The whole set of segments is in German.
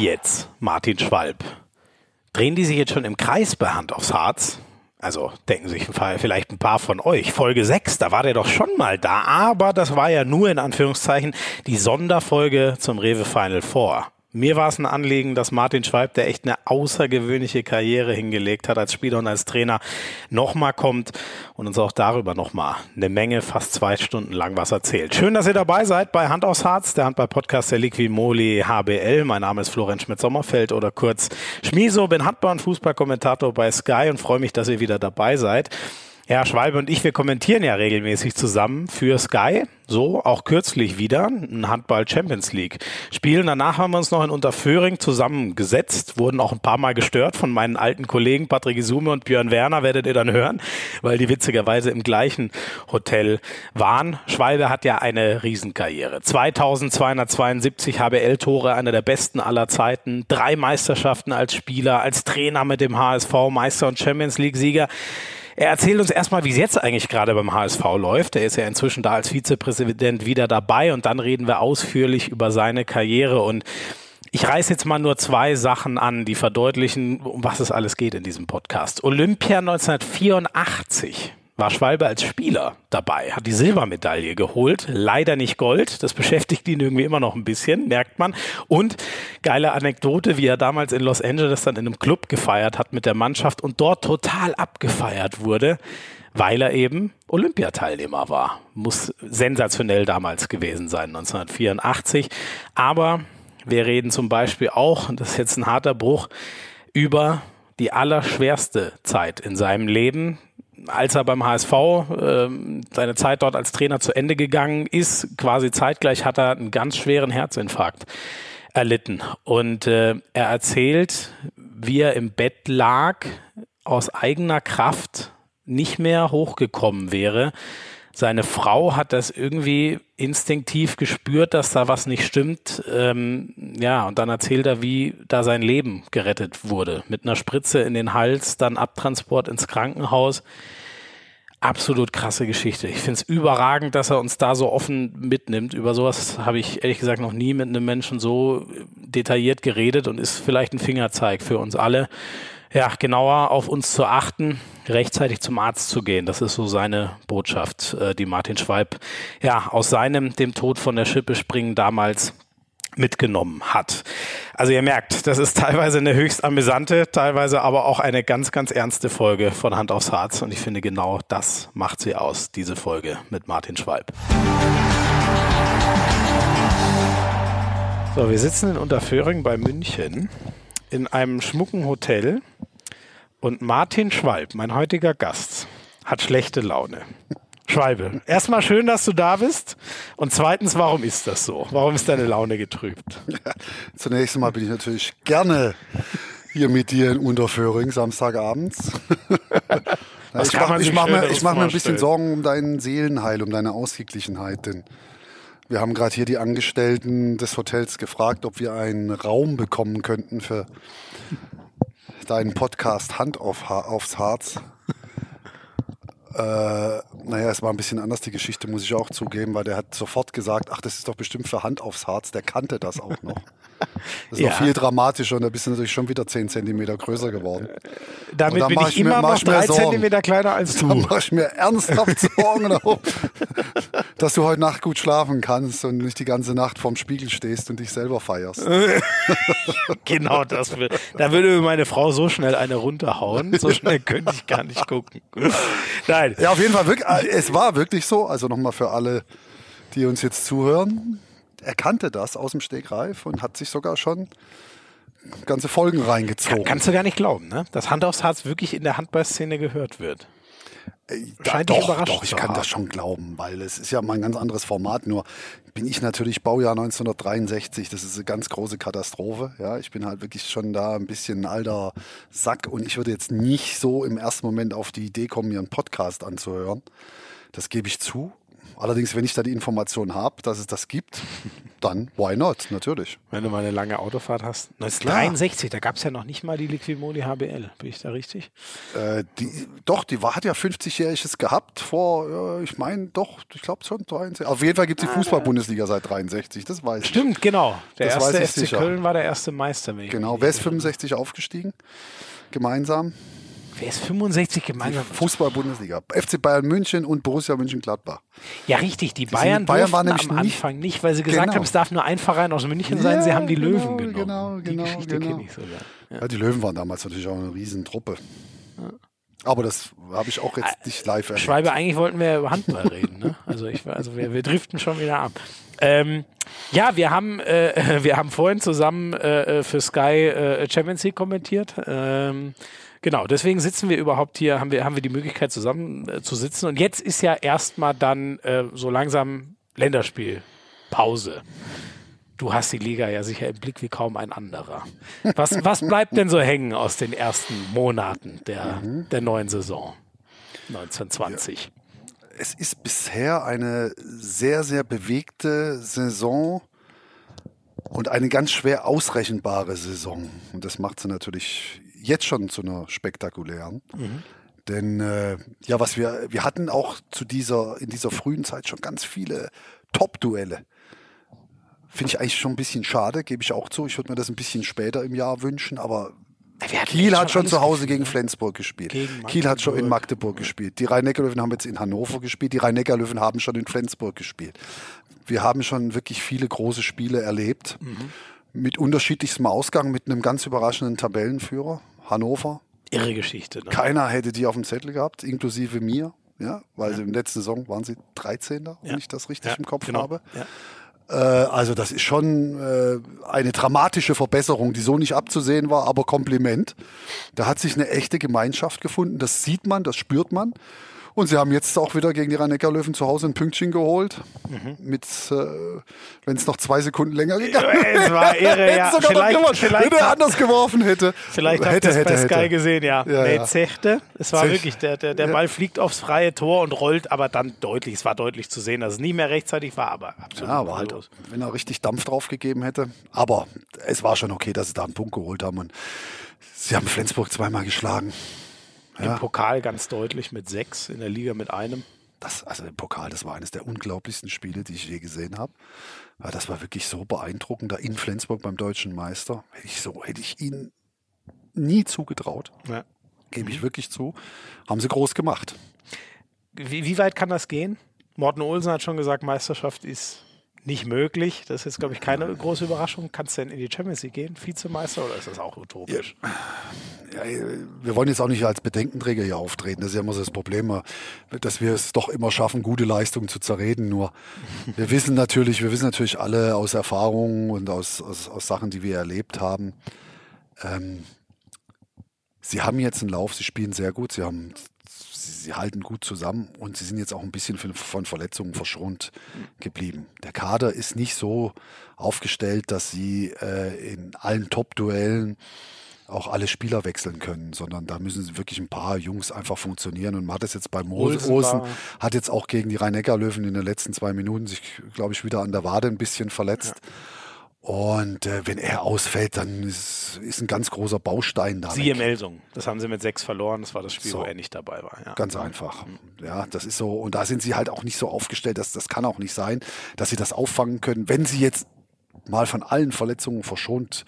Wie jetzt, Martin Schwalb? Drehen die sich jetzt schon im Kreis bei Hand aufs Harz? Also denken sich vielleicht ein paar von euch. Folge 6, da war der doch schon mal da, aber das war ja nur in Anführungszeichen die Sonderfolge zum Rewe Final Four. Mir war es ein Anliegen, dass Martin Schweib, der echt eine außergewöhnliche Karriere hingelegt hat als Spieler und als Trainer, nochmal kommt und uns auch darüber nochmal eine Menge, fast zwei Stunden lang was erzählt. Schön, dass ihr dabei seid bei Hand aufs Harz, der Handball-Podcast der Liquimoli HBL. Mein Name ist Florian Schmidt-Sommerfeld oder kurz Schmiso, bin Handball- und Fußballkommentator bei Sky und freue mich, dass ihr wieder dabei seid. Ja, Schwalbe und ich, wir kommentieren ja regelmäßig zusammen für Sky. So, auch kürzlich wieder, ein Handball Champions League Spielen. Danach haben wir uns noch in Unterföhring zusammengesetzt, wurden auch ein paar Mal gestört von meinen alten Kollegen Patrick Isume und Björn Werner, werdet ihr dann hören, weil die witzigerweise im gleichen Hotel waren. Schwalbe hat ja eine Riesenkarriere. 2272 HBL-Tore, einer der besten aller Zeiten, drei Meisterschaften als Spieler, als Trainer mit dem HSV, Meister und Champions League-Sieger. Er erzählt uns erstmal, wie es jetzt eigentlich gerade beim HSV läuft. Er ist ja inzwischen da als Vizepräsident wieder dabei und dann reden wir ausführlich über seine Karriere und ich reiße jetzt mal nur zwei Sachen an, die verdeutlichen, um was es alles geht in diesem Podcast. Olympia 1984 war Schwalbe als Spieler dabei, hat die Silbermedaille geholt, leider nicht Gold, das beschäftigt ihn irgendwie immer noch ein bisschen, merkt man. Und geile Anekdote, wie er damals in Los Angeles dann in einem Club gefeiert hat mit der Mannschaft und dort total abgefeiert wurde, weil er eben Olympiateilnehmer war. Muss sensationell damals gewesen sein, 1984. Aber wir reden zum Beispiel auch, und das ist jetzt ein harter Bruch, über die allerschwerste Zeit in seinem Leben, als er beim HSV äh, seine Zeit dort als Trainer zu Ende gegangen ist, quasi zeitgleich hat er einen ganz schweren Herzinfarkt erlitten. Und äh, er erzählt, wie er im Bett lag, aus eigener Kraft nicht mehr hochgekommen wäre. Seine Frau hat das irgendwie instinktiv gespürt, dass da was nicht stimmt. Ähm, ja, und dann erzählt er, wie da sein Leben gerettet wurde. Mit einer Spritze in den Hals, dann Abtransport ins Krankenhaus. Absolut krasse Geschichte. Ich finde es überragend, dass er uns da so offen mitnimmt. Über sowas habe ich ehrlich gesagt noch nie mit einem Menschen so detailliert geredet und ist vielleicht ein Fingerzeig für uns alle. Ja, genauer auf uns zu achten, rechtzeitig zum Arzt zu gehen. Das ist so seine Botschaft, äh, die Martin Schweib ja aus seinem dem Tod von der Schippe springen damals mitgenommen hat. Also ihr merkt, das ist teilweise eine höchst amüsante, teilweise aber auch eine ganz, ganz ernste Folge von Hand aufs Harz. Und ich finde, genau das macht sie aus, diese Folge mit Martin Schwalb. So, wir sitzen in Unterföhring bei München in einem schmucken Hotel und Martin Schwalb, mein heutiger Gast, hat schlechte Laune. Schwalbe, erstmal schön, dass du da bist. Und zweitens, warum ist das so? Warum ist deine Laune getrübt? Ja, zunächst einmal bin ich natürlich gerne hier mit dir in Unterföhring samstagabends. ich mache mach mir, mach mir ein bisschen Sorgen um deinen Seelenheil, um deine Ausgeglichenheit, denn wir haben gerade hier die Angestellten des Hotels gefragt, ob wir einen Raum bekommen könnten für deinen Podcast Hand auf, aufs Harz. Äh, naja, es war ein bisschen anders, die Geschichte, muss ich auch zugeben, weil der hat sofort gesagt, ach, das ist doch bestimmt für Hand aufs Harz, der kannte das auch noch. Das ist ja. noch viel dramatischer und da bist du natürlich schon wieder 10 Zentimeter größer geworden. Damit bin ich immer noch 3 Zentimeter kleiner als du. Da mache ich mir ernsthaft Sorgen, dass du heute Nacht gut schlafen kannst und nicht die ganze Nacht vorm Spiegel stehst und dich selber feierst. genau das. Will. Da würde meine Frau so schnell eine runterhauen. So schnell könnte ich gar nicht gucken. Nein. Ja, auf jeden Fall. Wirklich, äh, es war wirklich so. Also nochmal für alle, die uns jetzt zuhören er kannte das aus dem Stegreif und hat sich sogar schon ganze Folgen reingezogen. Kann, kannst du gar nicht glauben, ne? dass Hand aufs Harz wirklich in der Handballszene gehört wird. Äh, Scheint doch, überrascht doch, ich kann das schon glauben, weil es ist ja mal ein ganz anderes Format. Nur bin ich natürlich Baujahr 1963. Das ist eine ganz große Katastrophe. Ja, ich bin halt wirklich schon da ein bisschen ein alter Sack und ich würde jetzt nicht so im ersten Moment auf die Idee kommen, mir einen Podcast anzuhören. Das gebe ich zu Allerdings, wenn ich da die Information habe, dass es das gibt, dann why not, natürlich. Wenn du mal eine lange Autofahrt hast. 1963, da gab es ja noch nicht mal die Liquimoli HBL, bin ich da richtig? Äh, die, doch, die war, hat ja 50-jähriges gehabt vor, äh, ich meine, doch, ich glaube schon 63. Auf jeden Fall gibt es die ah, Fußball-Bundesliga seit 63, das weiß ich. Stimmt, genau. Der das erste FC sicher. Köln war der erste Meister. Genau, wer ist 65 aufgestiegen? Gemeinsam? Wer ist 65 gemeinsam? Fußball-Bundesliga. FC Bayern München und Borussia München-Gladbach. Ja, richtig. Die, die Bayern, Bayern waren am Anfang nicht, nicht weil sie gesagt genau. haben, es darf nur ein Verein aus München ja, sein. Sie haben die genau, Löwen genommen. Genau, genau, die Geschichte genau. kenne ich sogar. Ja. ja. die Löwen waren damals natürlich auch eine Riesentruppe. Ja. Aber das habe ich auch jetzt nicht live erlebt. Schweibe, eigentlich wollten wir über Handball reden. Ne? Also, ich, also wir, wir driften schon wieder ab. Ähm, ja, wir haben, äh, wir haben vorhin zusammen äh, für Sky äh, Champions League kommentiert. Ähm, Genau, deswegen sitzen wir überhaupt hier, haben wir, haben wir die Möglichkeit zusammen äh, zu sitzen. Und jetzt ist ja erstmal dann äh, so langsam Länderspielpause. Du hast die Liga ja sicher im Blick wie kaum ein anderer. Was, was bleibt denn so hängen aus den ersten Monaten der, mhm. der neuen Saison 1920? Ja. Es ist bisher eine sehr, sehr bewegte Saison und eine ganz schwer ausrechenbare Saison. Und das macht sie natürlich jetzt schon zu einer spektakulären. Mhm. Denn äh, ja, was wir, wir hatten auch zu dieser, in dieser frühen Zeit schon ganz viele Top-Duelle. Finde ich eigentlich schon ein bisschen schade, gebe ich auch zu. Ich würde mir das ein bisschen später im Jahr wünschen, aber Kiel hat schon zu Hause gegen Flensburg gespielt. Gegen Kiel hat schon in Magdeburg gespielt. Die Rhein-Neckar-Löwen haben jetzt in Hannover gespielt. Die Rhein-Neckar-Löwen haben schon in Flensburg gespielt. Wir haben schon wirklich viele große Spiele erlebt. Mhm. Mit unterschiedlichstem Ausgang, mit einem ganz überraschenden Tabellenführer. Hannover. Irre Geschichte. Ne? Keiner hätte die auf dem Zettel gehabt, inklusive mir. Ja, weil ja. der letzten Saison waren sie 13. Ja. wenn ich das richtig ja, im Kopf genau. habe. Äh, also das ist schon äh, eine dramatische Verbesserung, die so nicht abzusehen war, aber Kompliment. Da hat sich eine echte Gemeinschaft gefunden. Das sieht man, das spürt man. Und sie haben jetzt auch wieder gegen die rhein löwen zu Hause ein Pünktchen geholt. Mhm. Mit, äh, wenn es noch zwei Sekunden länger gegangen wäre. Es war irre, ja. Vielleicht, vielleicht, wenn er anders geworfen hätte. Vielleicht hätte, habt ihr es bei Sky gesehen, ja. ja, nee, Zechte. Es war Zech. wirklich, der, der, der Ball fliegt aufs freie Tor und rollt, aber dann deutlich, es war deutlich zu sehen, dass es nie mehr rechtzeitig war, aber absolut. Ja, aber halt, wenn er richtig Dampf drauf gegeben hätte. Aber es war schon okay, dass sie da einen Punkt geholt haben und sie haben Flensburg zweimal geschlagen. Ja. Im Pokal ganz deutlich mit sechs, in der Liga mit einem. Das, also im Pokal, das war eines der unglaublichsten Spiele, die ich je gesehen habe. Ja, das war wirklich so beeindruckend. Da in Flensburg beim deutschen Meister hätte ich so, hätte ich ihnen nie zugetraut. Ja. Gebe ich mhm. wirklich zu. Haben sie groß gemacht. Wie, wie weit kann das gehen? Morten Olsen hat schon gesagt, Meisterschaft ist nicht möglich. Das ist glaube ich, keine große Überraschung. Kannst du denn in die Champions League gehen, Vizemeister, oder ist das auch utopisch? Ja, wir wollen jetzt auch nicht als Bedenkenträger hier auftreten. Das ist ja immer so das Problem, dass wir es doch immer schaffen, gute Leistungen zu zerreden. Nur wir wissen natürlich, wir wissen natürlich alle aus Erfahrungen und aus, aus, aus Sachen, die wir erlebt haben. Ähm, sie haben jetzt einen Lauf, sie spielen sehr gut, sie haben sie halten gut zusammen und sie sind jetzt auch ein bisschen von Verletzungen verschont geblieben. Der Kader ist nicht so aufgestellt, dass sie äh, in allen Top-Duellen auch alle Spieler wechseln können, sondern da müssen wirklich ein paar Jungs einfach funktionieren. Und man hat es jetzt bei Mosen, hat jetzt auch gegen die Rhein-Neckar-Löwen in den letzten zwei Minuten sich, glaube ich, wieder an der Wade ein bisschen verletzt. Ja. Und äh, wenn er ausfällt, dann ist, ist ein ganz großer Baustein da. Siehe Melsung. Das haben sie mit sechs verloren. Das war das Spiel, so. wo er nicht dabei war. Ja. Ganz einfach. Mhm. Ja, das ist so. Und da sind sie halt auch nicht so aufgestellt, dass das kann auch nicht sein, dass sie das auffangen können, wenn sie jetzt mal von allen Verletzungen verschont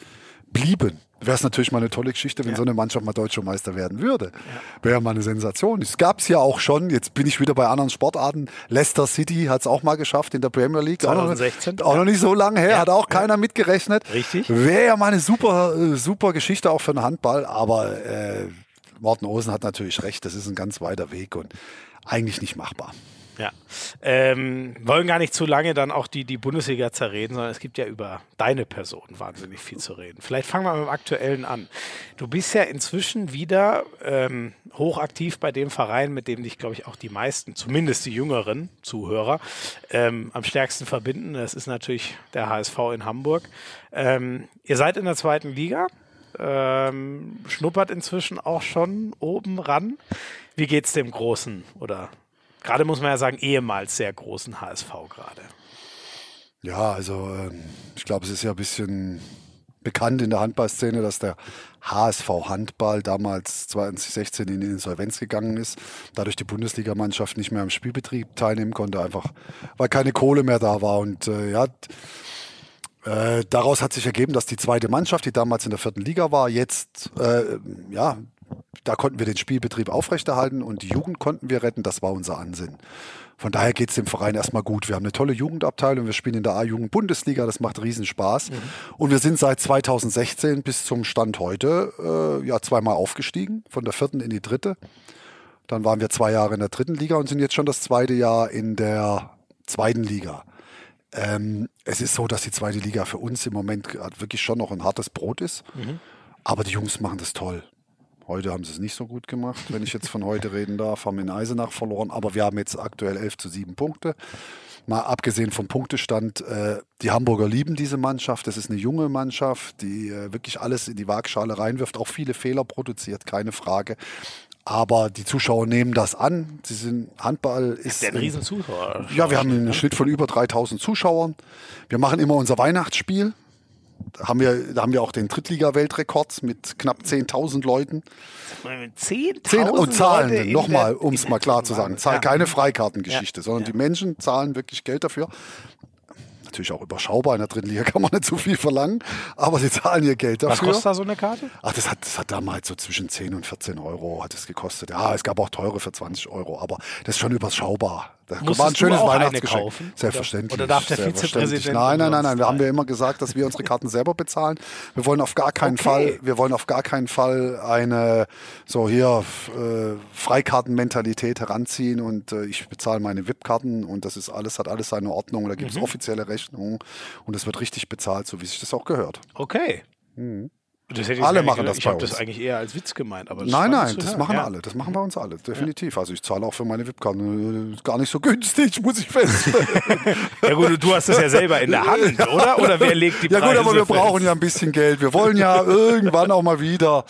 blieben wäre es natürlich mal eine tolle Geschichte, wenn ja. so eine Mannschaft mal deutscher Meister werden würde. Ja. Wäre mal eine Sensation. Es gab es ja auch schon, jetzt bin ich wieder bei anderen Sportarten. Leicester City hat es auch mal geschafft in der Premier League. 2016. Auch noch, auch noch nicht so lange her, ja. hat auch keiner mitgerechnet. Richtig. Wäre ja mal eine super, äh, super Geschichte auch für den Handball, aber äh, Morten Osen hat natürlich recht, das ist ein ganz weiter Weg und eigentlich nicht machbar. Ja. Ähm, wollen gar nicht zu lange dann auch die, die Bundesliga zerreden, sondern es gibt ja über deine Person wahnsinnig viel zu reden. Vielleicht fangen wir mit dem Aktuellen an. Du bist ja inzwischen wieder ähm, hochaktiv bei dem Verein, mit dem dich, glaube ich, auch die meisten, zumindest die jüngeren Zuhörer, ähm, am stärksten verbinden. Das ist natürlich der HSV in Hamburg. Ähm, ihr seid in der zweiten Liga. Ähm, schnuppert inzwischen auch schon oben ran. Wie geht's dem Großen oder Gerade muss man ja sagen, ehemals sehr großen HSV gerade. Ja, also ähm, ich glaube, es ist ja ein bisschen bekannt in der Handballszene, dass der HSV Handball damals 2016 in Insolvenz gegangen ist, dadurch die Bundesligamannschaft nicht mehr am Spielbetrieb teilnehmen konnte, einfach weil keine Kohle mehr da war. Und äh, ja, äh, daraus hat sich ergeben, dass die zweite Mannschaft, die damals in der vierten Liga war, jetzt äh, ja da konnten wir den Spielbetrieb aufrechterhalten und die Jugend konnten wir retten. Das war unser Ansinnen. Von daher geht es dem Verein erstmal gut. Wir haben eine tolle Jugendabteilung, wir spielen in der A-Jugend-Bundesliga, das macht riesen Spaß. Mhm. Und wir sind seit 2016 bis zum Stand heute äh, ja zweimal aufgestiegen, von der vierten in die dritte. Dann waren wir zwei Jahre in der dritten Liga und sind jetzt schon das zweite Jahr in der zweiten Liga. Ähm, es ist so, dass die zweite Liga für uns im Moment wirklich schon noch ein hartes Brot ist. Mhm. Aber die Jungs machen das toll. Heute haben sie es nicht so gut gemacht, wenn ich jetzt von heute reden darf, haben in Eisenach verloren, aber wir haben jetzt aktuell 11 zu 7 Punkte. Mal abgesehen vom Punktestand, äh, die Hamburger lieben diese Mannschaft. Das ist eine junge Mannschaft, die äh, wirklich alles in die Waagschale reinwirft, auch viele Fehler produziert, keine Frage. Aber die Zuschauer nehmen das an. Sie sind Handball ist. Der ein riesen Zuschauer. Ja, wir haben einen ne? Schnitt von über 3000 Zuschauern. Wir machen immer unser Weihnachtsspiel. Da haben wir, da haben wir auch den Drittliga-Weltrekord mit knapp 10.000 Leuten. 10.000 und zahlen, nochmal, um es mal klar zu sagen, zahl, keine Freikartengeschichte, ja. sondern ja. die Menschen zahlen wirklich Geld dafür natürlich auch überschaubar. In der dritten Liga kann man nicht so viel verlangen, aber sie zahlen ihr Geld dafür. Was kostet da so eine Karte? Ach, das hat, das hat damals so zwischen 10 und 14 Euro hat es gekostet. Ja, es gab auch teure für 20 Euro, aber das ist schon überschaubar. Das Musstest war ein schönes Weihnachtsgeschenk. Selbstverständlich. Oder, darf der Vizepräsident? Nein, nein, nein, nein. Wir haben ja immer gesagt, dass wir unsere Karten selber bezahlen. Wir wollen auf gar keinen okay. Fall, wir wollen auf gar keinen Fall eine so hier äh, Freikartenmentalität heranziehen und äh, ich bezahle meine VIP-Karten und das ist alles, hat alles seine Ordnung. Da gibt es mhm. offizielle Rechnungen und es wird richtig bezahlt, so wie sich das auch gehört. Okay. Mhm. Alle machen das ich bei uns. Ich habe das eigentlich eher als Witz gemeint. Aber nein, nein, das machen ja. alle. Das machen bei uns alle, definitiv. Ja. Also ich zahle auch für meine VIP-Karten. Gar nicht so günstig, muss ich feststellen. ja gut, du hast das ja selber in der Hand, oder? Oder wer legt die Preise Ja gut, aber wir brauchen ja ein bisschen Geld. Wir wollen ja irgendwann auch mal wieder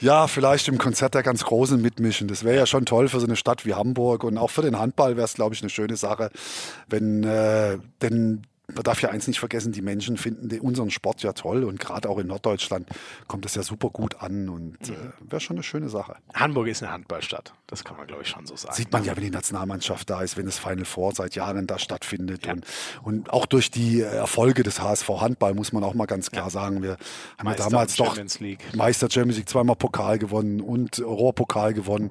ja, vielleicht im Konzert der ganz Großen mitmischen. Das wäre ja schon toll für so eine Stadt wie Hamburg und auch für den Handball wäre es, glaube ich, eine schöne Sache, wenn äh, denn man darf ja eins nicht vergessen, die Menschen finden den, unseren Sport ja toll und gerade auch in Norddeutschland kommt das ja super gut an und äh, wäre schon eine schöne Sache. Hamburg ist eine Handballstadt, das kann man glaube ich schon so sagen. Sieht man ja, wenn die Nationalmannschaft da ist, wenn das Final Four seit Jahren da stattfindet ja. und, und auch durch die äh, Erfolge des HSV Handball muss man auch mal ganz klar ja. sagen, wir haben ja damals doch Meister Champions League zweimal Pokal gewonnen und Rohrpokal gewonnen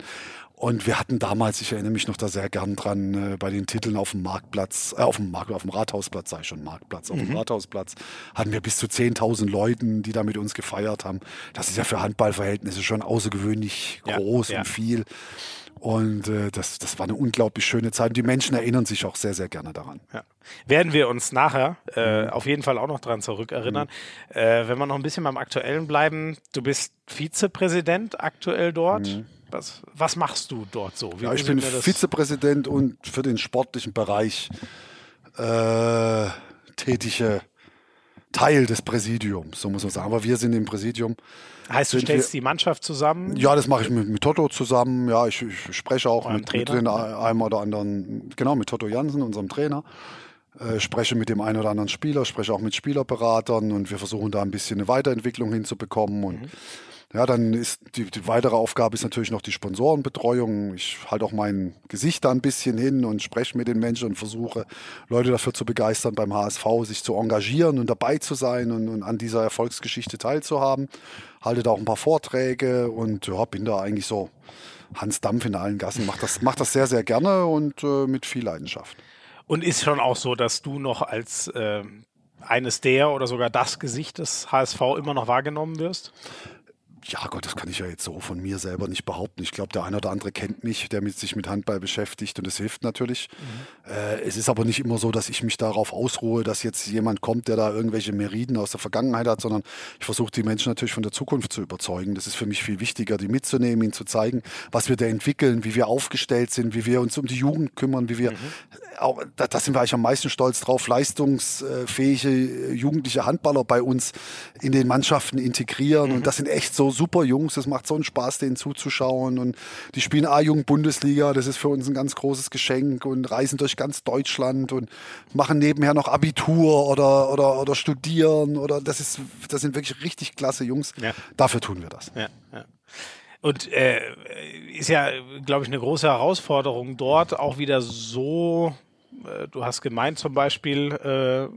und wir hatten damals, ich erinnere mich noch da sehr gern dran, äh, bei den Titeln auf dem Marktplatz, äh, auf dem Markt, auf dem Rathausplatz, ich schon Marktplatz, auf mhm. dem Rathausplatz hatten wir bis zu 10.000 Leuten, die da mit uns gefeiert haben. Das ist ja für Handballverhältnisse schon außergewöhnlich groß ja, ja. und viel. Und äh, das, das war eine unglaublich schöne Zeit. Und die Menschen erinnern sich auch sehr, sehr gerne daran. Ja. Werden wir uns nachher äh, mhm. auf jeden Fall auch noch daran zurückerinnern. Mhm. Äh, wenn wir noch ein bisschen beim Aktuellen bleiben, du bist Vizepräsident aktuell dort. Mhm. Was, was machst du dort so? Ja, ich bin Vizepräsident und für den sportlichen Bereich äh, tätige Teil des Präsidiums, so muss man sagen. Aber wir sind im Präsidium. Heißt, du stellst wir, die Mannschaft zusammen? Ja, das mache ich mit, mit Toto zusammen. Ja, ich, ich spreche auch mit, mit, den einem oder anderen, genau, mit Toto Jansen, unserem Trainer. Äh, spreche mit dem einen oder anderen Spieler, spreche auch mit Spielerberatern und wir versuchen da ein bisschen eine Weiterentwicklung hinzubekommen und mhm. Ja, dann ist die, die, weitere Aufgabe ist natürlich noch die Sponsorenbetreuung. Ich halte auch mein Gesicht da ein bisschen hin und spreche mit den Menschen und versuche, Leute dafür zu begeistern, beim HSV sich zu engagieren und dabei zu sein und, und an dieser Erfolgsgeschichte teilzuhaben. Halte da auch ein paar Vorträge und ja, bin da eigentlich so Hans Dampf in allen Gassen. Mach das, mach das sehr, sehr gerne und äh, mit viel Leidenschaft. Und ist schon auch so, dass du noch als äh, eines der oder sogar das Gesicht des HSV immer noch wahrgenommen wirst? Ja Gott, das kann ich ja jetzt so von mir selber nicht behaupten. Ich glaube, der eine oder andere kennt mich, der mit, sich mit Handball beschäftigt und es hilft natürlich. Mhm. Äh, es ist aber nicht immer so, dass ich mich darauf ausruhe, dass jetzt jemand kommt, der da irgendwelche Meriden aus der Vergangenheit hat, sondern ich versuche die Menschen natürlich von der Zukunft zu überzeugen. Das ist für mich viel wichtiger, die mitzunehmen, ihnen zu zeigen, was wir da entwickeln, wie wir aufgestellt sind, wie wir uns um die Jugend kümmern, wie wir mhm. auch, da, da sind wir eigentlich am meisten stolz drauf, leistungsfähige äh, jugendliche Handballer bei uns in den Mannschaften integrieren. Mhm. Und das sind echt so super Jungs. Das macht so einen Spaß, denen zuzuschauen. Und die spielen A-Jugend-Bundesliga. Das ist für uns ein ganz großes Geschenk und reisen durch ganz Deutschland und machen nebenher noch Abitur oder, oder, oder studieren. Oder das ist, das sind wirklich richtig klasse Jungs. Ja. Dafür tun wir das. Ja, ja. Und äh, ist ja, glaube ich, eine große Herausforderung dort auch wieder so, äh, du hast gemeint zum Beispiel, äh,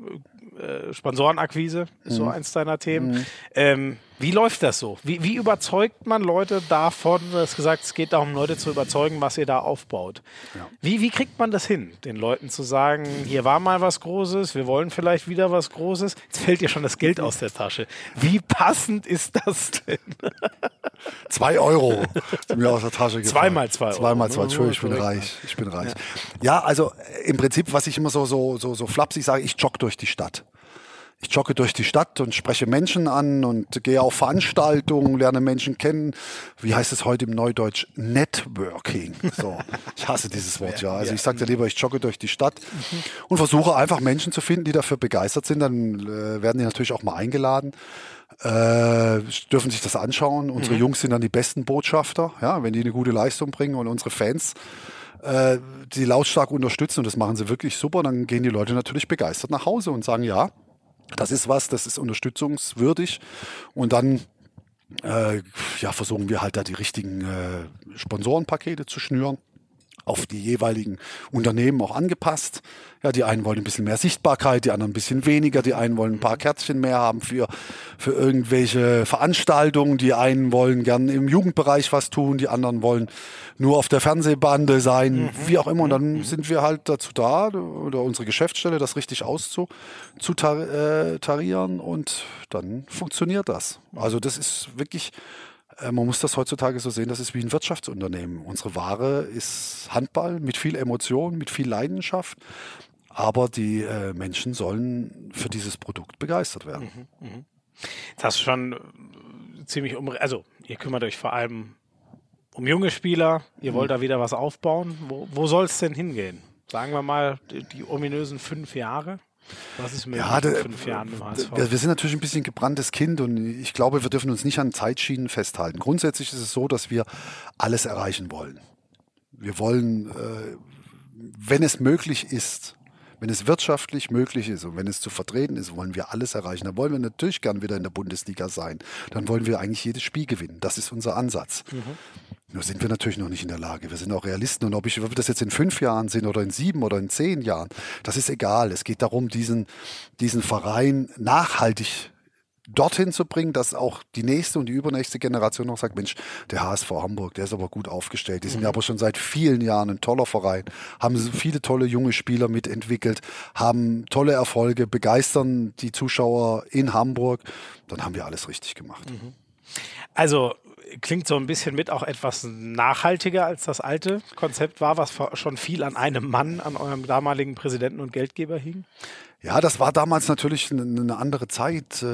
äh, Sponsorenakquise ist mhm. so eins deiner Themen. Mhm. Ähm, wie läuft das so? Wie, wie, überzeugt man Leute davon? Du hast gesagt, es geht darum, Leute zu überzeugen, was ihr da aufbaut. Ja. Wie, wie kriegt man das hin, den Leuten zu sagen, hier war mal was Großes, wir wollen vielleicht wieder was Großes? Jetzt fällt dir schon das Geld aus der Tasche. Wie passend ist das denn? zwei Euro sind mir aus der Tasche gefallen. Zweimal zwei Euro. Zweimal zwei. Entschuldigung, ich bin reich. Ich bin reich. Ja. ja, also im Prinzip, was ich immer so, so, so, so flapsig sage, ich jogge durch die Stadt ich jogge durch die Stadt und spreche Menschen an und gehe auf Veranstaltungen, lerne Menschen kennen. Wie heißt es heute im Neudeutsch? Networking. So, ich hasse dieses Wort ja. Also ich sage dir lieber, ich jogge durch die Stadt und versuche einfach Menschen zu finden, die dafür begeistert sind. Dann äh, werden die natürlich auch mal eingeladen. Äh, dürfen sich das anschauen. Unsere mhm. Jungs sind dann die besten Botschafter, ja, wenn die eine gute Leistung bringen und unsere Fans äh, die lautstark unterstützen und das machen sie wirklich super, dann gehen die Leute natürlich begeistert nach Hause und sagen, ja, das ist was, das ist unterstützungswürdig. Und dann äh, ja, versuchen wir halt da die richtigen äh, Sponsorenpakete zu schnüren auf die jeweiligen Unternehmen auch angepasst. Ja, die einen wollen ein bisschen mehr Sichtbarkeit, die anderen ein bisschen weniger, die einen wollen ein paar Kärtchen mehr haben für, für irgendwelche Veranstaltungen, die einen wollen gern im Jugendbereich was tun, die anderen wollen nur auf der Fernsehbande sein, mhm. wie auch immer. Und dann mhm. sind wir halt dazu da, oder unsere Geschäftsstelle, das richtig auszutarieren äh, und dann funktioniert das. Also das ist wirklich man muss das heutzutage so sehen, das ist wie ein Wirtschaftsunternehmen. Unsere Ware ist Handball mit viel Emotion, mit viel Leidenschaft. Aber die äh, Menschen sollen für dieses Produkt begeistert werden. Mhm, mh. Jetzt hast du schon äh, ziemlich um, also ihr kümmert euch vor allem um junge Spieler, ihr wollt mhm. da wieder was aufbauen. Wo, wo soll es denn hingehen? Sagen wir mal die, die ominösen fünf Jahre. Was ist mit ja, fünf Jahren im HSV? Wir sind natürlich ein bisschen gebranntes Kind und ich glaube, wir dürfen uns nicht an Zeitschienen festhalten. Grundsätzlich ist es so, dass wir alles erreichen wollen. Wir wollen, äh, wenn es möglich ist, wenn es wirtschaftlich möglich ist und wenn es zu vertreten ist, wollen wir alles erreichen. Dann wollen wir natürlich gern wieder in der Bundesliga sein. Dann wollen wir eigentlich jedes Spiel gewinnen. Das ist unser Ansatz. Mhm. Nur sind wir natürlich noch nicht in der Lage. Wir sind auch Realisten. Und ob, ich, ob das jetzt in fünf Jahren sind oder in sieben oder in zehn Jahren, das ist egal. Es geht darum, diesen, diesen Verein nachhaltig dorthin zu bringen, dass auch die nächste und die übernächste Generation noch sagt, Mensch, der HSV Hamburg, der ist aber gut aufgestellt. Die sind ja mhm. aber schon seit vielen Jahren ein toller Verein, haben viele tolle junge Spieler mitentwickelt, haben tolle Erfolge, begeistern die Zuschauer in Hamburg. Dann haben wir alles richtig gemacht. Mhm. Also klingt so ein bisschen mit auch etwas nachhaltiger als das alte Konzept war, was schon viel an einem Mann, an eurem damaligen Präsidenten und Geldgeber hing? Ja, das war damals natürlich eine andere Zeit. Äh,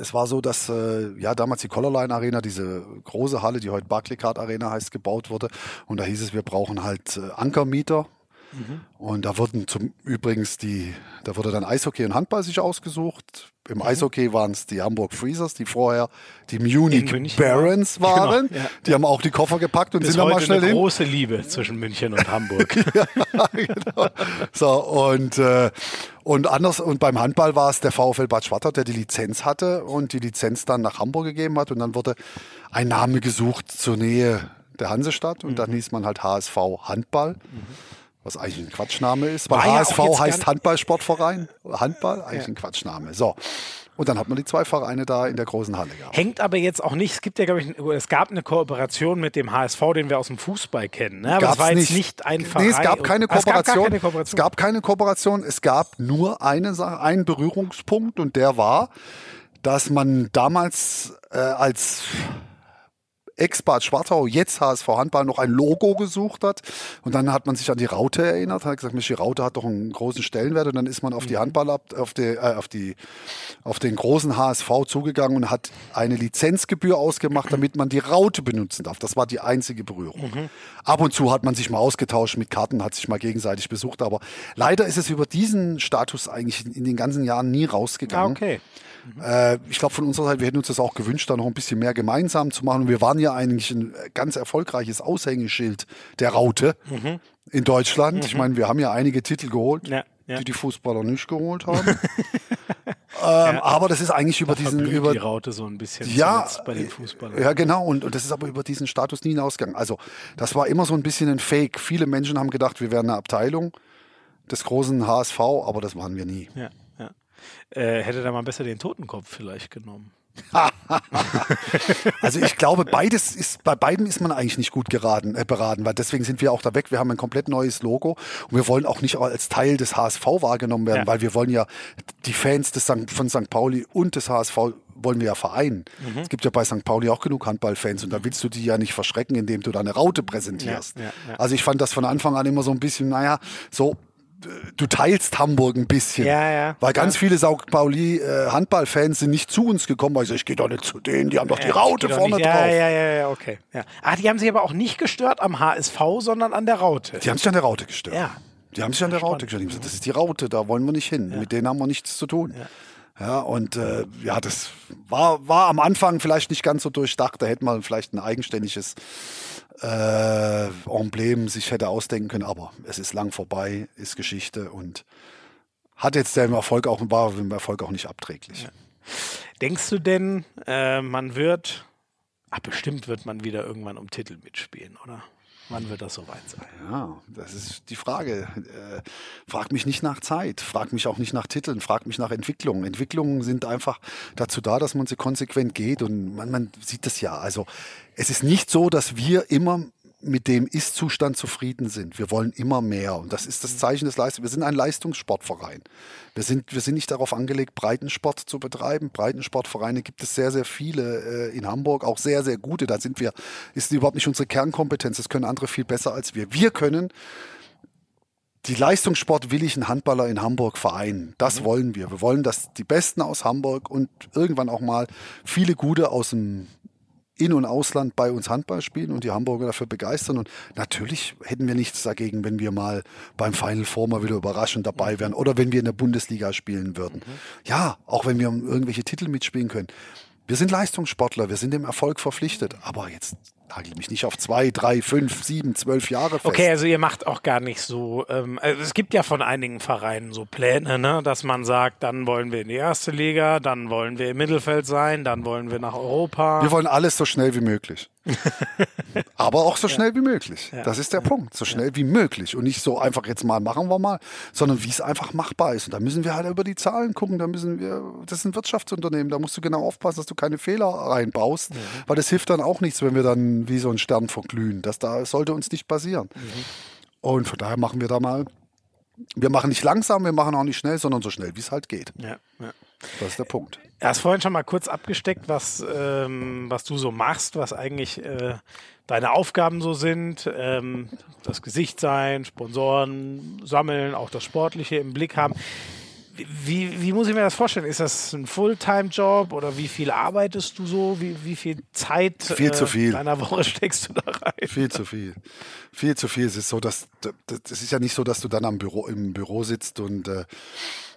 es war so, dass äh, ja damals die Colorline Arena, diese große Halle, die heute Barclaycard Arena heißt, gebaut wurde. Und da hieß es, wir brauchen halt äh, Ankermieter Mhm. Und da wurden zum übrigens die, da wurde dann Eishockey und Handball sich ausgesucht. Im mhm. Eishockey waren es die Hamburg Freezers, die vorher die Munich Barons genau, waren. Genau, ja. Die haben auch die Koffer gepackt und Bis sind dann mal schnell eine hin. große Liebe zwischen München und Hamburg. ja, genau. So und äh, und anders und beim Handball war es der VfL Bad Schwartau, der die Lizenz hatte und die Lizenz dann nach Hamburg gegeben hat und dann wurde ein Name gesucht zur Nähe der Hansestadt und mhm. dann hieß man halt HSV Handball. Mhm was eigentlich ein Quatschname ist. Weil HSV ja heißt Handballsportverein. Handball, eigentlich ja. ein Quatschname. So. Und dann hat man die zwei Vereine da in der großen Halle gehabt. Hängt aber jetzt auch nicht, es gibt ja, glaube ich, es gab eine Kooperation mit dem HSV, den wir aus dem Fußball kennen. Ne? Aber es war jetzt nicht, ein Verein. Nee, es gab keine Kooperation. Es gab, keine Kooperation. es gab keine Kooperation. Es gab nur eine Sache, einen Berührungspunkt und der war, dass man damals äh, als Ex-Bad Schwartau, jetzt HSV Handball, noch ein Logo gesucht hat. Und dann hat man sich an die Raute erinnert, hat gesagt, Mensch, die Raute hat doch einen großen Stellenwert. Und dann ist man auf die mhm. Handball, auf, die, äh, auf, die, auf den großen HSV zugegangen und hat eine Lizenzgebühr ausgemacht, damit man die Raute benutzen darf. Das war die einzige Berührung. Mhm. Ab und zu hat man sich mal ausgetauscht mit Karten, hat sich mal gegenseitig besucht. Aber leider ist es über diesen Status eigentlich in den ganzen Jahren nie rausgegangen. Ah, okay. Äh, ich glaube, von unserer Seite, wir hätten uns das auch gewünscht, da noch ein bisschen mehr gemeinsam zu machen. Und wir waren ja eigentlich ein ganz erfolgreiches Aushängeschild der Raute mhm. in Deutschland. Mhm. Ich meine, wir haben ja einige Titel geholt, ja, ja. die die Fußballer nicht geholt haben. ähm, ja. Aber das ist eigentlich über diesen über die Raute so ein bisschen ja, bei den Fußballern. Ja, genau. Und, und das ist aber über diesen Status nie hinausgegangen. Also das war immer so ein bisschen ein Fake. Viele Menschen haben gedacht, wir wären eine Abteilung des großen HSV, aber das waren wir nie. Ja. Äh, hätte da mal besser den Totenkopf vielleicht genommen. also ich glaube, beides ist, bei beiden ist man eigentlich nicht gut geraten, äh, beraten, weil deswegen sind wir auch da weg. Wir haben ein komplett neues Logo und wir wollen auch nicht als Teil des HSV wahrgenommen werden, ja. weil wir wollen ja die Fans des St. von St. Pauli und des HSV wollen wir ja vereinen. Mhm. Es gibt ja bei St. Pauli auch genug Handballfans und da willst du die ja nicht verschrecken, indem du da eine Raute präsentierst. Ja, ja, also ich fand das von Anfang an immer so ein bisschen, naja, so du teilst Hamburg ein bisschen. Ja, ja. Weil ganz viele St. Pauli äh, Handballfans sind nicht zu uns gekommen, weil ich, ich gehe doch nicht zu denen, die haben doch die Raute vorne drauf. Ja, ja, ja, ja, okay. Ja. Ah, die haben sich aber auch nicht gestört am HSV, sondern an der Raute. Die haben sich an der Raute gestört. Ja. Die haben sich an der Raute gestört. Gesagt, das ist die Raute, da wollen wir nicht hin. Ja. Mit denen haben wir nichts zu tun. Ja. Ja, und äh, ja, das war, war am Anfang vielleicht nicht ganz so durchdacht. Da hätte man vielleicht ein eigenständiges äh, Emblem sich hätte ausdenken können, aber es ist lang vorbei, ist Geschichte und hat jetzt dem Erfolg auch, war dem Erfolg auch nicht abträglich. Ja. Denkst du denn, äh, man wird, ach bestimmt wird man wieder irgendwann um Titel mitspielen, oder? Wann wird das soweit sein? Ja, das ist die Frage. Äh, frag mich nicht nach Zeit, frag mich auch nicht nach Titeln, frag mich nach Entwicklungen. Entwicklungen sind einfach dazu da, dass man sie konsequent geht und man, man sieht das ja. Also es ist nicht so, dass wir immer mit dem Ist-Zustand zufrieden sind. Wir wollen immer mehr. Und das ist das Zeichen des Leistungs. Wir sind ein Leistungssportverein. Wir sind, wir sind nicht darauf angelegt, Breitensport zu betreiben. Breitensportvereine gibt es sehr, sehr viele äh, in Hamburg, auch sehr, sehr gute. Da sind wir, ist überhaupt nicht unsere Kernkompetenz. Das können andere viel besser als wir. Wir können die leistungssportwilligen Handballer in Hamburg vereinen. Das mhm. wollen wir. Wir wollen, dass die Besten aus Hamburg und irgendwann auch mal viele gute aus dem in- und Ausland bei uns Handball spielen und die Hamburger dafür begeistern. Und natürlich hätten wir nichts dagegen, wenn wir mal beim Final Four mal wieder überraschend dabei wären oder wenn wir in der Bundesliga spielen würden. Mhm. Ja, auch wenn wir irgendwelche Titel mitspielen können. Wir sind Leistungssportler, wir sind dem Erfolg verpflichtet. Aber jetzt nagel mich nicht auf zwei, drei, fünf, sieben, zwölf Jahre fest. Okay, also ihr macht auch gar nicht so. Ähm, also es gibt ja von einigen Vereinen so Pläne, ne, dass man sagt, dann wollen wir in die erste Liga, dann wollen wir im Mittelfeld sein, dann wollen wir nach Europa. Wir wollen alles so schnell wie möglich. Aber auch so schnell wie möglich. Das ist der. Punkt. So schnell wie möglich. Und nicht so einfach jetzt mal machen wir mal, sondern wie es einfach machbar ist. Und da müssen wir halt über die Zahlen gucken. Da müssen wir, das ist ein Wirtschaftsunternehmen. Da musst du genau aufpassen, dass du keine Fehler reinbaust. Mhm. Weil das hilft dann auch nichts, wenn wir dann wie so ein Stern verglühen. Das da sollte uns nicht passieren. Mhm. Und von daher machen wir da mal, wir machen nicht langsam, wir machen auch nicht schnell, sondern so schnell, wie es halt geht. Ja, ja. Das ist der Punkt. Er hast vorhin schon mal kurz abgesteckt, was, ähm, was du so machst, was eigentlich äh, deine Aufgaben so sind. Ähm, das Gesicht sein, Sponsoren sammeln, auch das Sportliche im Blick haben. Wie, wie muss ich mir das vorstellen? Ist das ein Fulltime-Job oder wie viel arbeitest du so? Wie, wie viel Zeit viel äh, zu viel. deiner Woche steckst du da rein? Viel zu viel. Viel zu viel. Es ist so, dass das ist ja nicht so, dass du dann am Büro, im Büro sitzt und äh,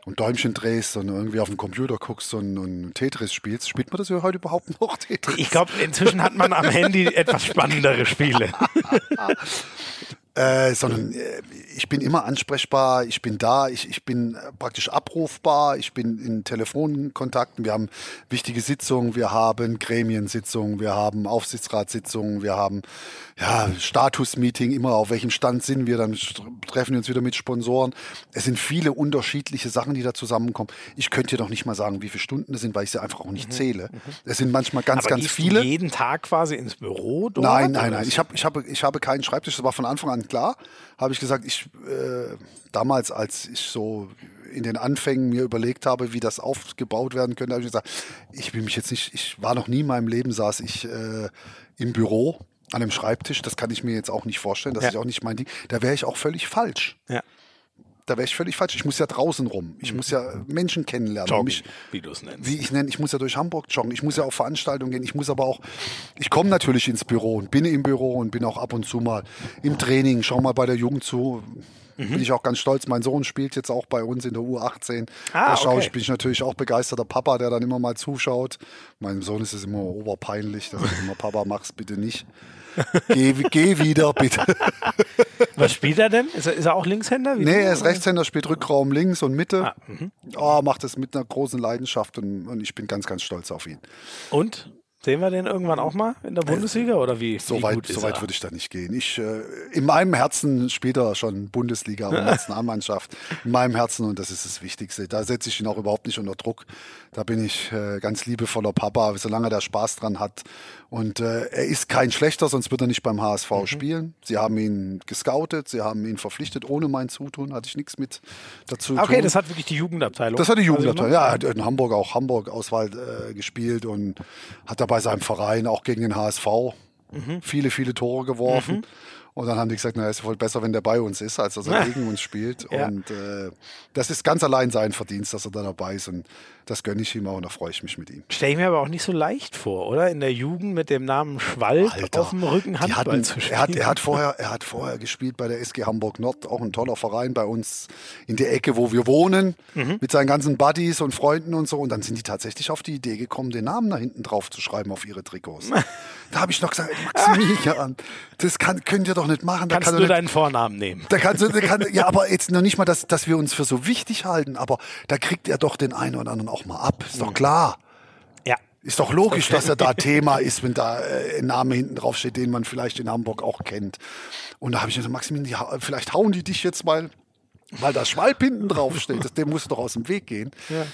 und Däumchen drehst und irgendwie auf dem Computer guckst und, und Tetris spielst. Spielt man das ja heute überhaupt noch? Tetris? Ich glaube, inzwischen hat man am Handy etwas spannendere Spiele. Äh, sondern äh, ich bin immer ansprechbar, ich bin da, ich, ich bin äh, praktisch abrufbar, ich bin in Telefonkontakten, wir haben wichtige Sitzungen, wir haben Gremiensitzungen, wir haben Aufsichtsratssitzungen, wir haben ja, Status-Meeting, immer auf welchem Stand sind wir, dann treffen wir uns wieder mit Sponsoren. Es sind viele unterschiedliche Sachen, die da zusammenkommen. Ich könnte dir doch nicht mal sagen, wie viele Stunden es sind, weil ich sie einfach auch nicht mhm. zähle. Mhm. Es sind manchmal ganz, Aber ganz viele. Du jeden Tag quasi ins Büro? Dort, nein, nein, nein. Ich, hab, ich, habe, ich habe keinen Schreibtisch, das war von Anfang an klar. Habe ich gesagt, ich äh, damals, als ich so in den Anfängen mir überlegt habe, wie das aufgebaut werden könnte, habe ich gesagt, ich will mich jetzt nicht, ich war noch nie in meinem Leben, saß ich äh, im Büro an einem Schreibtisch, das kann ich mir jetzt auch nicht vorstellen, das ja. ist auch nicht mein Ding, da wäre ich auch völlig falsch. Ja. Da wäre ich völlig falsch. Ich muss ja draußen rum. Ich mhm. muss ja Menschen kennenlernen. Joggen, mich, wie du es nennst. Wie ich nenne. Ich muss ja durch Hamburg joggen. Ich muss ja auf Veranstaltungen gehen. Ich muss aber auch, ich komme natürlich ins Büro und bin im Büro und bin auch ab und zu mal im Training. Schau mal bei der Jugend zu. Mhm. Bin ich auch ganz stolz. Mein Sohn spielt jetzt auch bei uns in der U18. Ah, da schaue okay. ich, bin ich natürlich auch begeisterter Papa, der dann immer mal zuschaut. Meinem Sohn ist es immer oberpeinlich, dass er immer Papa mach's bitte nicht. Geh, geh wieder, bitte. Was spielt er denn? Ist er, ist er auch Linkshänder? Wie nee, er ist Rechtshänder, spielt Rückraum links und Mitte. Ah, oh, macht es mit einer großen Leidenschaft und, und ich bin ganz, ganz stolz auf ihn. Und? Sehen wir den irgendwann auch mal in der Bundesliga oder wie? So wie weit, so weit würde ich da nicht gehen. Ich, äh, in meinem Herzen spielt er schon Bundesliga und Nationalmannschaft. In meinem Herzen und das ist das Wichtigste. Da setze ich ihn auch überhaupt nicht unter Druck. Da bin ich äh, ganz liebevoller Papa, solange er da Spaß dran hat. Und äh, er ist kein schlechter, sonst wird er nicht beim HSV mhm. spielen. Sie haben ihn gescoutet, sie haben ihn verpflichtet, ohne mein Zutun, hatte ich nichts mit dazu okay, tun. Okay, das hat wirklich die Jugendabteilung. Das hat die Jugendabteilung, ja. Er hat in Hamburg auch Hamburg-Auswahl äh, gespielt und hat dabei bei seinem Verein auch gegen den HSV mhm. viele, viele Tore geworfen. Mhm. Und dann haben die gesagt, na, ist wohl besser, wenn der bei uns ist, als dass er gegen uns spielt. Ja. Und äh, das ist ganz allein sein Verdienst, dass er da dabei ist. Und das gönne ich ihm auch und da freue ich mich mit ihm. Stelle ich mir aber auch nicht so leicht vor, oder? In der Jugend mit dem Namen Schwalb Alter, auf dem Rücken Handball hatten, zu spielen. Er hat, er, hat vorher, er hat vorher gespielt bei der SG Hamburg Nord, auch ein toller Verein bei uns in der Ecke, wo wir wohnen, mhm. mit seinen ganzen Buddies und Freunden und so. Und dann sind die tatsächlich auf die Idee gekommen, den Namen da hinten drauf zu schreiben auf ihre Trikots. da habe ich noch gesagt, Maximilian, das kann, könnt ihr doch nicht machen. Da kannst kann du deinen Vornamen nehmen. Da kannst du, da kann, ja, aber jetzt noch nicht mal, dass, dass wir uns für so wichtig halten, aber da kriegt er doch den einen oder anderen auch mal ab. Ist doch mhm. klar. Ja. Ist doch logisch, dass er da Thema ist, wenn da äh, ein Name hinten drauf steht, den man vielleicht in Hamburg auch kennt. Und da habe ich gesagt, Maximilian, vielleicht hauen die dich jetzt mal, weil das Schwalb hinten drauf steht. Das, dem musst du doch aus dem Weg gehen. Ja.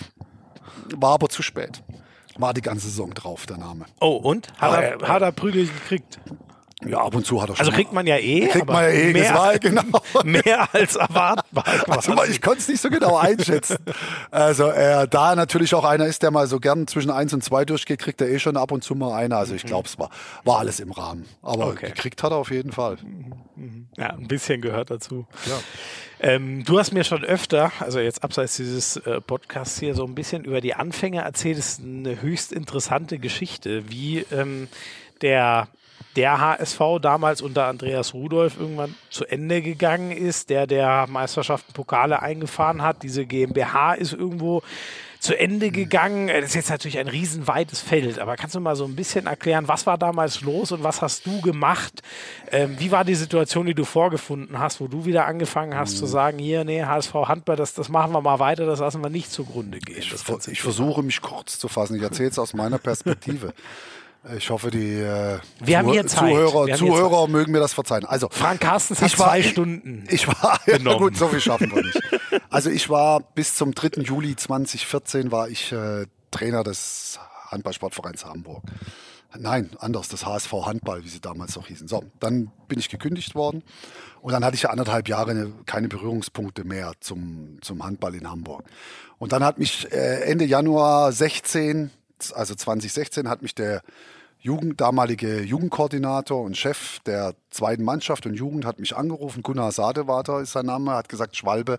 War aber zu spät. War die ganze Saison drauf, der Name. Oh, und? Hat, er, hat er Prügel gekriegt? Ja, ab und zu hat er schon. Also kriegt man ja eh. Kriegt man ja eh, mehr, war, genau. mehr als erwartbar. Also, ich konnte es nicht so genau einschätzen. Also er, da natürlich auch einer ist, der mal so gern zwischen eins und zwei durchgeht, kriegt er eh schon ab und zu mal einer. Also ich glaube, es war, war alles im Rahmen. Aber okay. gekriegt hat er auf jeden Fall. Ja, ein bisschen gehört dazu. Ja. Ähm, du hast mir schon öfter, also jetzt abseits dieses äh, Podcasts hier, so ein bisschen über die Anfänge erzählt. Das ist eine höchst interessante Geschichte, wie ähm, der der HSV damals unter Andreas Rudolph irgendwann zu Ende gegangen ist, der der Meisterschaften Pokale eingefahren hat. Diese GmbH ist irgendwo zu Ende gegangen. Das ist jetzt natürlich ein riesenweites Feld, aber kannst du mal so ein bisschen erklären, was war damals los und was hast du gemacht? Ähm, wie war die Situation, die du vorgefunden hast, wo du wieder angefangen hast mhm. zu sagen, hier, nee, HSV Handball, das, das machen wir mal weiter, das lassen wir nicht zugrunde gehen. Ich, ich versuche mich kurz zu fassen. Ich erzähle es aus meiner Perspektive. Ich hoffe, die äh, haben hier Zeit. Zuhörer, Zuhörer mögen mir das verzeihen. Also Frank Carstens hat zwei Stunden. Ich war ja, gut, so viel schaffen wir nicht. Also ich war bis zum 3. Juli 2014 war ich äh, Trainer des Handballsportvereins Hamburg. Nein, anders, das HSV Handball, wie sie damals noch hießen. So, dann bin ich gekündigt worden und dann hatte ich ja anderthalb Jahre keine Berührungspunkte mehr zum, zum Handball in Hamburg. Und dann hat mich äh, Ende Januar 16 also 2016 hat mich der Jugend, damalige Jugendkoordinator und Chef der zweiten Mannschaft und Jugend hat mich angerufen. Gunnar Sadewater ist sein Name, hat gesagt, Schwalbe,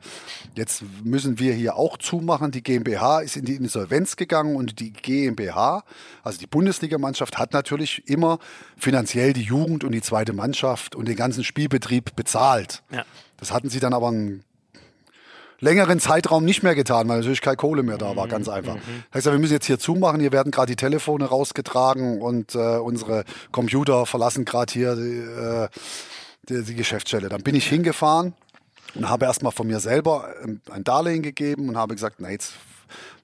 jetzt müssen wir hier auch zumachen. Die GmbH ist in die Insolvenz gegangen und die GmbH, also die Bundesligamannschaft, hat natürlich immer finanziell die Jugend und die zweite Mannschaft und den ganzen Spielbetrieb bezahlt. Ja. Das hatten sie dann aber einen längeren Zeitraum nicht mehr getan, weil natürlich keine Kohle mehr da war, ganz mhm, einfach. Mhm. Heißt ja, wir müssen jetzt hier zumachen, hier werden gerade die Telefone rausgetragen und äh, unsere Computer verlassen gerade hier die, äh, die, die Geschäftsstelle. Dann bin ich hingefahren und habe erstmal von mir selber ein Darlehen gegeben und habe gesagt, na jetzt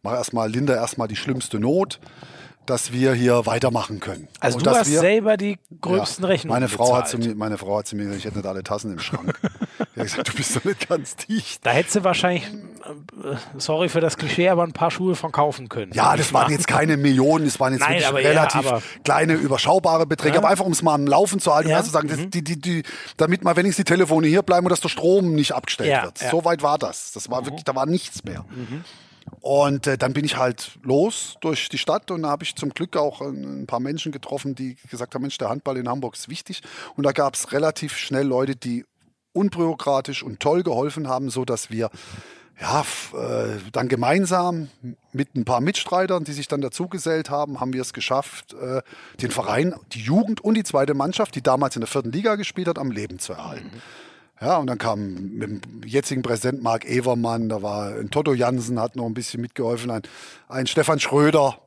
mach erstmal Linda erstmal die schlimmste Not dass wir hier weitermachen können. Also und du hast wir, selber die gröbsten ja, Rechnungen meine Frau hat zu mir, Meine Frau hat zu mir gesagt, ich hätte nicht alle Tassen im Schrank. Die hat gesagt, du bist doch nicht ganz dicht. Da hättest du wahrscheinlich sorry für das Klischee, aber ein paar Schuhe von kaufen können. Ja, das waren jetzt keine Millionen, das waren jetzt Nein, relativ ja, kleine, überschaubare Beträge, ja. aber einfach um es mal am Laufen zu halten ja. zu sagen, mhm. die, die, die, damit mal wenigstens die Telefone hier bleiben und dass der Strom nicht abgestellt wird. So weit war das. Das war mhm. wirklich, da war nichts mehr. Mhm. Und äh, dann bin ich halt los durch die Stadt und da habe ich zum Glück auch ein, paar Menschen getroffen, die gesagt haben, Mensch, der Handball in Hamburg ist wichtig. Und da gab es relativ schnell Leute, die unbürokratisch und toll geholfen haben, so dass wir ja, äh, dann gemeinsam mit ein paar Mitstreitern, die sich dann dazugesellt haben, haben wir es geschafft, äh, den Verein, die Jugend und die zweite Mannschaft, die damals in der vierten Liga gespielt hat, am Leben zu erhalten. Mhm. Ja, und dann kam mit dem jetzigen Präsident Marc Evermann, da war ein Toto Jansen, hat noch ein bisschen mitgeholfen, ein, ein Stefan Schröder,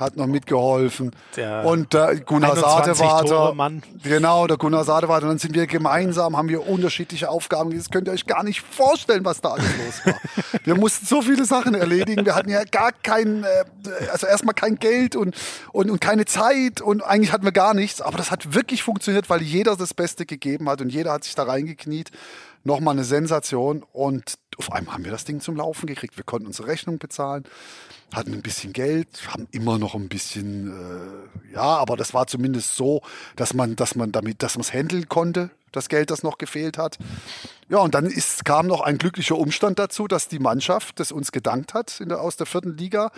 hat noch mitgeholfen. Der und der Gunnar Sadewater. Genau, der Gunnar Sadewater. Und dann sind wir gemeinsam, haben wir unterschiedliche Aufgaben. Das könnt ihr euch gar nicht vorstellen, was da alles los war. wir mussten so viele Sachen erledigen. Wir hatten ja gar kein, äh, also erstmal kein Geld und, und, und keine Zeit und eigentlich hatten wir gar nichts. Aber das hat wirklich funktioniert, weil jeder das Beste gegeben hat und jeder hat sich da reingekniet nochmal eine Sensation. Und auf einmal haben wir das Ding zum Laufen gekriegt. Wir konnten unsere Rechnung bezahlen, hatten ein bisschen Geld, haben immer noch ein bisschen, äh, ja, aber das war zumindest so, dass man, dass man damit, dass man es handeln konnte, das Geld, das noch gefehlt hat. Ja, und dann ist, kam noch ein glücklicher Umstand dazu, dass die Mannschaft, das uns gedankt hat der, aus der vierten Liga,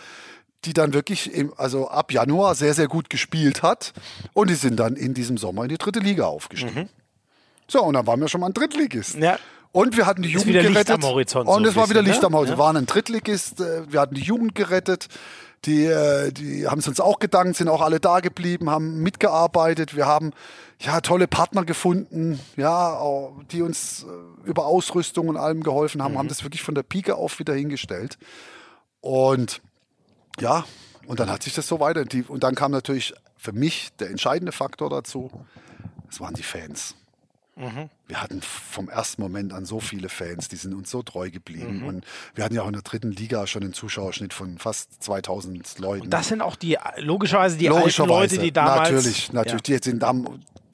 die dann wirklich im, also ab Januar sehr, sehr gut gespielt hat. Und die sind dann in diesem Sommer in die dritte Liga aufgestiegen. Mhm. So, und dann waren wir schon mal ein Drittligist. Ja. Und wir hatten die Jugend gerettet. Am Horizont und so es war wieder Licht ne? am Horizont. Wir waren ein Drittligist, äh, wir hatten die Jugend gerettet. Die, äh, die haben es uns auch gedankt, sind auch alle da geblieben, haben mitgearbeitet. Wir haben ja tolle Partner gefunden, ja, die uns äh, über Ausrüstung und allem geholfen haben, mhm. haben das wirklich von der Pike auf wieder hingestellt. Und ja, und dann hat sich das so weiter. Und dann kam natürlich für mich der entscheidende Faktor dazu. Das waren die Fans. Mhm. Wir hatten vom ersten Moment an so viele Fans, die sind uns so treu geblieben. Mhm. Und wir hatten ja auch in der dritten Liga schon einen Zuschauerschnitt von fast 2000 Leuten. Und das sind auch die, logischerweise die logischerweise, alten Leute, die damals... Natürlich, natürlich. Ja. Die sind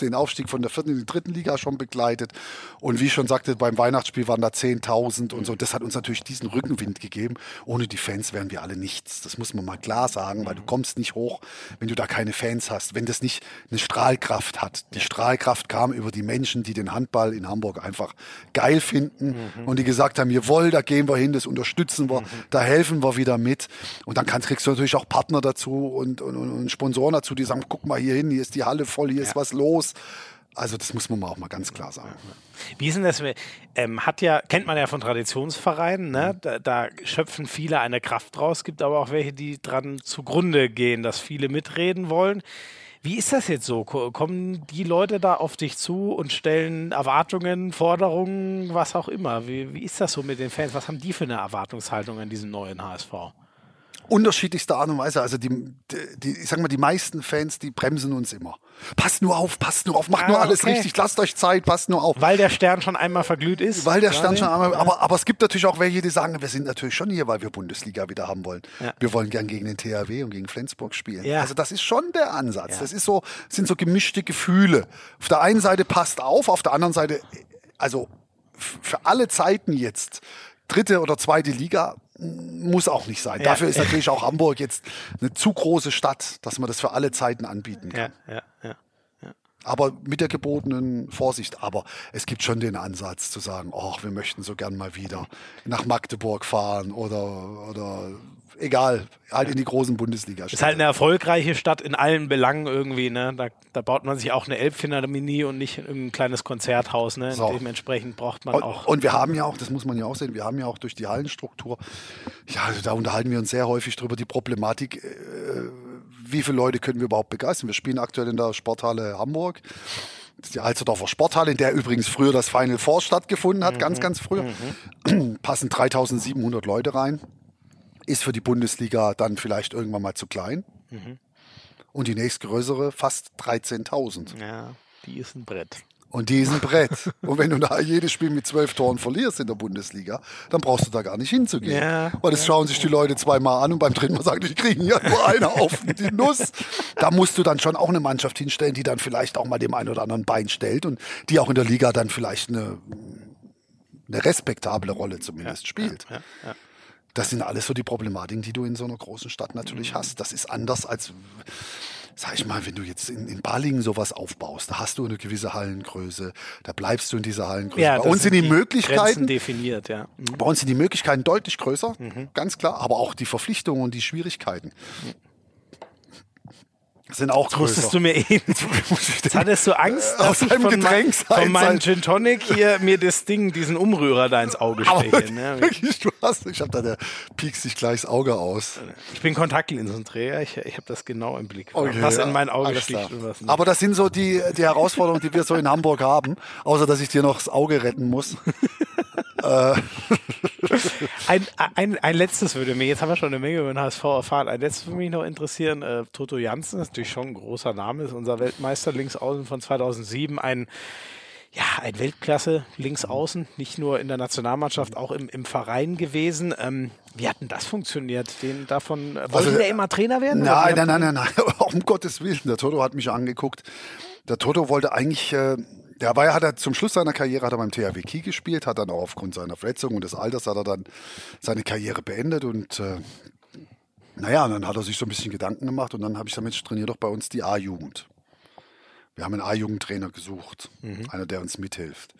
den Aufstieg von der vierten in die dritten Liga schon begleitet. Und wie ich schon sagte, beim Weihnachtsspiel waren da 10.000 und so. Das hat uns natürlich diesen Rückenwind gegeben. Ohne die Fans wären wir alle nichts. Das muss man mal klar sagen, weil du kommst nicht hoch, wenn du da keine Fans hast, wenn das nicht eine Strahlkraft hat. Die Strahlkraft kam über die Menschen, die den Handball in Hamburg einfach geil finden mhm. und die gesagt haben, jawohl, da gehen wir hin, das unterstützen wir, mhm. da helfen wir wieder mit. Und dann kannst, kriegst du natürlich auch Partner dazu und, und, und Sponsoren dazu, die sagen, guck mal hier hin, hier ist die Halle voll, hier ja. ist was los. Also das muss man auch mal ganz klar sagen. Wie ist denn das? Ähm, hat ja, kennt man ja von Traditionsvereinen, ne? Mhm. Da, da, schöpfen viele eine Kraft draus, gibt aber auch welche, die dran zugrunde gehen, dass viele mitreden wollen. Wie ist das jetzt so? Kommen die Leute da auf dich zu und stellen Erwartungen, Forderungen, was auch immer? Wie, wie ist das so mit den Fans? Was haben die für eine Erwartungshaltung an diesen neuen HSV? Unterschiedlichster Art und Weise. Also die, die, ich sag mal, die meisten Fans, die bremsen uns immer. Passt nur auf, passt nur auf, macht ah, nur alles okay. richtig, lasst euch Zeit, passt nur auf. Weil der Stern schon einmal verglüht ist. Weil der Stern schon einmal, aber, aber es gibt natürlich auch welche, die sagen, wir sind natürlich schon hier, weil wir Bundesliga wieder haben wollen. Ja. Wir wollen gern gegen den THW und gegen Flensburg spielen. Ja. Also das ist schon der Ansatz. Ja. Das ist so, sind so gemischte Gefühle. Auf der einen Seite passt auf, auf der anderen Seite, also für alle Zeiten jetzt dritte oder zweite Liga muss auch nicht sein. Ja. Dafür ist natürlich auch Hamburg jetzt eine zu große Stadt, dass man das für alle Zeiten anbieten kann. Ja, ja. Aber mit der gebotenen Vorsicht. Aber es gibt schon den Ansatz zu sagen, ach, wir möchten so gern mal wieder nach Magdeburg fahren oder, oder egal, halt in die großen Bundesliga. Ist halt eine erfolgreiche Stadt in allen Belangen irgendwie. Ne? Da, da baut man sich auch eine Elbphilharmonie und nicht ein kleines Konzerthaus. Ne? So. Dementsprechend braucht man und, auch. Und wir haben ja auch, das muss man ja auch sehen, wir haben ja auch durch die Hallenstruktur, ja, also da unterhalten wir uns sehr häufig drüber, die Problematik, äh, wie viele Leute können wir überhaupt begeistern. Wir spielen aktuell in der Sporthalle Hamburg die Alsterdorfer Sporthalle, in der übrigens früher das Final Four stattgefunden hat, mhm. ganz, ganz früher, mhm. passen 3700 Leute rein ist für die Bundesliga dann vielleicht irgendwann mal zu klein. Mhm. Und die nächstgrößere fast 13.000. Ja, die ist ein Brett. Und die ist ein Brett. Und wenn du da jedes Spiel mit zwölf Toren verlierst in der Bundesliga, dann brauchst du da gar nicht hinzugehen. Ja, Weil das ja. schauen sich die Leute zweimal an und beim dritten Mal sagen, die kriegen ja nur eine auf die Nuss. Da musst du dann schon auch eine Mannschaft hinstellen, die dann vielleicht auch mal dem einen oder anderen Bein stellt und die auch in der Liga dann vielleicht eine, eine respektable Rolle zumindest ja, spielt. Das sind alles so die Problematiken, die du in so einer großen Stadt natürlich mhm. hast. Das ist anders als sag ich mal, wenn du jetzt in, in Balingen sowas aufbaust, da hast du eine gewisse Hallengröße, da bleibst du in dieser Hallengröße. Ja, bei uns sind die, die Möglichkeiten definiert, ja. Mhm. Bei uns sind die Möglichkeiten deutlich größer, mhm. ganz klar, aber auch die Verpflichtungen und die Schwierigkeiten. Mhm sind auch größer. Musstest du mir eben. Jetzt hattest du Angst, aus einem von, Getränk mein, von meinem Gin Tonic hier mir das Ding, diesen Umrührer da ins Auge stechen. Ja, wirklich, du hast, ich hab da, der piekst sich gleich das Auge aus. Ich bin Kontaktlinsenträger, ich, ich habe das genau im Blick, okay, was in mein Auge sticht und was nicht. Aber das sind so die, die Herausforderungen, die wir so in Hamburg haben, außer dass ich dir noch das Auge retten muss. Äh. ein, ein, ein letztes würde mir, jetzt haben wir schon eine Menge über den HSV erfahren, ein letztes würde mich noch interessieren. Äh, Toto Janssen ist natürlich schon ein großer Name, ist unser Weltmeister links außen von 2007, ein ja, ein Weltklasse linksaußen, nicht nur in der Nationalmannschaft, auch im, im Verein gewesen. Ähm, wie hat denn das funktioniert? Den davon wollte also, der immer Trainer werden? Nein, nein, nein, nein, nein, um Gottes Willen. Der Toto hat mich angeguckt. Der Toto wollte eigentlich äh, der war, hat er zum Schluss seiner Karriere hat er beim THW Kiel gespielt, hat dann auch aufgrund seiner Verletzung und des Alters hat er dann seine Karriere beendet und äh, naja, dann hat er sich so ein bisschen Gedanken gemacht und dann habe ich damit trainiert doch bei uns die A-Jugend. Wir haben einen A-Jugendtrainer gesucht, mhm. einer, der uns mithilft.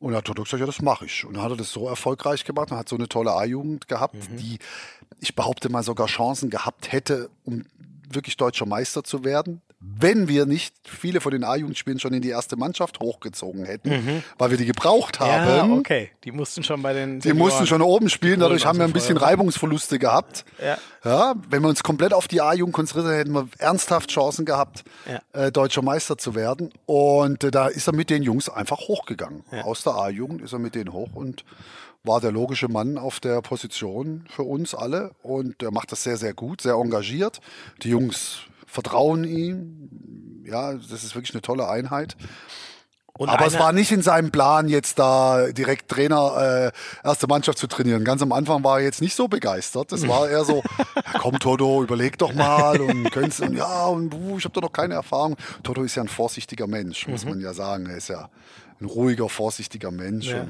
Und er hat gesagt, ja, das mache ich. Und dann hat er das so erfolgreich gemacht und hat so eine tolle A-Jugend gehabt, mhm. die, ich behaupte mal, sogar Chancen gehabt hätte, um wirklich deutscher Meister zu werden wenn wir nicht viele von den A-Jugendspielen schon in die erste Mannschaft hochgezogen hätten, mhm. weil wir die gebraucht haben. Ja, okay. Die mussten schon bei den. Die mussten schon oben spielen, dadurch haben wir ein bisschen Reibungsverluste gehabt. Ja. ja wenn wir uns komplett auf die A-Jugend konzentriert hätten wir ernsthaft Chancen gehabt, ja. äh, deutscher Meister zu werden. Und äh, da ist er mit den Jungs einfach hochgegangen. Ja. Aus der A-Jugend ist er mit denen hoch und war der logische Mann auf der Position für uns alle. Und er macht das sehr, sehr gut, sehr engagiert. Die Jungs vertrauen ihm. Ja, das ist wirklich eine tolle Einheit. Und Aber es war nicht in seinem Plan, jetzt da direkt Trainer, äh, erste Mannschaft zu trainieren. Ganz am Anfang war er jetzt nicht so begeistert. Das war eher so, ja, komm Toto, überleg doch mal und könntest und ja und uh, ich habe da noch keine Erfahrung. Toto ist ja ein vorsichtiger Mensch, muss mhm. man ja sagen. Er ist ja ein ruhiger, vorsichtiger Mensch. Ja.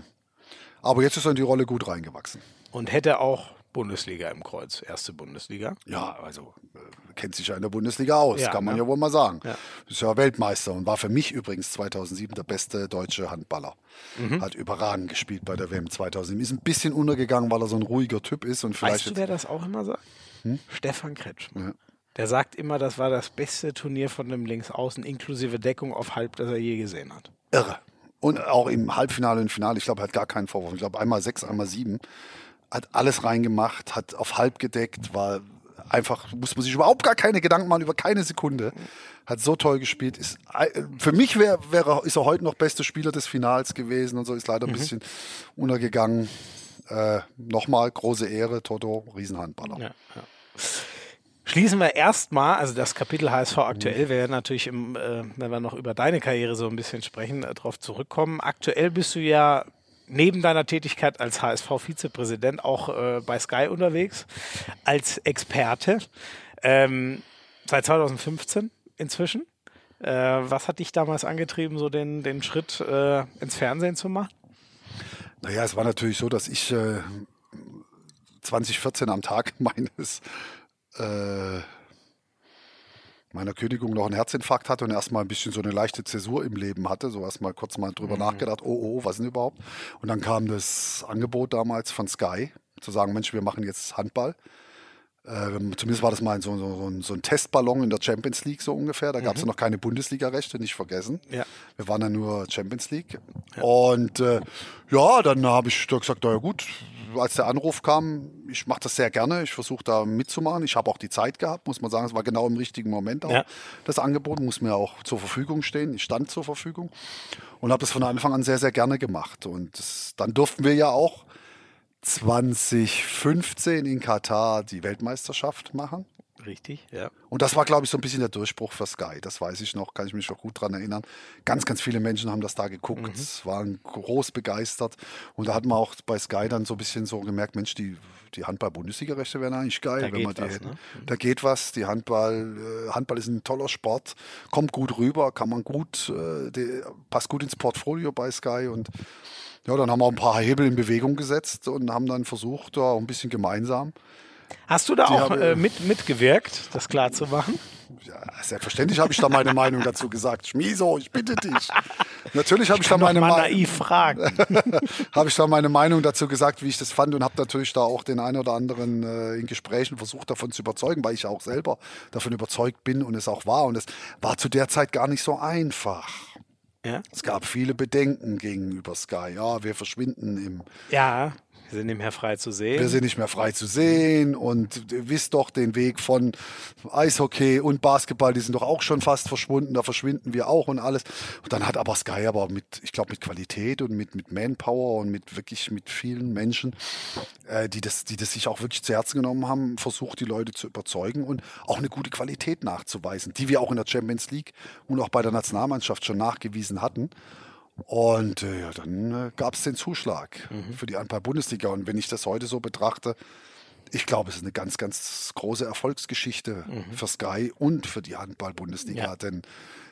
Aber jetzt ist er in die Rolle gut reingewachsen. Und hätte auch Bundesliga im Kreuz, erste Bundesliga. Ja, also äh, kennt sich ja in der Bundesliga aus, ja, kann man ja. ja wohl mal sagen. Ja. Ist ja Weltmeister und war für mich übrigens 2007 der beste deutsche Handballer. Mhm. Hat überragend gespielt bei der WM 2007. Ist ein bisschen untergegangen, weil er so ein ruhiger Typ ist und vielleicht. Weißt du, wer das auch immer sagt? Hm? Stefan Kretschmer. Ja. Der sagt immer, das war das beste Turnier von dem Linksaußen inklusive Deckung auf Halb, das er je gesehen hat. Irre. Und auch im Halbfinale und Finale, ich glaube, er hat gar keinen Vorwurf. Ich glaube, einmal sechs, einmal sieben hat alles reingemacht, hat auf halb gedeckt, war einfach, muss man sich überhaupt gar keine Gedanken machen, über keine Sekunde. Hat so toll gespielt. Ist, für mich wäre, wär, ist er heute noch beste Spieler des Finals gewesen und so, ist leider ein mhm. bisschen untergegangen. Äh, Nochmal große Ehre, Toto, Riesenhandballer. Ja, ja. Schließen wir erstmal, also das Kapitel HSV aktuell, mhm. wir werden natürlich, im, äh, wenn wir noch über deine Karriere so ein bisschen sprechen, äh, darauf zurückkommen. Aktuell bist du ja neben deiner Tätigkeit als HSV-Vizepräsident auch äh, bei Sky unterwegs, als Experte. Ähm, seit 2015 inzwischen. Äh, was hat dich damals angetrieben, so den, den Schritt äh, ins Fernsehen zu machen? Naja, es war natürlich so, dass ich 2014 äh, am Tag meines äh, meiner Kündigung noch einen Herzinfarkt hatte und erstmal ein bisschen so eine leichte Zäsur im Leben hatte, so erstmal kurz mal drüber mhm. nachgedacht, oh, oh, was denn überhaupt? Und dann kam das Angebot damals von Sky, zu sagen, Mensch, wir machen jetzt Handball. Äh, zumindest war das mal so, so, so, ein Testballon in der Champions League so ungefähr. Da gab es mhm. noch keine Bundesliga-Rechte, nicht vergessen. Ja. Wir waren dann nur Champions League. Ja. Und äh, ja, dann habe ich da gesagt, na ja gut, als der Anruf kam, ich mache das sehr gerne, ich versuche da mitzumachen. Ich habe auch die Zeit gehabt, muss man sagen, es war genau im richtigen Moment auch. Ja. Das Angebot muss mir auch zur Verfügung stehen. Ich stand zur Verfügung und habe das von Anfang an sehr, sehr gerne gemacht. Und das, dann durften wir ja auch 2015 in Katar die Weltmeisterschaft machen. Richtig, ja. Und das war, glaube ich, so ein bisschen der Durchbruch für Sky. Das weiß ich noch, kann ich mich noch gut daran erinnern. Ganz, ganz viele Menschen haben das da geguckt, mhm. waren groß begeistert. Und da hat man auch bei Sky dann so ein bisschen so gemerkt, Mensch, die, die Handball-Bundesliga-Rechte wären eigentlich geil, da wenn man die was. Ne? Da geht was. Die Handball, äh, Handball ist ein toller Sport, kommt gut rüber, kann man gut, äh, die, passt gut ins Portfolio bei Sky und Ja, dann haben wir ein paar Hebel in Bewegung gesetzt und haben dann versucht, da ein bisschen gemeinsam. Hast du da Die auch äh, mit, mitgewirkt, das klar zu machen? Ja, selbstverständlich habe ich da meine Meinung dazu gesagt. Schmieso, ich bitte dich. Natürlich habe ich, ich da meine Meinung. fragen. habe ich da meine Meinung dazu gesagt, wie ich das fand und habe natürlich da auch den einen oder anderen äh, in Gesprächen versucht davon zu überzeugen, weil ich auch selber davon überzeugt bin und es auch war. Und es war zu der Zeit gar nicht so einfach. Ja. Es gab viele Bedenken gegenüber Sky. Ja, wir verschwinden im. Ja. Wir sind nicht mehr frei zu sehen. Wir sind nicht mehr frei zu sehen und wisst doch den Weg von Eishockey und Basketball, die sind doch auch schon fast verschwunden, da verschwinden wir auch und alles. Und dann hat aber Sky aber mit, ich glaube, mit Qualität und mit, mit Manpower und mit wirklich mit vielen Menschen, äh, die, das, die das sich auch wirklich zu Herzen genommen haben, versucht, die Leute zu überzeugen und auch eine gute Qualität nachzuweisen, die wir auch in der Champions League und auch bei der Nationalmannschaft schon nachgewiesen hatten. Und äh, ja, dann äh, gab es den Zuschlag mhm. für die Handball-Bundesliga. Und wenn ich das heute so betrachte, ich glaube, es ist eine ganz, ganz große Erfolgsgeschichte mhm. für Sky und für die Handball-Bundesliga. Ja. Denn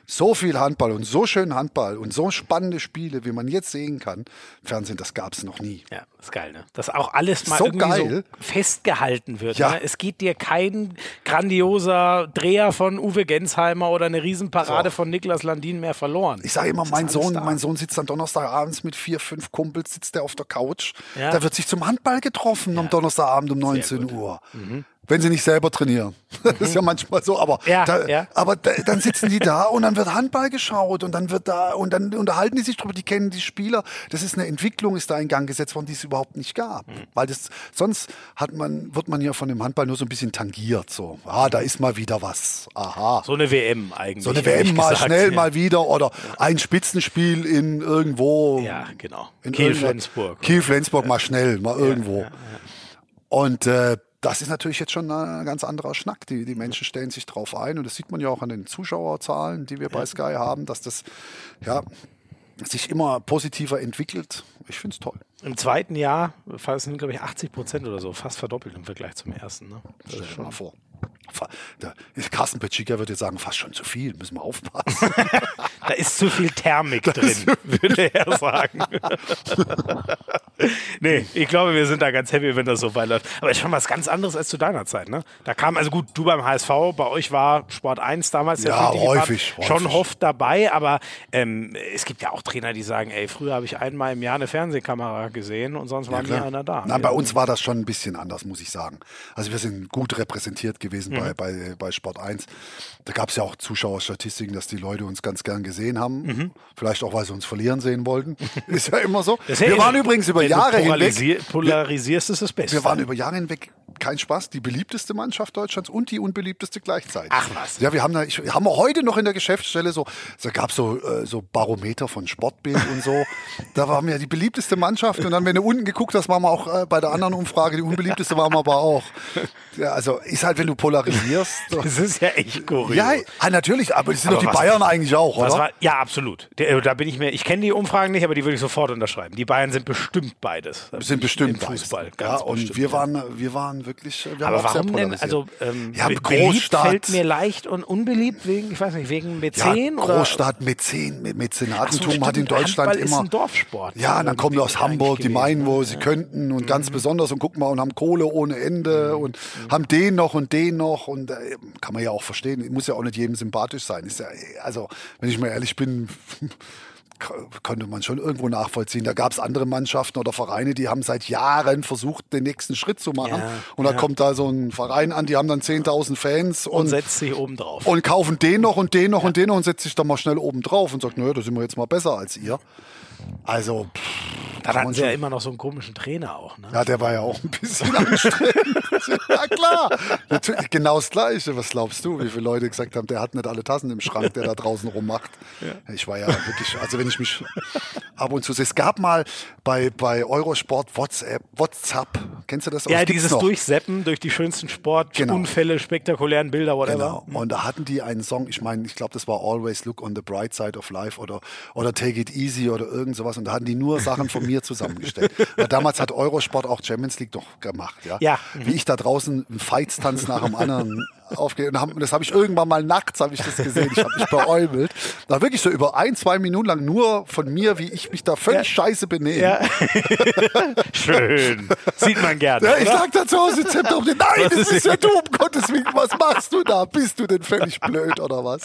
so viel Handball und so schön Handball und so spannende Spiele, wie man jetzt sehen kann, Fernsehen, das gab es noch nie. Ja, ist geil, ne? Dass auch alles mal so irgendwie geil. so festgehalten wird. Ja. Ne? Es geht dir kein grandioser Dreher von Uwe Gensheimer oder eine Riesenparade so. von Niklas Landin mehr verloren. Ich sage immer, mein Sohn, mein Sohn sitzt dann Donnerstagabends mit vier, fünf Kumpels, sitzt der auf der Couch. Ja. Da wird sich zum Handball getroffen ja. am Donnerstagabend um 19 Uhr. Mhm wenn sie nicht selber trainieren. Das ist ja manchmal so, aber, ja, da, ja. aber da, dann sitzen die da und dann wird Handball geschaut und dann wird da und dann unterhalten die sich drüber, die kennen die Spieler. Das ist eine Entwicklung, ist da in Gang gesetzt worden, die es überhaupt nicht gab. Mhm. Weil das, sonst hat man, wird man ja von dem Handball nur so ein bisschen tangiert. So, ah, da ist mal wieder was. Aha. So eine WM eigentlich. So eine WM mal gesagt, schnell ja. mal wieder oder ein Spitzenspiel in irgendwo. Ja, genau. Kiel-Flensburg. Kiel-Flensburg mal schnell, mal irgendwo. Und äh, das ist natürlich jetzt schon ein ganz anderer Schnack. Die, die Menschen stellen sich drauf ein und das sieht man ja auch an den Zuschauerzahlen, die wir bei Sky haben, dass das ja, sich immer positiver entwickelt. Ich finde es toll. Im zweiten Jahr sind, glaube ich, 80 Prozent oder so, fast verdoppelt im Vergleich zum ersten. Ne? Das Stell ist schon mal vor. Carsten Petschika würde sagen, fast schon zu viel, müssen wir aufpassen. da ist zu viel Thermik das drin, würde er sagen. nee, ich glaube, wir sind da ganz happy, wenn das so weiterläuft. Aber ist schon was ganz anderes als zu deiner Zeit, ne? Da kam, also gut, du beim HSV, bei euch war Sport 1 damals ja, häufig, häufig, schon oft dabei, aber ähm, es gibt ja auch Trainer, die sagen, ey, früher habe ich einmal im Jahr eine Fernsehkamera gesehen und sonst war ja, nie einer da. Nein, bei uns war das schon ein bisschen anders, muss ich sagen. Also wir sind gut repräsentiert gewesen mhm. bei, bei, bei Sport 1. Da gab es ja auch Zuschauerstatistiken, dass die Leute uns ganz gern gesehen haben. Mhm. Vielleicht auch, weil sie uns verlieren sehen wollten. Ist ja immer so. wir waren übrigens über Jahre hinweg. Polarisierst ist das Beste. Wir waren über Jahre hinweg kein Spaß, die beliebteste Mannschaft Deutschlands und die unbeliebteste gleichzeitig. Ach was. Ja, wir haben da, ich, haben wir heute noch in der Geschäftsstelle so, da gab so, äh, so Barometer von Sportbild und so. Da waren wir die beliebteste Mannschaft und dann, wenn du unten geguckt hast, waren wir auch äh, bei der anderen Umfrage, die unbeliebteste waren wir aber auch. Ja, also ist halt, wenn du polarisierst. das ist ja echt kurios. Ja, ah, natürlich, aber das sind aber doch die Bayern eigentlich auch, oder? War, ja, absolut. Äh, da bin ich mir, ich kenne die Umfragen nicht, aber die würde ich sofort unterschreiben. Die Bayern sind bestimmt beides. Sind bestimmt Im Fußball. Beides. ja, und bestimmt, wir waren, wir waren wirklich, wir aber warum denn? Also ähm, ja, Großstadt fällt mir leicht und unbeliebt wegen, ich weiß nicht, wegen Mäzen ja, Großstadt, Mäzen, Mäzenatentum so, hat in Deutschland Handball immer. Ist ein Dorfsport. Ja, dann kommen die aus Hamburg, die meinen, wo sie könnten und mhm. ganz besonders und guck mal und haben Kohle ohne Ende mhm. und mhm. Haben den noch und den noch und äh, kann man ja auch verstehen. Muss ja auch nicht jedem sympathisch sein. Ist ja, also wenn ich mal ehrlich bin konnte man schon irgendwo nachvollziehen. Da gab es andere Mannschaften oder Vereine, die haben seit Jahren versucht, den nächsten Schritt zu machen. Ja, und da ja. kommt da so ein Verein an, die haben dann 10.000 Fans und, und setzt sich oben drauf. Und kaufen den noch und den noch ja. und den noch und setzt sich dann mal schnell oben drauf und sagt, naja, da sind wir jetzt mal besser als ihr. Also, pff, da hatten sie ja immer noch so einen komischen Trainer auch. Ne? Ja, der war ja auch ein bisschen anstrengend. ja, klar. Natürlich, genau das Gleiche. Was glaubst du, wie viele Leute gesagt haben, der hat nicht alle Tassen im Schrank, der da draußen rummacht? Ja. Ich war ja wirklich, also wenn ich mich ab und zu sehe, es gab mal bei, bei Eurosport WhatsApp, WhatsApp Kennst du das? Ja, dieses Durchseppen durch die schönsten Sportunfälle, genau. spektakulären Bilder, whatever. Genau. Mhm. Und da hatten die einen Song, ich meine, ich glaube, das war Always Look on the Bright Side of Life oder, oder Take It Easy oder irgend sowas. Und da hatten die nur Sachen von mir zusammengestellt. Weil damals hat Eurosport auch Champions League doch gemacht, ja. ja. Wie ich da draußen einen Feitstanz nach dem anderen aufgeht. Und das habe ich irgendwann mal nachts, habe ich das gesehen. Ich habe mich beäumelt. Da wirklich so über ein, zwei Minuten lang nur von mir, wie ich mich da völlig ja. scheiße benehme. Ja. Schön. Sieht man gerne. Ja, ich lag da zu Hause, Zepter um den, nein, das ist ja du, um Gottes Willen, was machst du da? Bist du denn völlig blöd oder was?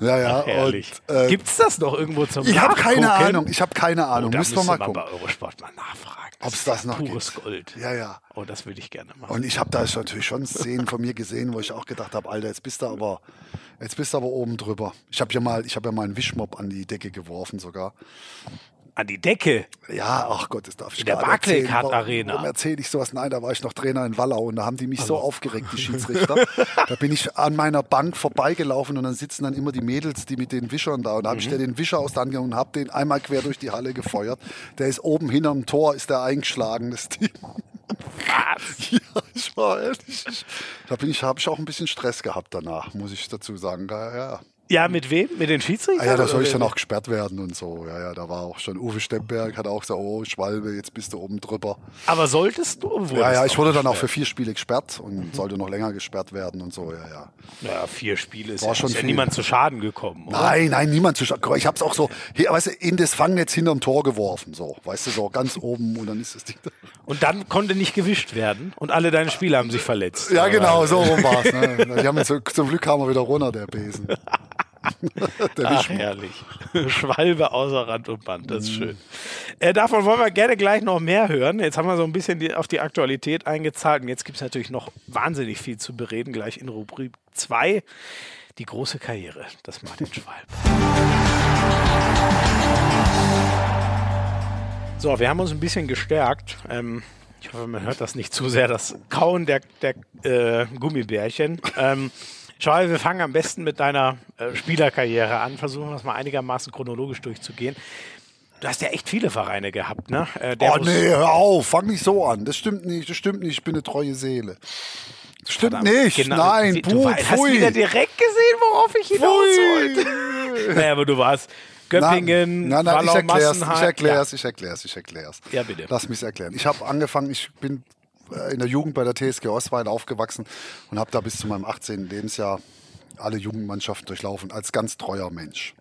Ja, ja. Herrlich. Äh, Gibt's das noch irgendwo zum Ich habe keine Ahnung, ich habe keine Ahnung. Oh, Müssen wir mal gucken. bei Eurosport mal nachfragen. Ob es das noch pures gibt. Gold. Ja, ja. Oh, das würde ich gerne machen. Und ich habe da natürlich schon Szenen von mir gesehen, wo ich auch gedacht habe, Alter, jetzt bist du aber, jetzt bist du aber oben drüber. Ich habe ja mal, ich habe ja mal einen Wischmob an die Decke geworfen sogar an die Decke. Ja, ach Gott, das darf ich In der Barclaycard Arena. Warum erzähle ich sowas? Nein, da war ich noch Trainer in Wallau und da haben die mich also. so aufgeregt, die Schiedsrichter. da bin ich an meiner Bank vorbeigelaufen und dann sitzen dann immer die Mädels, die mit den Wischern da. Und da habe mhm. ich den Wischer aus der Hand genommen und habe den einmal quer durch die Halle gefeuert. Der ist oben hinterm Tor, ist der eingeschlagen, das Team. Was? Ja, ich war ehrlich. Da bin ich, habe ich auch ein bisschen Stress gehabt danach, muss ich dazu sagen. Ja, ja. Ja, mit wem? Mit den Schiedsrichtern? Ah, ja, da soll ich dann auch gesperrt werden und so. Ja, ja, da war auch schon Uwe Stemberg, hat auch gesagt, oh, Schwalbe, jetzt bist du oben drüber. Aber solltest du? Ja, ja, ich wurde dann auch für vier Spiele gesperrt und mhm. sollte noch länger gesperrt werden und so, ja, ja. Ja, vier Spiele ist, war ja, schon ist ja niemand zu Schaden gekommen. Oder? Nein, nein, niemand zu Schaden. Ich hab's auch so, hier, weißt du, in das Fangnetz hinterm Tor geworfen, so, weißt du, so ganz oben und dann ist das Ding da. Und dann konnte nicht gewischt werden und alle deine Spieler haben sich verletzt. Ja, genau, so rum war's. Ne? Die haben zum Glück kam er wieder runter, der Besen. Ach, herrlich. Schwalbe außer Rand und Band, das ist mhm. schön. Äh, davon wollen wir gerne gleich noch mehr hören. Jetzt haben wir so ein bisschen die, auf die Aktualität eingezahlt und jetzt gibt es natürlich noch wahnsinnig viel zu bereden, gleich in Rubrik 2. Die große Karriere des Martin Schwalbe. So, wir haben uns ein bisschen gestärkt. Ähm, ich hoffe, man hört das nicht zu sehr, das Kauen der, der äh, Gummibärchen. Ähm, Schau, wir fangen am besten mit deiner äh, Spielerkarriere an, versuchen das mal einigermaßen chronologisch durchzugehen. Du hast ja echt viele Vereine gehabt, ne? Äh, oh nee, hör auf, fang nicht so an. Das stimmt nicht, das stimmt nicht, ich bin eine treue Seele. Das stimmt Verdammt, nicht, genau, nein, du buh, hast wieder direkt gesehen, worauf ich hinaus wollte. naja, aber du warst Göppingen, nein, nein, nein, ich erklär's, ich erklär's, ja. ich erklär's, ich erklär's. Ja, bitte. Lass mich erklären. Ich habe angefangen, ich bin in der Jugend bei der TSG Oswald aufgewachsen und habe da bis zu meinem 18. Lebensjahr alle Jugendmannschaften durchlaufen als ganz treuer Mensch.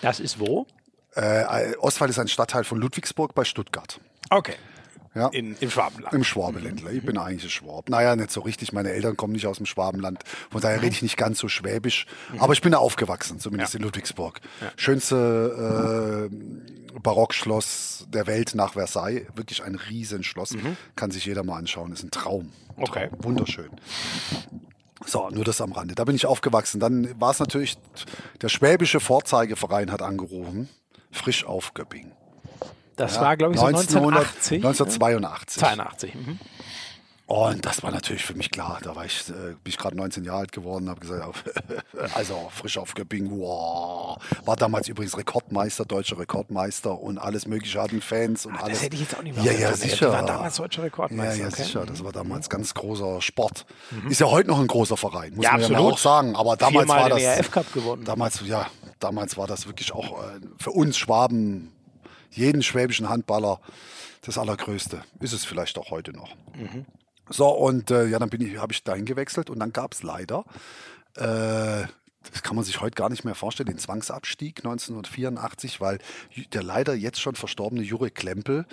Das ist wo? Äh, Oswald ist ein Stadtteil von Ludwigsburg bei Stuttgart. Okay. Ja. In, Im Schwabenland. Im Schwabenländler. Ich bin eigentlich ein Schwab. Naja, nicht so richtig. Meine Eltern kommen nicht aus dem Schwabenland. Von daher rede ich nicht ganz so schwäbisch. Mhm. Aber ich bin da aufgewachsen, zumindest ja. in Ludwigsburg. Ja. Schönste äh, Barockschloss der Welt nach Versailles. Wirklich ein Riesenschloss. Mhm. Kann sich jeder mal anschauen. Ist ein Traum. Okay. Wunderschön. So, nur das am Rande. Da bin ich aufgewachsen. Dann war es natürlich, der schwäbische Vorzeigeverein hat angerufen. Frisch auf Göppingen. Das ja, war, glaube ich, so 1980. 1982. 82. Mhm. Und das war natürlich für mich klar. Da war ich, äh, bin ich gerade 19 Jahre alt geworden, habe gesagt, also frisch auf Göppingen, wow. War damals übrigens Rekordmeister, deutscher Rekordmeister und alles Mögliche hatten Fans und Ach, alles. Das hätte ich jetzt auch nicht mehr Ja, ja, sicher. Die waren damals deutscher Rekordmeister. Ja, ja, okay. sicher. Das war damals ganz großer Sport. Mhm. Ist ja heute noch ein großer Verein, muss ja, man absolut. ja auch sagen. Aber damals Viermal war das. Den ERF Cup gewonnen. Damals, ja, damals war das wirklich auch äh, für uns Schwaben jeden schwäbischen Handballer das Allergrößte. Ist es vielleicht auch heute noch. Mhm. So, und äh, ja, dann bin ich, habe ich dahin gewechselt und dann gab es leider, äh, das kann man sich heute gar nicht mehr vorstellen, den Zwangsabstieg 1984, weil der leider jetzt schon verstorbene Jure Klempel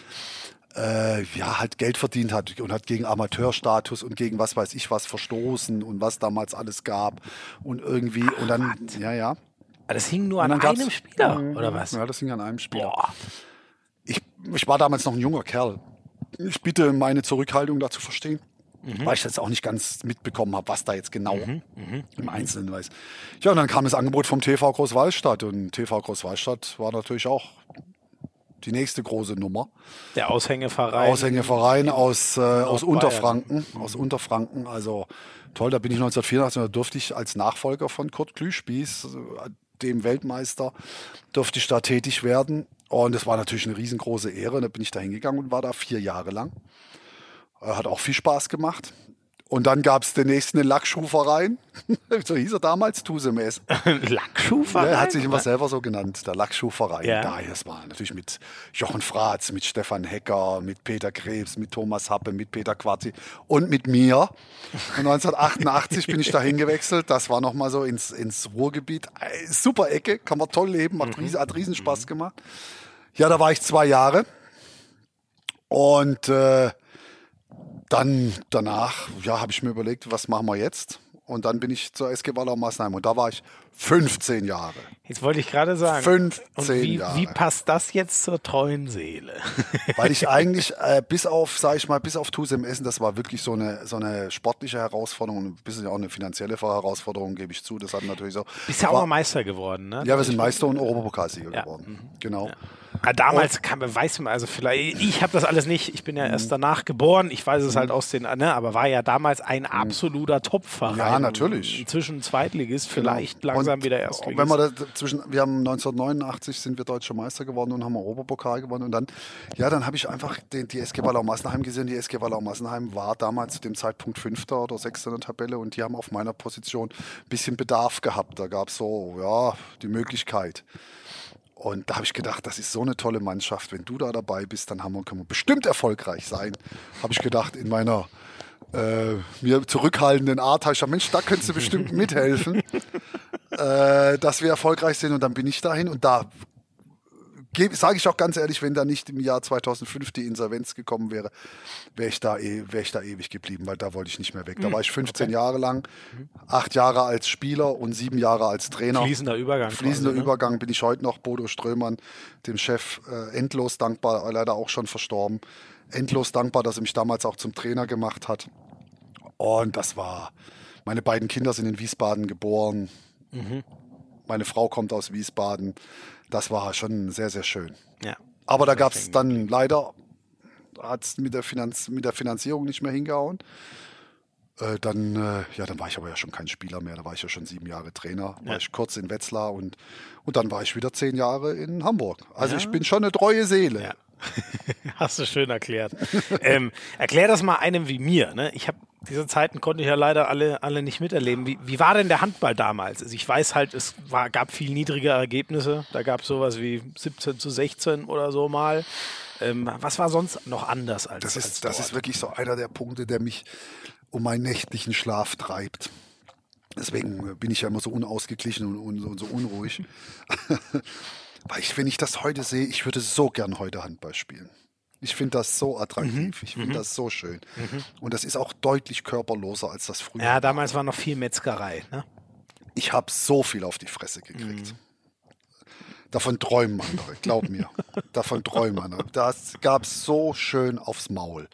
äh, ja, halt Geld verdient hat und hat gegen Amateurstatus und gegen was weiß ich was verstoßen und was damals alles gab und irgendwie und dann, ja, ja. Das hing nur an einem Spieler, oder was? Ja, das hing an einem Spieler. Boah. Ich, ich war damals noch ein junger Kerl. Ich bitte meine Zurückhaltung dazu verstehen. Mhm. Weil ich jetzt auch nicht ganz mitbekommen habe, was da jetzt genau mhm. Mhm. im Einzelnen weiß. Ja, und dann kam das Angebot vom TV Großwallstadt und TV Großwallstadt war natürlich auch die nächste große Nummer. Der Aushängeverein. Aushängeverein aus, äh, aus Unterfranken. Mhm. Aus Unterfranken. Also toll, da bin ich 1984, da durfte ich als Nachfolger von Kurt Glühspieß, dem Weltmeister, durfte ich da tätig werden. Und das war natürlich eine riesengroße Ehre. Da bin ich da hingegangen und war da vier Jahre lang. Hat auch viel Spaß gemacht. Und dann gab es den nächsten in Lackschuhverein. so hieß er damals, Tusemes. Lackschuhverein? er hat sich immer selber so genannt, der Lackschuhverein. Ja. Da, das war natürlich mit Jochen Fratz, mit Stefan Hecker, mit Peter Krebs, mit Thomas Happe, mit Peter Quarzi und mit mir. Und 1988 bin ich dahin gewechselt. Das war nochmal so ins, ins Ruhrgebiet. Äh, super Ecke, kann man toll leben, hat, mhm. hat riesen Spaß mhm. gemacht. Ja, da war ich zwei Jahre. Und äh, dann danach, ja, habe ich mir überlegt, was machen wir jetzt? Und dann bin ich zur SG Wallau Massenheim und da war ich 15 Jahre. Jetzt wollte ich gerade sagen. 15 wie, Jahre. Wie passt das jetzt zur treuen Seele? Weil ich eigentlich äh, bis auf, sage ich mal, bis auf Tusem Essen, das war wirklich so eine, so eine sportliche Herausforderung und ein bisschen auch eine finanzielle Herausforderung, gebe ich zu. Das hat natürlich so. Bist ja auch mal Meister geworden, ne? Ja, wir sind Meister und Europapokalsieger ja. geworden. Mhm. Genau. Ja. Ja, damals kam, weiß man, also vielleicht, ich habe das alles nicht, ich bin ja erst danach geboren, ich weiß es halt aus den, ne, aber war ja damals ein mhm. absoluter Topverein. Ja, natürlich. Inzwischen Zweitligist, genau. vielleicht genau. langsam und wieder Erstligist. Wenn wir zwischen, wir haben 1989 sind wir deutscher Meister geworden und haben Europapokal gewonnen und dann, ja, dann habe ich einfach den, die SG Wallau Massenheim gesehen. Die SG Wallau Massenheim war damals zu dem Zeitpunkt Fünfter oder Sechster in der Tabelle und die haben auf meiner Position ein bisschen Bedarf gehabt. Da gab es so, ja, die Möglichkeit. Und da habe ich gedacht, das ist so eine tolle Mannschaft. Wenn du da dabei bist, dann haben wir, können wir bestimmt erfolgreich sein. Habe ich gedacht, in meiner äh, mir zurückhaltenden Art habe ich gesagt, Mensch, da könntest du bestimmt mithelfen, äh, dass wir erfolgreich sind. Und dann bin ich dahin und da sage ich auch ganz ehrlich, wenn da nicht im Jahr 2005 die Insolvenz gekommen wäre, wäre ich, da, eh, wär ich da ewig geblieben, weil da wollte ich nicht mehr weg. Da hm, war ich 15 okay. Jahre lang, acht Jahre als Spieler und sieben Jahre als Trainer. Fließender Übergang. Fließender quasi, ne? Übergang bin ich heute noch Bodo Strömern, dem Chef, äh, endlos dankbar, leider auch schon verstorben. Endlos dankbar, dass er mich damals auch zum Trainer gemacht hat. Und das war, meine beiden Kinder sind in Wiesbaden geboren. Mhm. Meine Frau kommt aus Wiesbaden das war schon sehr, sehr schön. Ja. Aber da gab es dann leider, hat es mit, der mit der Finanzierung nicht mehr hingehauen. Äh, dann, äh, ja, dann war ich aber ja schon kein Spieler mehr. Da war ich ja schon sieben Jahre Trainer. Ja. War ich kurz in Wetzlar und, und dann war ich wieder zehn Jahre in Hamburg. Also ja. ich bin schon eine treue Seele. Ja. Hast du schön erklärt. ähm, erklär das mal einem wie mir. Ne? Ich habe diese Zeiten konnte ich ja leider alle, alle nicht miterleben. Wie, wie war denn der Handball damals? Also ich weiß halt, es war, gab viel niedrige Ergebnisse. Da gab es sowas wie 17 zu 16 oder so mal. Ähm, was war sonst noch anders als das? Ist, als das ist wirklich so einer der Punkte, der mich um meinen nächtlichen Schlaf treibt. Deswegen bin ich ja immer so unausgeglichen und, und, und so unruhig. Weil ich, wenn ich das heute sehe, ich würde so gern heute Handball spielen. Ich finde das so attraktiv. Mhm. Ich finde mhm. das so schön. Mhm. Und das ist auch deutlich körperloser als das früher. Ja, damals war noch viel Metzgerei. Ne? Ich habe so viel auf die Fresse gekriegt. Mhm. Davon träumen andere, glaub mir. Davon träumen andere. Das gab es so schön aufs Maul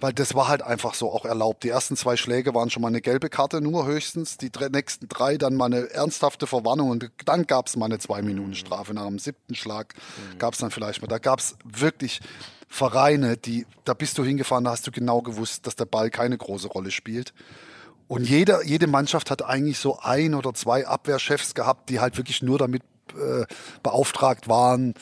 weil das war halt einfach so auch erlaubt. Die ersten zwei Schläge waren schon mal eine gelbe Karte, nur höchstens. Die drei, nächsten drei dann mal eine ernsthafte Verwarnung und dann gab es mal eine zwei Minuten Strafe. Nach dem siebten Schlag mhm. gab es dann vielleicht mal. Da gab es wirklich Vereine, die da bist du hingefahren, da hast du genau gewusst, dass der Ball keine große Rolle spielt. Und jeder, jede Mannschaft hat eigentlich so ein oder zwei Abwehrchefs gehabt, die halt wirklich nur damit äh, beauftragt waren,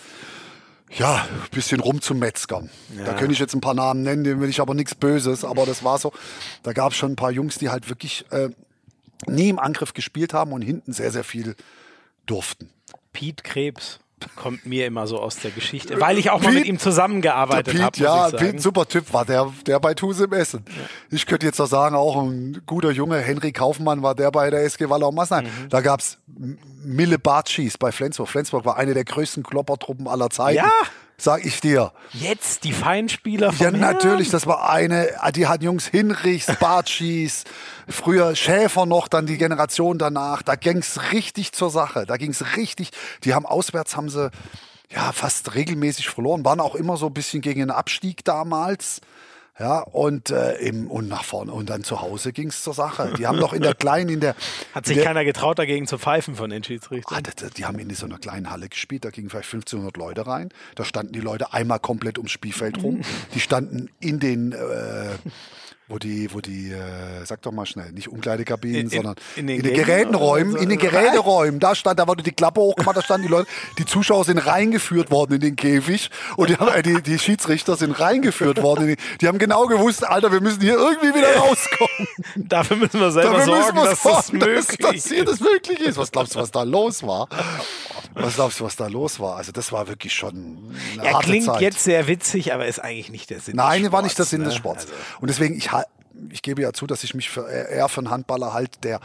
ja, ein bisschen rumzumetzgern. Ja. Da könnte ich jetzt ein paar Namen nennen, dem will ich aber nichts Böses, aber das war so. Da gab es schon ein paar Jungs, die halt wirklich äh, nie im Angriff gespielt haben und hinten sehr, sehr viel durften. Pete Krebs kommt mir immer so aus der Geschichte, weil ich auch Piet, mal mit ihm zusammengearbeitet habe. Ja, Piet, super Typ war der, der bei Tuse im Essen. Ja. Ich könnte jetzt noch sagen, auch ein guter Junge, Henry Kaufmann war der bei der SG Wallau Massenheim. Mhm. Da gab's Mille Bartschis bei Flensburg. Flensburg war eine der größten Kloppertruppen aller Zeiten. Ja sag ich dir. Jetzt die Feinspieler von Ja, Herrn. natürlich, das war eine, die hatten Jungs Hinrichs, Bartschis, früher Schäfer noch, dann die Generation danach. Da ging's richtig zur Sache. Da ging's richtig. Die haben auswärts haben sie ja fast regelmäßig verloren, waren auch immer so ein bisschen gegen den Abstieg damals. Ja, und, äh, im, und nach vorne. Und dann zu Hause ging es zur Sache. Die haben noch in der kleinen, in der. Hat sich der, keiner getraut, dagegen zu pfeifen von den Schiedsrichtern? Ah, die haben in so einer kleinen Halle gespielt, da gingen vielleicht 1500 Leute rein. Da standen die Leute einmal komplett ums Spielfeld rum. Die standen in den. Äh, wo die, wo die, äh, sag doch mal schnell, nicht Umkleidekabinen, in, sondern in, in den, in den Gerätenräumen, so. in den Geräteräumen, da stand, da wurde die Klappe hochgemacht, da standen die Leute, die Zuschauer sind reingeführt worden in den Käfig und die, haben, äh, die, die Schiedsrichter sind reingeführt worden. Die, die, haben genau gewusst, Alter, wir müssen hier irgendwie wieder rauskommen. Dafür müssen wir selber Dafür sorgen, dass sorgen, das möglich dass, dass hier das möglich ist. Was glaubst du, was da los war? Was glaubst du, was da los war? Also das war wirklich schon eine Er klingt Zeit. jetzt sehr witzig, aber ist eigentlich nicht der Sinn Nein, des Sports. Nein, war nicht der Sinn ne? des Sports. Also. Und deswegen, ich, ich gebe ja zu, dass ich mich für, eher für einen Handballer halte, der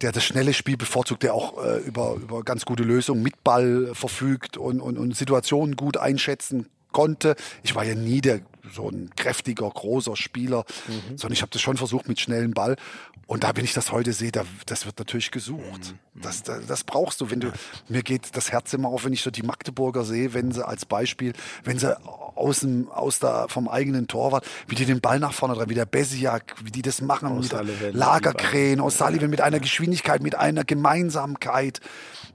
der das schnelle Spiel bevorzugt, der auch äh, über, über ganz gute Lösungen mit Ball verfügt und, und, und Situationen gut einschätzen konnte. Ich war ja nie der so ein kräftiger, großer Spieler, mhm. sondern ich habe das schon versucht mit schnellem Ball. Und da, wenn ich das heute sehe, da, das wird natürlich gesucht. Mhm. Das, das, das, brauchst du. Wenn du, mir geht das Herz immer auf, wenn ich so die Magdeburger sehe, wenn sie als Beispiel, wenn sie aus dem, aus der, vom eigenen Torwart, wie die den Ball nach vorne treiben, wie der Besiak, wie die das machen, aus mit Lagerkrähen, aus Sullivan, mit einer Geschwindigkeit, mit einer Gemeinsamkeit.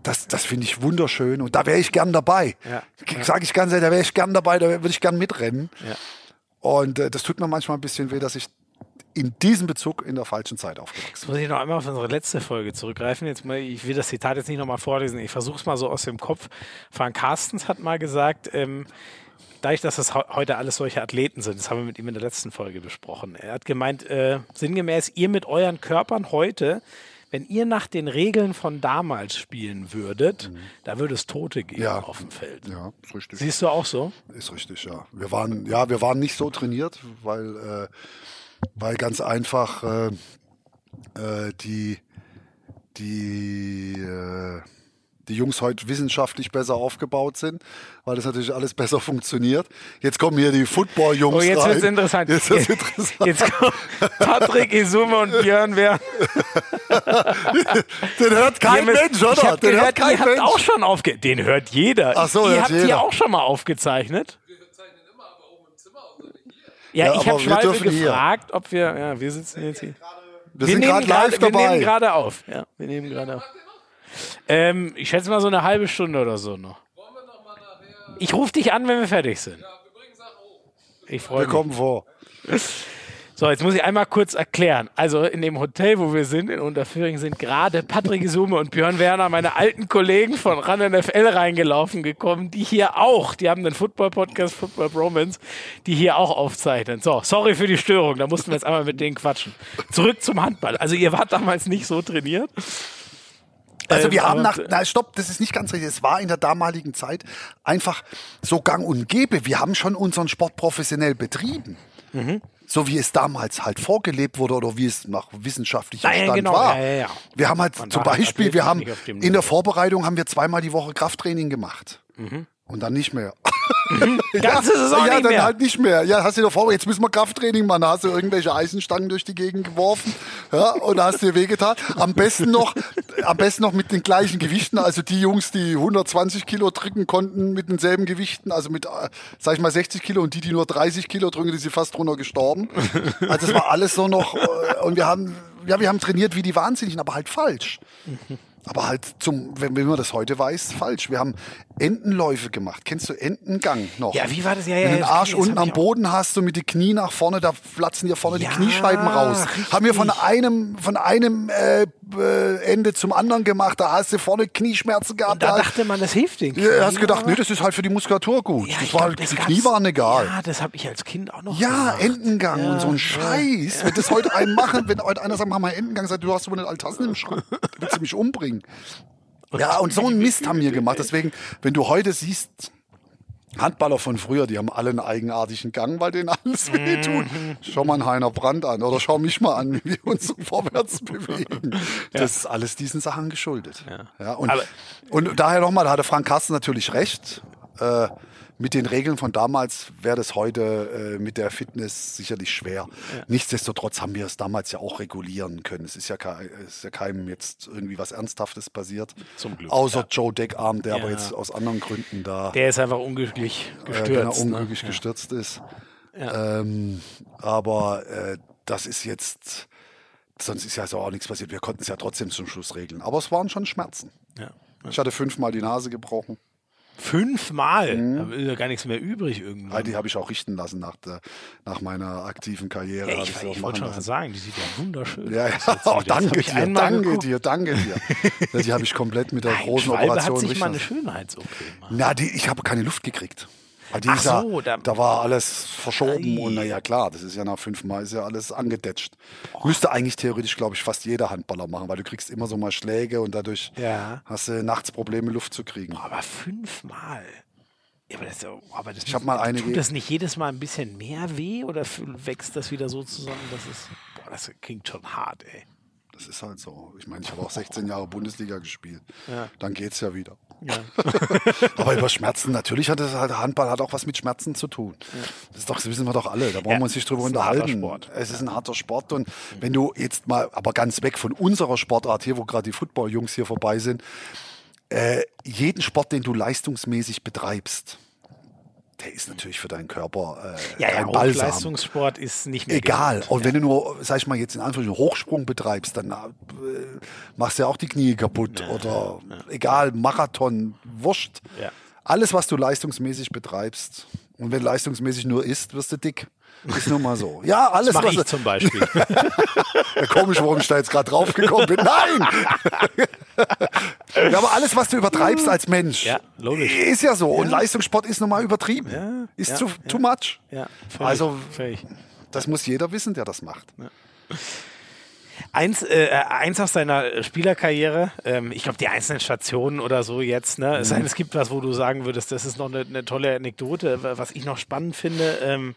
Das, das finde ich wunderschön und da wäre ich gern dabei. Ja. Sage ich ganz ehrlich, da wäre ich gern dabei, da würde ich gern mitrennen. Ja. Und äh, das tut mir manchmal ein bisschen weh, dass ich in diesem Bezug in der falschen Zeit aufgewachsen. Jetzt muss ich noch einmal auf unsere letzte Folge zurückgreifen. Jetzt mal, ich will das Zitat jetzt nicht nochmal vorlesen. Ich versuche es mal so aus dem Kopf. Frank Carstens hat mal gesagt, ähm, dadurch, dass das heute alles solche Athleten sind, das haben wir mit ihm in der letzten Folge besprochen. Er hat gemeint, äh, sinngemäß, ihr mit euren Körpern heute wenn ihr nach den Regeln von damals spielen würdet, mhm. da würde es Tote geben ja. auf dem Feld. Ja, ist richtig. Siehst du auch so? Ist richtig, ja. Wir waren, ja, wir waren nicht so trainiert, weil, äh, weil ganz einfach äh, äh, die, die, äh, die Jungs heute wissenschaftlich besser aufgebaut sind, weil das natürlich alles besser funktioniert. Jetzt kommen hier die Football-Jungs Oh, jetzt wird es interessant. Jetzt wird's interessant. Jetzt kommen Patrick Isume und Björn Wer. Den hört kein ja, Mensch, oder? Ich hab Den gehört, hört kein ihr Mensch. habt auch schon aufge... Den hört jeder. Ach so, ihr habt jeder. die auch schon mal aufgezeichnet. Ja, ja ich habe Schwalbe gefragt, hier. ob wir... Ja, wir sitzen jetzt hier. Wir, wir sind gerade live dabei. Wir nehmen gerade auf. Ja, wir nehmen gerade auf. Ähm, ich schätze mal so eine halbe Stunde oder so noch. Ich rufe dich an, wenn wir fertig sind. Ich freue mich. Wir kommen vor. So, jetzt muss ich einmal kurz erklären. Also in dem Hotel, wo wir sind, in Unterföhring, sind gerade Patrick Sume und Björn Werner, meine alten Kollegen von RAN NFL reingelaufen gekommen, die hier auch, die haben den Football-Podcast Football Bromance, die hier auch aufzeichnen. So, sorry für die Störung, da mussten wir jetzt einmal mit denen quatschen. Zurück zum Handball. Also ihr wart damals nicht so trainiert. Also wir ähm, haben nach, na stopp, das ist nicht ganz richtig. Es war in der damaligen Zeit einfach so gang und gäbe. Wir haben schon unseren Sport professionell betrieben. Mhm. So wie es damals halt vorgelebt wurde oder wie es nach wissenschaftlichem Stand genau. war. Ja, ja, wir haben halt Man zum Beispiel, wir haben in der Vorbereitung haben wir zweimal die Woche Krafttraining gemacht. Mhm. Und dann nicht mehr. Ganze Saison ja, nicht dann mehr. halt nicht mehr. Ja, hast du dir vor, jetzt müssen wir Krafttraining machen. Da hast du irgendwelche Eisenstangen durch die Gegend geworfen. Ja, und da hast du dir wehgetan. Am besten noch, am besten noch mit den gleichen Gewichten. Also die Jungs, die 120 Kilo drücken konnten mit denselben Gewichten, also mit, äh, sag ich mal, 60 Kilo und die, die nur 30 Kilo drücken, die sind fast drunter gestorben. Also das war alles so noch, äh, und wir haben, ja, wir haben trainiert wie die Wahnsinnigen, aber halt falsch. Aber halt zum, wenn, wenn man das heute weiß, falsch. Wir haben Entenläufe gemacht. Kennst du Entengang noch? Ja, wie war das? Ja, ja, wenn du den Arsch unten am Boden hast und mit den Knie nach vorne, da platzen dir vorne ja, die Kniescheiben raus. Richtig. Haben wir von einem, von einem äh, äh, Ende zum anderen gemacht. Da hast du vorne Knieschmerzen gehabt. Und da, da dachte man, das hilft den Knie. Ja, hast gedacht, nee, das ist halt für die Muskulatur gut. Ja, das war, glaub, das die Knie waren egal. Ja, das habe ich als Kind auch noch Ja, gemacht. Entengang ja, und so ein Scheiß. Wenn das heute einen machen, wenn heute einer sagt, mach mal Entengang, sagt, du hast wohl nicht Altassen im Schrank. Willst du mich umbringen? Ja, und so einen Mist haben wir gemacht. Deswegen, wenn du heute siehst, Handballer von früher, die haben alle einen eigenartigen Gang, weil denen alles wehtut. Mhm. Schau mal einen Heiner Brand an oder schau mich mal an, wie wir uns so vorwärts bewegen. Das ja. ist alles diesen Sachen geschuldet. Ja. ja und, und daher nochmal, da hatte Frank Carsten natürlich recht. Äh, mit den Regeln von damals wäre das heute äh, mit der Fitness sicherlich schwer. Ja. Nichtsdestotrotz haben wir es damals ja auch regulieren können. Es ist ja, kein, es ist ja keinem jetzt irgendwie was Ernsthaftes passiert. Zum Glück. Außer ja. Joe Deckarm, der aber jetzt aus anderen Gründen da. Der ist einfach unglücklich gestürzt. Äh, genau, unglücklich ne? gestürzt ist. Ähm, aber äh, das ist jetzt, sonst ist ja so auch nichts passiert. Wir konnten es ja trotzdem zum Schluss regeln. Aber es waren schon Schmerzen. Ich hatte fünfmal die Nase gebrochen. Fünfmal? Mhm. Da ist ja gar nichts mehr übrig irgendwann. Ja, die habe ich auch richten lassen nach, der, nach meiner aktiven Karriere. Ja, ich, ich, ich wollte schon mal sagen, die sieht ja wunderschön ja, ja. Oh, danke dir, danke geguckt. dir, danke dir. die habe ich komplett mit der Nein, großen Schwalbe Operation hat sich mal eine Schönheits-OP Na, die, ich habe keine Luft gekriegt. Ach so, da, da, war alles verschoben ei. und naja klar, das ist ja nach fünfmal ist ja alles angedetscht. Boah. Müsste eigentlich theoretisch, glaube ich, fast jeder Handballer machen, weil du kriegst immer so mal Schläge und dadurch ja. hast du nachts Probleme, Luft zu kriegen. Boah, aber fünfmal. Ja, aber das, aber das ich habe mal eine tut das nicht jedes Mal ein bisschen mehr weh oder wächst das wieder so zusammen, dass es boah, das klingt schon hart, ey. Das ist halt so. Ich meine, ich habe auch 16 Jahre Bundesliga gespielt. Ja. Dann geht es ja wieder. Ja. Aber über Schmerzen, natürlich hat es halt, Handball hat auch was mit Schmerzen zu tun. Ja. Das, ist doch, das wissen wir doch alle. Da brauchen ja, wir uns nicht drüber unterhalten. Es ist ein harter Sport. Und wenn du jetzt mal, aber ganz weg von unserer Sportart hier, wo gerade die Football-Jungs hier vorbei sind, äh, jeden Sport, den du leistungsmäßig betreibst, der ist natürlich für deinen Körper äh, ja, ja, Balsam. Leistungssport ist nicht mehr egal. Gesund. Und wenn du nur, sag ich mal jetzt in Anführungszeichen Hochsprung betreibst, dann äh, machst du ja auch die Knie kaputt ja, oder egal Marathon, Wurscht. Alles, was du leistungsmäßig betreibst und wenn leistungsmäßig nur isst, wirst du dick. Ist nun mal so. Ja, alles, das was. Ich zum Beispiel. Komisch, warum ich da jetzt gerade drauf gekommen bin. Nein! ja, aber alles, was du übertreibst als Mensch, ja, logisch. ist ja so. Ja. Und Leistungssport ist nun mal übertrieben. Ja, ist zu, too much. Völlig, also, völlig. das muss jeder wissen, der das macht. Eins, äh, eins aus deiner Spielerkarriere, ähm, ich glaube, die einzelnen Stationen oder so jetzt, ne? Mhm. Es, es gibt was, wo du sagen würdest, das ist noch eine, eine tolle Anekdote. Was ich noch spannend finde, ähm,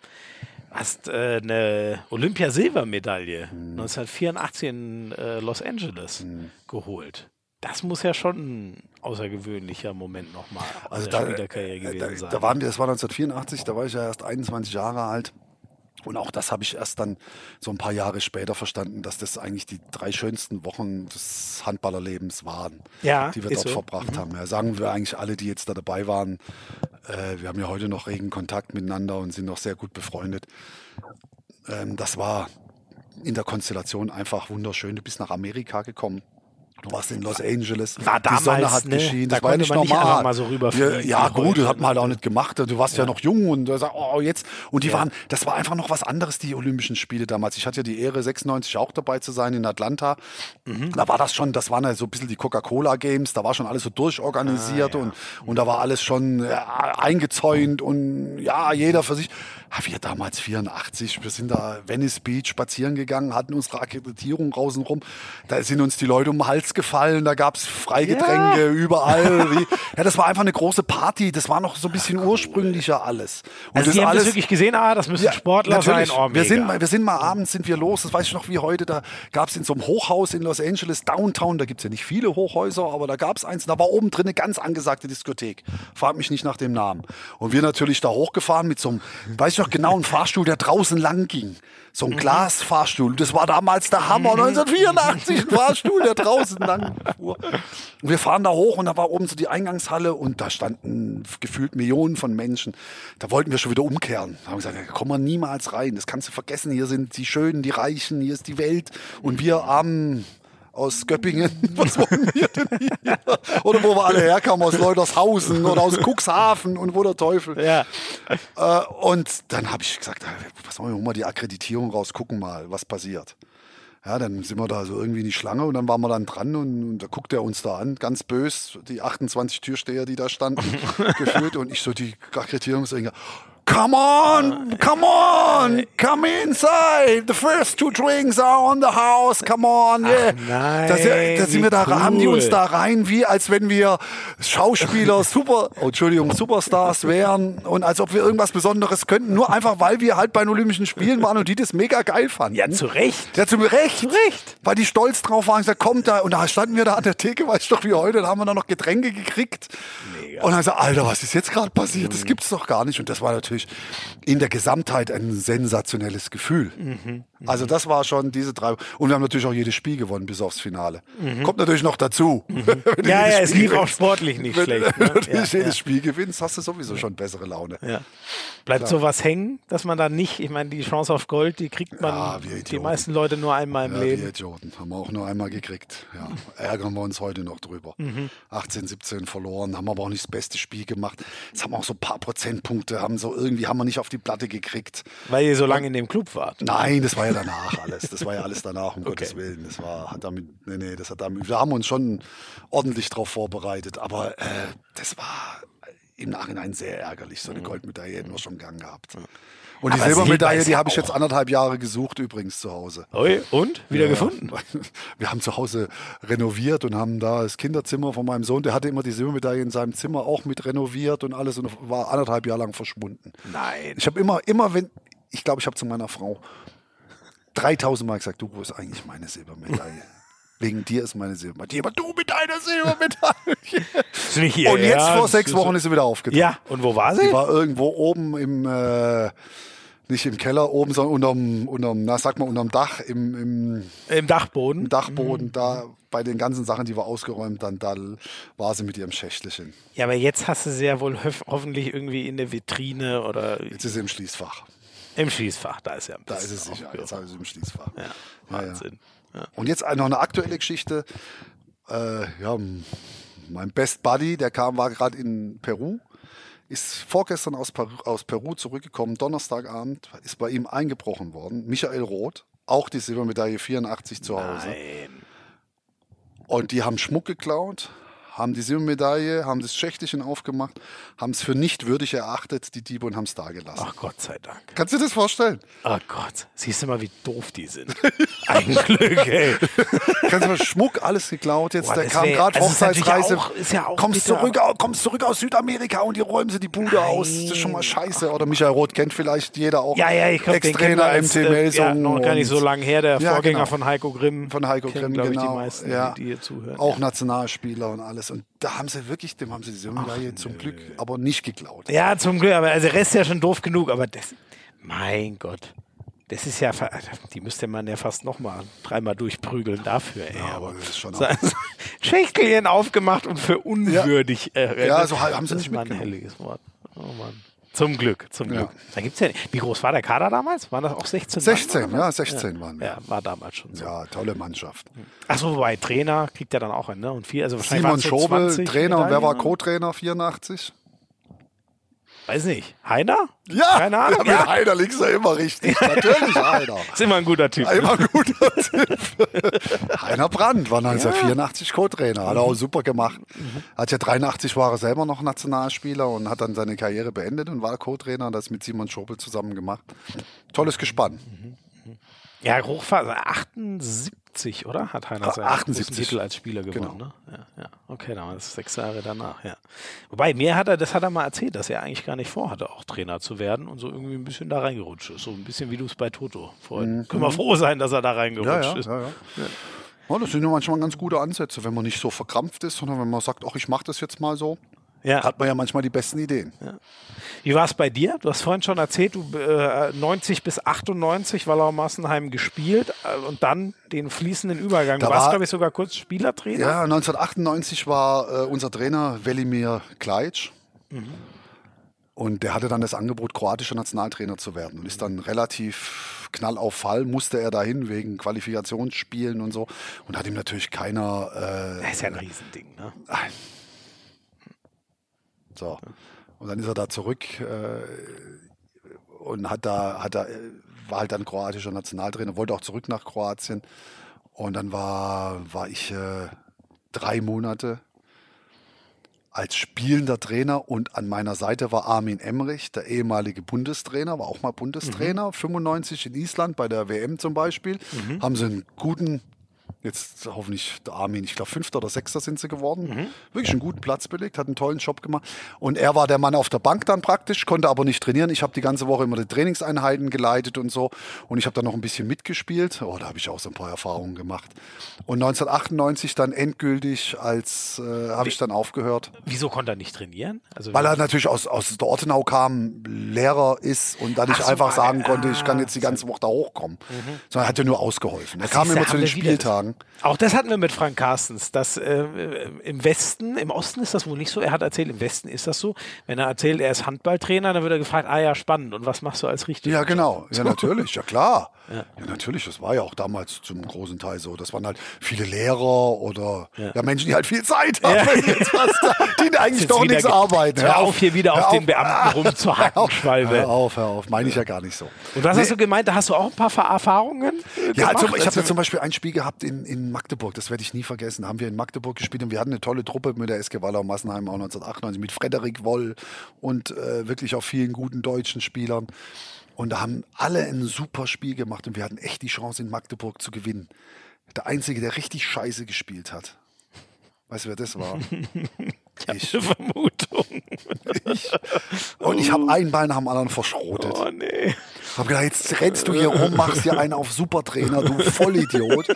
hast äh, eine Olympiasilbermedaille mhm. 1984 in äh, Los Angeles mhm. geholt. Das muss ja schon ein außergewöhnlicher Moment nochmal also da, der Karriere gewesen da, sein. Da waren wir, das war 1984, da war ich ja erst 21 Jahre alt. Und auch das habe ich erst dann so ein paar Jahre später verstanden, dass das eigentlich die drei schönsten Wochen des Handballerlebens waren, ja, die wir dort so. verbracht mhm. haben. Ja, sagen wir eigentlich alle, die jetzt da dabei waren. Äh, wir haben ja heute noch regen Kontakt miteinander und sind noch sehr gut befreundet. Ähm, das war in der Konstellation einfach wunderschön. Du bist nach Amerika gekommen Du warst in Los Angeles. War damals, die Sonne hat ne? geschienen. Das da war nicht normal. Nicht mal so ja, ja gut, das hat man halt auch nicht gemacht. Du warst ja, ja noch jung und da sagt, oh, jetzt. Und die ja. waren, das war einfach noch was anderes, die Olympischen Spiele damals. Ich hatte ja die Ehre, 96 auch dabei zu sein in Atlanta. Mhm. Da war das schon, das waren ja so ein bisschen die Coca-Cola Games. Da war schon alles so durchorganisiert ah, und, und da war alles schon eingezäunt und ja, jeder für sich wir damals 84, wir sind da Venice Beach spazieren gegangen, hatten unsere Akkreditierung draußen rum. Da sind uns die Leute um den Hals gefallen, da gab es Freigetränke ja. überall. Wie, ja, das war einfach eine große Party. Das war noch so ein bisschen cool. ursprünglicher alles. Und also das Sie haben alles, das wirklich gesehen, ah, das müssen ja, Sportler natürlich. sein. Oh, wir, sind mal, wir sind mal abends, sind wir los, das weiß ich noch wie heute, da gab es in so einem Hochhaus in Los Angeles, Downtown, da gibt es ja nicht viele Hochhäuser, aber da gab es eins, da war oben drin eine ganz angesagte Diskothek. Frag mich nicht nach dem Namen. Und wir natürlich da hochgefahren mit so einem, weiß ich noch genau, ein Fahrstuhl, der draußen lang ging. So ein mhm. Glasfahrstuhl. Das war damals der Hammer. 1984 ein Fahrstuhl, der draußen lang fuhr. Und wir fahren da hoch und da war oben so die Eingangshalle und da standen gefühlt Millionen von Menschen. Da wollten wir schon wieder umkehren. Da haben wir gesagt, da kommen wir niemals rein. Das kannst du vergessen. Hier sind die Schönen, die Reichen, hier ist die Welt. Und wir armen aus Göppingen, was wollen wir denn hier? Oder wo wir alle herkamen, aus Leutershausen oder aus Cuxhaven und wo der Teufel. Ja. Äh, und dann habe ich gesagt, was wollen wir mal die Akkreditierung raus, gucken mal, was passiert. Ja, dann sind wir da so irgendwie in die Schlange und dann waren wir dann dran und, und da guckt er uns da an, ganz bös, die 28 Türsteher, die da standen, gefühlt und ich so die Akkreditierungsringer. Come on, come on, come inside. The first two drinks are on the house. Come on, yeah. Ach nein, da, da sind wir da, cool. haben die uns da rein, wie als wenn wir Schauspieler, Super, oh, Entschuldigung, Superstars wären und als ob wir irgendwas Besonderes könnten, nur einfach, weil wir halt bei den Olympischen Spielen waren und die das mega geil fanden. Ja, zu Recht. Ja, zu Recht. Zu Recht. Weil die stolz drauf waren, gesagt, kommt da, und da standen wir da an der Theke, weißt du doch wie heute, da haben wir dann noch Getränke gekriegt. Und dann gesagt, Alter, was ist jetzt gerade passiert? Das gibt's doch gar nicht. Und das war natürlich in der Gesamtheit ein sensationelles Gefühl. Mhm. Also das war schon diese drei. Und wir haben natürlich auch jedes Spiel gewonnen, bis aufs Finale. Mhm. Kommt natürlich noch dazu. Mhm. ja, ja, es lief auch sportlich nicht wenn, schlecht. Ne? Wenn du ja, jedes ja. Spiel gewinnst, hast du sowieso schon bessere Laune. Ja. Bleibt Klar. sowas hängen, dass man da nicht, ich meine, die Chance auf Gold, die kriegt man die meisten Leute nur einmal im Leben. Wir Idioten, haben wir auch nur einmal gekriegt. Ja, ärgern wir uns heute noch drüber. Mhm. 18, 17 verloren, haben aber auch nicht das beste Spiel gemacht. Jetzt haben wir auch so ein paar Prozentpunkte, haben so irgendwie, haben wir nicht auf die Platte gekriegt. Weil ihr so lange in dem Club wart? Nein, das war ja danach alles. Das war ja alles danach, um okay. Gottes Willen. Das war, hat damit, nee, nee, das hat damit, wir haben uns schon ordentlich darauf vorbereitet, aber äh, das war im Nachhinein sehr ärgerlich. So eine mhm. Goldmedaille hätten wir schon Gang gehabt. Und die Aber Silbermedaille, die habe ich jetzt anderthalb Jahre gesucht, übrigens zu Hause. Oi, und? Wieder ja, gefunden? Wir haben zu Hause renoviert und haben da das Kinderzimmer von meinem Sohn, der hatte immer die Silbermedaille in seinem Zimmer auch mit renoviert und alles und war anderthalb Jahre lang verschwunden. Nein. Ich habe immer, immer, wenn, ich glaube, ich habe zu meiner Frau 3000 Mal gesagt, du, wo ist eigentlich meine Silbermedaille? Wegen dir ist meine Silbermedaille. Aber du mit deiner Silbermedaille. und jetzt vor sechs Wochen ist sie wieder aufgetaucht. Ja, und wo war sie? Sie war irgendwo oben im, äh, nicht im Keller oben, sondern unterm, unterm na sag mal, unterm Dach, im, im, Im Dachboden. Im Dachboden, mhm. da bei den ganzen Sachen, die wir ausgeräumt haben, da war sie mit ihrem Schächtelchen. Ja, aber jetzt hast du sie ja wohl hoffentlich irgendwie in der Vitrine oder. Jetzt ist sie im Schließfach. Im Schließfach, da ist ja Da ist es sicher, jetzt habe ich sie im Schließfach. Ja, Wahnsinn. Ja, ja. Und jetzt noch eine aktuelle Geschichte. Äh, ja, mein Best Buddy, der kam, war gerade in Peru ist vorgestern aus Peru, aus Peru zurückgekommen, Donnerstagabend, ist bei ihm eingebrochen worden. Michael Roth, auch die Silbermedaille 84 zu Hause. Nein. Und die haben Schmuck geklaut, haben die Silbermedaille, haben das Schächtelchen aufgemacht, haben es für nicht würdig erachtet, die Diebe, und haben es da gelassen. Ach Gott sei Dank. Kannst du dir das vorstellen? Oh Gott, siehst du mal, wie doof die sind. Ein Glück, ey. Kannst du mal Schmuck, alles geklaut jetzt, Boah, der kam gerade also Hochzeitsreise. Auch, ja auch kommst, zurück, kommst zurück aus Südamerika und die räumen sie die Bude Nein. aus. Das ist schon mal scheiße. Oder Michael Roth kennt vielleicht jeder auch. Ja, ja, ich glaube, Ex-Trainer MT Melsung. Ja, noch gar nicht so lange her, der ja, Vorgänger genau. von Heiko Grimm. Von Heiko Grimm, genau. Ich, die meisten, ja. die hier zuhören. Auch Nationalspieler und alles. Und da haben sie wirklich, dem haben sie die Silbermedaille zum Glück aber nicht geklaut. Ja, zum Glück, aber also der Rest ist ja schon doof genug, aber das, mein Gott. Das ist ja, die müsste man ja fast noch mal dreimal durchprügeln dafür. Ey. Ja, aber das ist schon so, Schächtelchen aufgemacht und für unwürdig. Ja, äh, ja so haben sie nicht mal ein helliges Wort. Oh Mann. Zum Glück, zum Glück. Ja. Da gibt's ja Wie groß war der Kader damals? Waren das auch 16? 16, Mann, ja, 16 ja. waren wir. Ja, war damals schon so. Ja, tolle Mannschaft. Achso, wobei Trainer kriegt ja dann auch einen, ne? Und vier, also wahrscheinlich Simon Schobel, Trainer, und wer war Co-Trainer 84? Weiß nicht. Heiner? Ja, Keine Ahnung. Ja, mit ja. Heiner liegst du immer richtig. Natürlich Heiner. Ist immer ein guter Typ. Immer ein guter Typ. Heiner Brandt war 1984 ja. Co-Trainer. Hat er auch super gemacht. Mhm. Hat ja 83 war er selber noch Nationalspieler und hat dann seine Karriere beendet und war Co-Trainer. Das mit Simon Schobel zusammen gemacht. Tolles Gespann. Mhm. Ja, Hochphase 78, oder? Hat Heiner seinen 78. Titel als Spieler gewonnen. Genau. Ne? Ja, ja. Okay, damals sechs Jahre danach, ja. Wobei, mir hat er, das hat er mal erzählt, dass er eigentlich gar nicht vorhatte, auch Trainer zu werden und so irgendwie ein bisschen da reingerutscht ist. So ein bisschen wie du es bei Toto vorhin. Mhm. Können wir froh sein, dass er da reingerutscht ja, ist. Ja, ja. Ja, das sind ja manchmal ganz gute Ansätze, wenn man nicht so verkrampft ist, sondern wenn man sagt, ach, ich mache das jetzt mal so. Ja. Hat man ja manchmal die besten Ideen. Ja. Wie war es bei dir? Du hast vorhin schon erzählt, du äh, 90 bis 98 Wallau Massenheim gespielt äh, und dann den fließenden Übergang. Da du warst, glaube ich, sogar kurz Spielertrainer. Ja, 1998 war äh, unser Trainer Velimir Kleitsch. Mhm. Und der hatte dann das Angebot, kroatischer Nationaltrainer zu werden und ist dann relativ knall auf Fall, musste er dahin wegen Qualifikationsspielen und so. Und hat ihm natürlich keiner. Äh, das ist ja ein Riesending, ne? So. Und dann ist er da zurück äh, und hat da, hat da, war halt dann kroatischer Nationaltrainer, wollte auch zurück nach Kroatien. Und dann war, war ich äh, drei Monate als spielender Trainer und an meiner Seite war Armin Emrich, der ehemalige Bundestrainer, war auch mal Bundestrainer, mhm. 95 in Island bei der WM zum Beispiel. Mhm. Haben sie einen guten Jetzt hoffentlich der Armin, ich glaube Fünfter oder Sechster sind sie geworden. Mhm. Wirklich einen guten Platz belegt, hat einen tollen Job gemacht. Und er war der Mann auf der Bank dann praktisch, konnte aber nicht trainieren. Ich habe die ganze Woche immer die Trainingseinheiten geleitet und so. Und ich habe dann noch ein bisschen mitgespielt. Oh, da habe ich auch so ein paar Erfahrungen gemacht. Und 1998 dann endgültig als äh, habe ich dann aufgehört. Wieso konnte er nicht trainieren? Also Weil er natürlich aus, aus der Ortenau kam, Lehrer ist und dann nicht so, einfach sagen konnte, ich kann jetzt die ganze Woche da hochkommen. Mhm. Sondern er hat ja nur ausgeholfen. Er kam immer zu den Spieltagen. Auch das hatten wir mit Frank Carstens. Dass, äh, Im Westen, im Osten ist das wohl nicht so. Er hat erzählt, im Westen ist das so. Wenn er erzählt, er ist Handballtrainer, dann wird er gefragt, ah ja, spannend. Und was machst du als Richter? Ja, genau. Ja, natürlich. Ja, klar. Ja. ja. natürlich. Das war ja auch damals zum großen Teil so. Das waren halt viele Lehrer oder ja. ja Menschen, die halt viel Zeit haben, ja. die eigentlich doch nichts arbeiten. Hör auf, hier wieder auf, auf den Beamten rumzuhacken, Schwalbe. Hör auf, hör auf. Meine ich ja gar nicht so. Und was nee. hast du gemeint? Da hast du auch ein paar Erfahrungen? Ja, also, ich habe ja zum Beispiel ein Spiel gehabt in, in Magdeburg. Das werde ich nie vergessen. Haben wir in Magdeburg gespielt und wir hatten eine tolle Truppe mit der SG Wallau Massenheim auch 1998 mit Frederik Woll und äh, wirklich auch vielen guten deutschen Spielern. Und da haben alle ein super Spiel gemacht und wir hatten echt die Chance in Magdeburg zu gewinnen. Der Einzige, der richtig scheiße gespielt hat. Weißt du, wer das war? Ich, ich. Vermutung. Ich. Und ich habe einen Ball nach dem anderen verschrotet. Oh nee. Hab gedacht, jetzt rennst du hier rum, machst hier einen auf Supertrainer, du Vollidiot.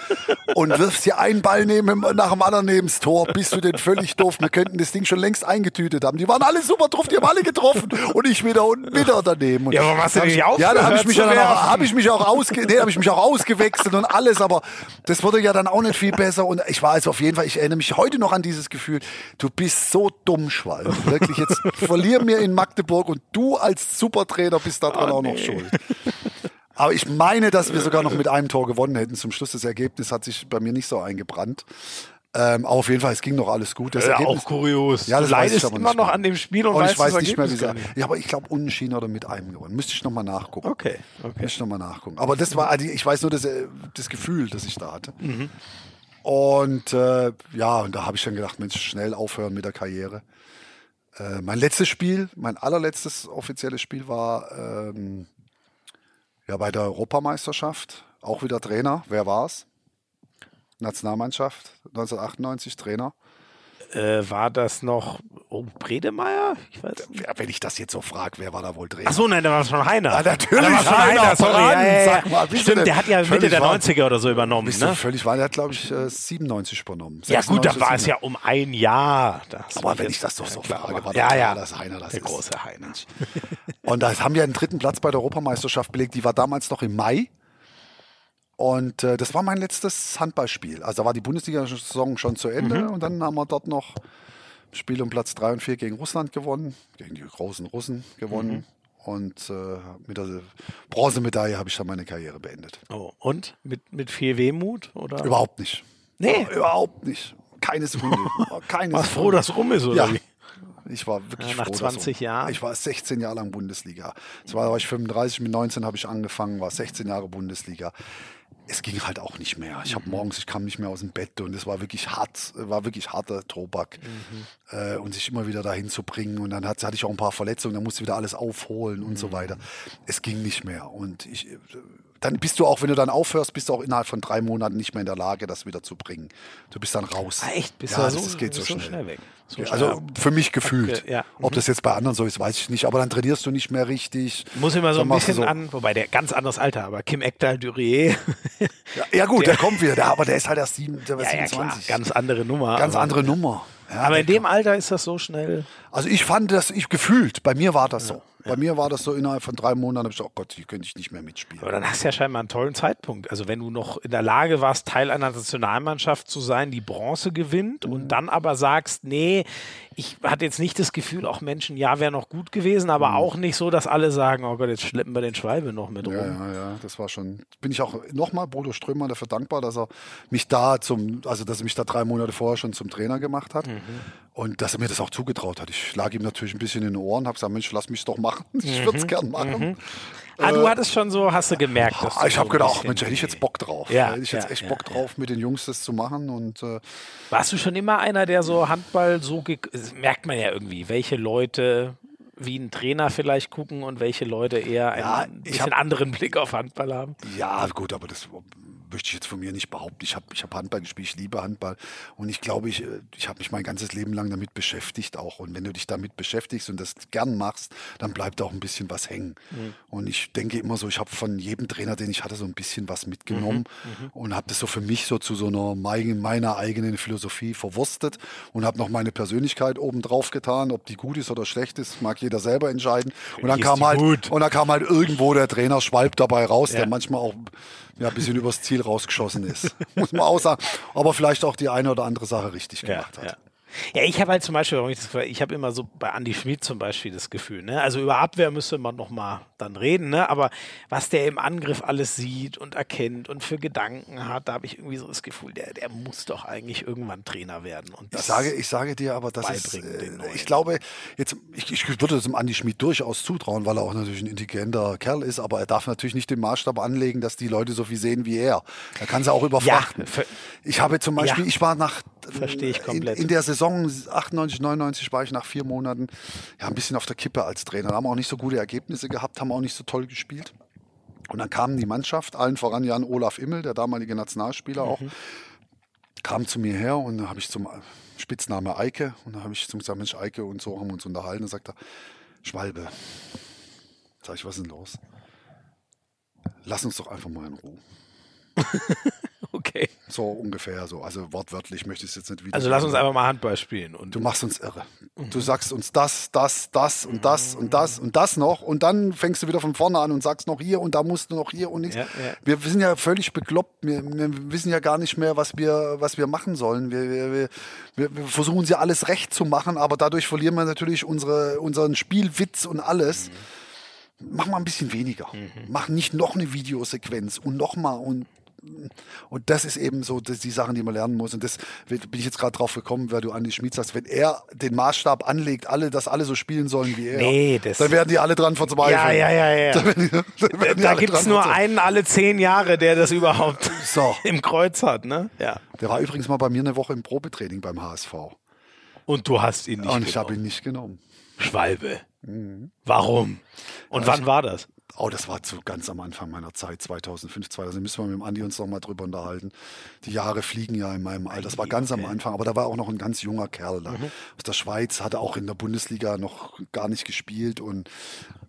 Und wirfst hier einen Ball neben, nach dem anderen neben das Tor. Bist du denn völlig doof? Wir könnten das Ding schon längst eingetütet haben. Die waren alle super drauf, die haben alle getroffen. Und ich wieder und wieder daneben. Und ja, aber was du nicht Ja, da habe ich, mich hab ich mich auch ausge nee, hab ich mich auch ausgewechselt und alles. Aber das wurde ja dann auch nicht viel besser. Und ich war also auf jeden Fall, ich erinnere mich heute noch an dieses Gefühl. Du bist so dumm, Schwalb. Wirklich, jetzt verlieren wir in Magdeburg und du als Supertrainer bist da dran oh, auch noch schuld. Aber ich meine, dass wir sogar noch mit einem Tor gewonnen hätten. Zum Schluss das Ergebnis hat sich bei mir nicht so eingebrannt. Ähm, aber auf jeden Fall, es ging noch alles gut. Das ja, Ergebnis, auch kurios. Ja, das du leidest immer noch an dem Spiel und, und ich weiß nicht mehr, wie. Ja, aber ich glaube, unentschieden oder mit einem gewonnen. Müsste ich nochmal nachgucken. Okay, okay. Müsste ich nochmal nachgucken. Aber das war, also ich weiß nur das, äh, das Gefühl, das ich da hatte. Mhm. Und äh, ja, und da habe ich dann gedacht, Mensch, schnell aufhören mit der Karriere. Äh, mein letztes Spiel, mein allerletztes offizielles Spiel war ähm, ja bei der Europameisterschaft. Auch wieder Trainer. Wer war's? Nationalmannschaft 1998 Trainer. Äh, war das noch oh, Bredemeier? Ich weiß nicht. Wenn ich das jetzt so frage, wer war da wohl drin? Achso, nein, da war es schon Heiner. Ja, natürlich, da war schon Heiner, Heiner sorry. Ja, ja, Sag mal, Stimmt, der hat ja Mitte der 90er oder so übernommen. Ne? völlig wahr, der hat, glaube ich, 97 äh, übernommen. Ja, gut, da war es ja um ein Jahr. Das Aber wenn ich das doch so frage, war ja, ja. das Heiner, das der ist große Heiner. Und da haben wir einen dritten Platz bei der Europameisterschaft belegt. Die war damals noch im Mai. Und äh, das war mein letztes Handballspiel. Also da war die Bundesliga-Saison schon zu Ende mhm. und dann haben wir dort noch Spiel um Platz 3 und 4 gegen Russland gewonnen, gegen die großen Russen gewonnen. Mhm. Und äh, mit der Bronzemedaille habe ich dann meine Karriere beendet. Oh, und? Mit, mit viel Wehmut? Oder? Überhaupt nicht. Nee. Oh, überhaupt nicht. Keine Sekunde. Keine Warst froh, dass rum ist, oder ja. wie? Ich war wirklich ja, nach froh, 20 Jahren. Ich war 16 Jahre lang Bundesliga. Zwar war ich 35, mit 19 habe ich angefangen, war 16 Jahre Bundesliga es ging halt auch nicht mehr. Ich habe mhm. morgens, ich kam nicht mehr aus dem Bett und es war wirklich hart, war wirklich harter Tobak. Mhm. Äh, und sich immer wieder dahin zu bringen. Und dann hat, hatte ich auch ein paar Verletzungen, dann musste ich wieder alles aufholen und mhm. so weiter. Es ging nicht mehr. Und ich, dann bist du auch, wenn du dann aufhörst, bist du auch innerhalb von drei Monaten nicht mehr in der Lage, das wieder zu bringen. Du bist dann raus. Ah, echt? Bist ja, du das, so, geht so schnell. so schnell. weg. So ja, also für mich gefühlt. Okay, ja. Ob das jetzt bei anderen so ist, weiß ich nicht. Aber dann trainierst du nicht mehr richtig. Muss immer so ein bisschen so an, wobei der ganz anderes Alter, aber Kim Ekdal Durier. ja, gut, der, der, kommt wieder, der, aber der ist halt erst sieben, der ja, 27. ganz andere Nummer. Ganz andere Nummer. aber in dem Alter ist das so schnell. Also ich fand das, ich gefühlt, bei mir war das so. Bei mir war das so innerhalb von drei Monaten, habe ich gesagt, oh Gott, hier könnte ich nicht mehr mitspielen. Aber dann hast du ja scheinbar einen tollen Zeitpunkt. Also wenn du noch in der Lage warst, Teil einer Nationalmannschaft zu sein, die Bronze gewinnt mhm. und dann aber sagst, nee, ich hatte jetzt nicht das Gefühl, auch Menschen, ja, wäre noch gut gewesen, aber mhm. auch nicht so, dass alle sagen, oh Gott, jetzt schleppen wir den Schwalbe noch mit rum. Ja, ja, ja, das war schon. Bin ich auch nochmal Bodo Strömer dafür dankbar, dass er mich da zum, also dass er mich da drei Monate vorher schon zum Trainer gemacht hat mhm. und dass er mir das auch zugetraut hat. Ich lag ihm natürlich ein bisschen in den Ohren, habe gesagt, Mensch, lass mich doch machen. Ich würde es mhm. gern machen. Mhm. Ah, du hattest schon so, hast du gemerkt, dass Ich habe gedacht, Mensch, hätte ich jetzt Bock drauf. Ja, hätte ich jetzt ja, echt Bock drauf, mit den Jungs das zu machen. Und, äh, Warst du schon immer einer, der so Handball so merkt man ja irgendwie, welche Leute wie ein Trainer vielleicht gucken und welche Leute eher einen ja, bisschen hab, anderen Blick auf Handball haben? Ja, gut, aber das möchte ich jetzt von mir nicht behaupten. Ich habe ich hab Handball gespielt, ich liebe Handball und ich glaube, ich, ich habe mich mein ganzes Leben lang damit beschäftigt auch. Und wenn du dich damit beschäftigst und das gern machst, dann bleibt auch ein bisschen was hängen. Mhm. Und ich denke immer so, ich habe von jedem Trainer, den ich hatte, so ein bisschen was mitgenommen mhm. mhm. und habe das so für mich so zu so einer meiner eigenen Philosophie verwurstet und habe noch meine Persönlichkeit oben drauf getan. Ob die gut ist oder schlecht ist, mag jeder selber entscheiden. Und dann, kam halt, und dann kam halt irgendwo der Trainer Schwalb dabei raus, ja. der manchmal auch ja, ein bisschen übers Ziel rausgeschossen ist. Muss man auch sagen. Aber vielleicht auch die eine oder andere Sache richtig gemacht ja, hat. Ja. Ja, ich habe halt zum Beispiel, ich, ich habe immer so bei Andy Schmid zum Beispiel das Gefühl, ne? also über Abwehr müsste man noch mal dann reden, ne? aber was der im Angriff alles sieht und erkennt und für Gedanken hat, da habe ich irgendwie so das Gefühl, der, der muss doch eigentlich irgendwann Trainer werden. Und ich, sage, ich sage dir aber, das ist, äh, ich glaube, jetzt, ich, ich würde dem Andy Schmid durchaus zutrauen, weil er auch natürlich ein intelligenter Kerl ist, aber er darf natürlich nicht den Maßstab anlegen, dass die Leute so viel sehen wie er. Er kann sie auch überfrachten. Ja, ich habe zum Beispiel, ja, ich war nach, verstehe ich komplett. In, in der Saison Saison 98, 99 war ich nach vier Monaten ja ein bisschen auf der Kippe als Trainer. Da haben wir auch nicht so gute Ergebnisse gehabt, haben auch nicht so toll gespielt. Und dann kam die Mannschaft, allen voran Jan Olaf Immel, der damalige Nationalspieler auch, mhm. kam zu mir her und da habe ich zum Spitzname Eike und da habe ich zum gesagt, Mensch Eike und so haben wir uns unterhalten und sagt er, Schwalbe, sag ich, was ist denn los? Lass uns doch einfach mal in Ruhe. Okay. So ungefähr so. Also wortwörtlich möchte ich es jetzt nicht wieder. Also lass uns einfach mal Handball spielen. Und du machst uns irre. Mhm. Du sagst uns das, das, das und das und das und das noch und dann fängst du wieder von vorne an und sagst noch hier und da musst du noch hier und nichts. Ja, ja. Wir, sind ja völlig bekloppt. Wir, wir, wissen ja gar nicht mehr, was wir, was wir machen sollen. Wir, wir, wir, versuchen sie alles recht zu machen, aber dadurch verlieren wir natürlich unsere, unseren Spielwitz und alles. Mhm. Mach mal ein bisschen weniger. Mhm. Mach nicht noch eine Videosequenz und noch mal und und das ist eben so die Sachen, die man lernen muss. Und das bin ich jetzt gerade drauf gekommen, weil du Andi Schmid sagst, wenn er den Maßstab anlegt, alle, dass alle so spielen sollen wie er, nee, dann werden die alle dran verzweifeln. Ja, ja, ja, ja. Da, da gibt es nur einen alle zehn Jahre, der das überhaupt so. im Kreuz hat. Ne? Ja. Der war übrigens mal bei mir eine Woche im Probetraining beim HSV. Und du hast ihn nicht Und ich habe ihn nicht genommen. Schwalbe. Mhm. Warum? Und also wann war das? Oh, das war zu ganz am Anfang meiner Zeit, 2005, 2000. Müssen wir mit dem Andi uns noch mal drüber unterhalten. Die Jahre fliegen ja in meinem Alter. Das war ganz am Anfang, aber da war auch noch ein ganz junger Kerl da. Mhm. Aus der Schweiz, hatte auch in der Bundesliga noch gar nicht gespielt und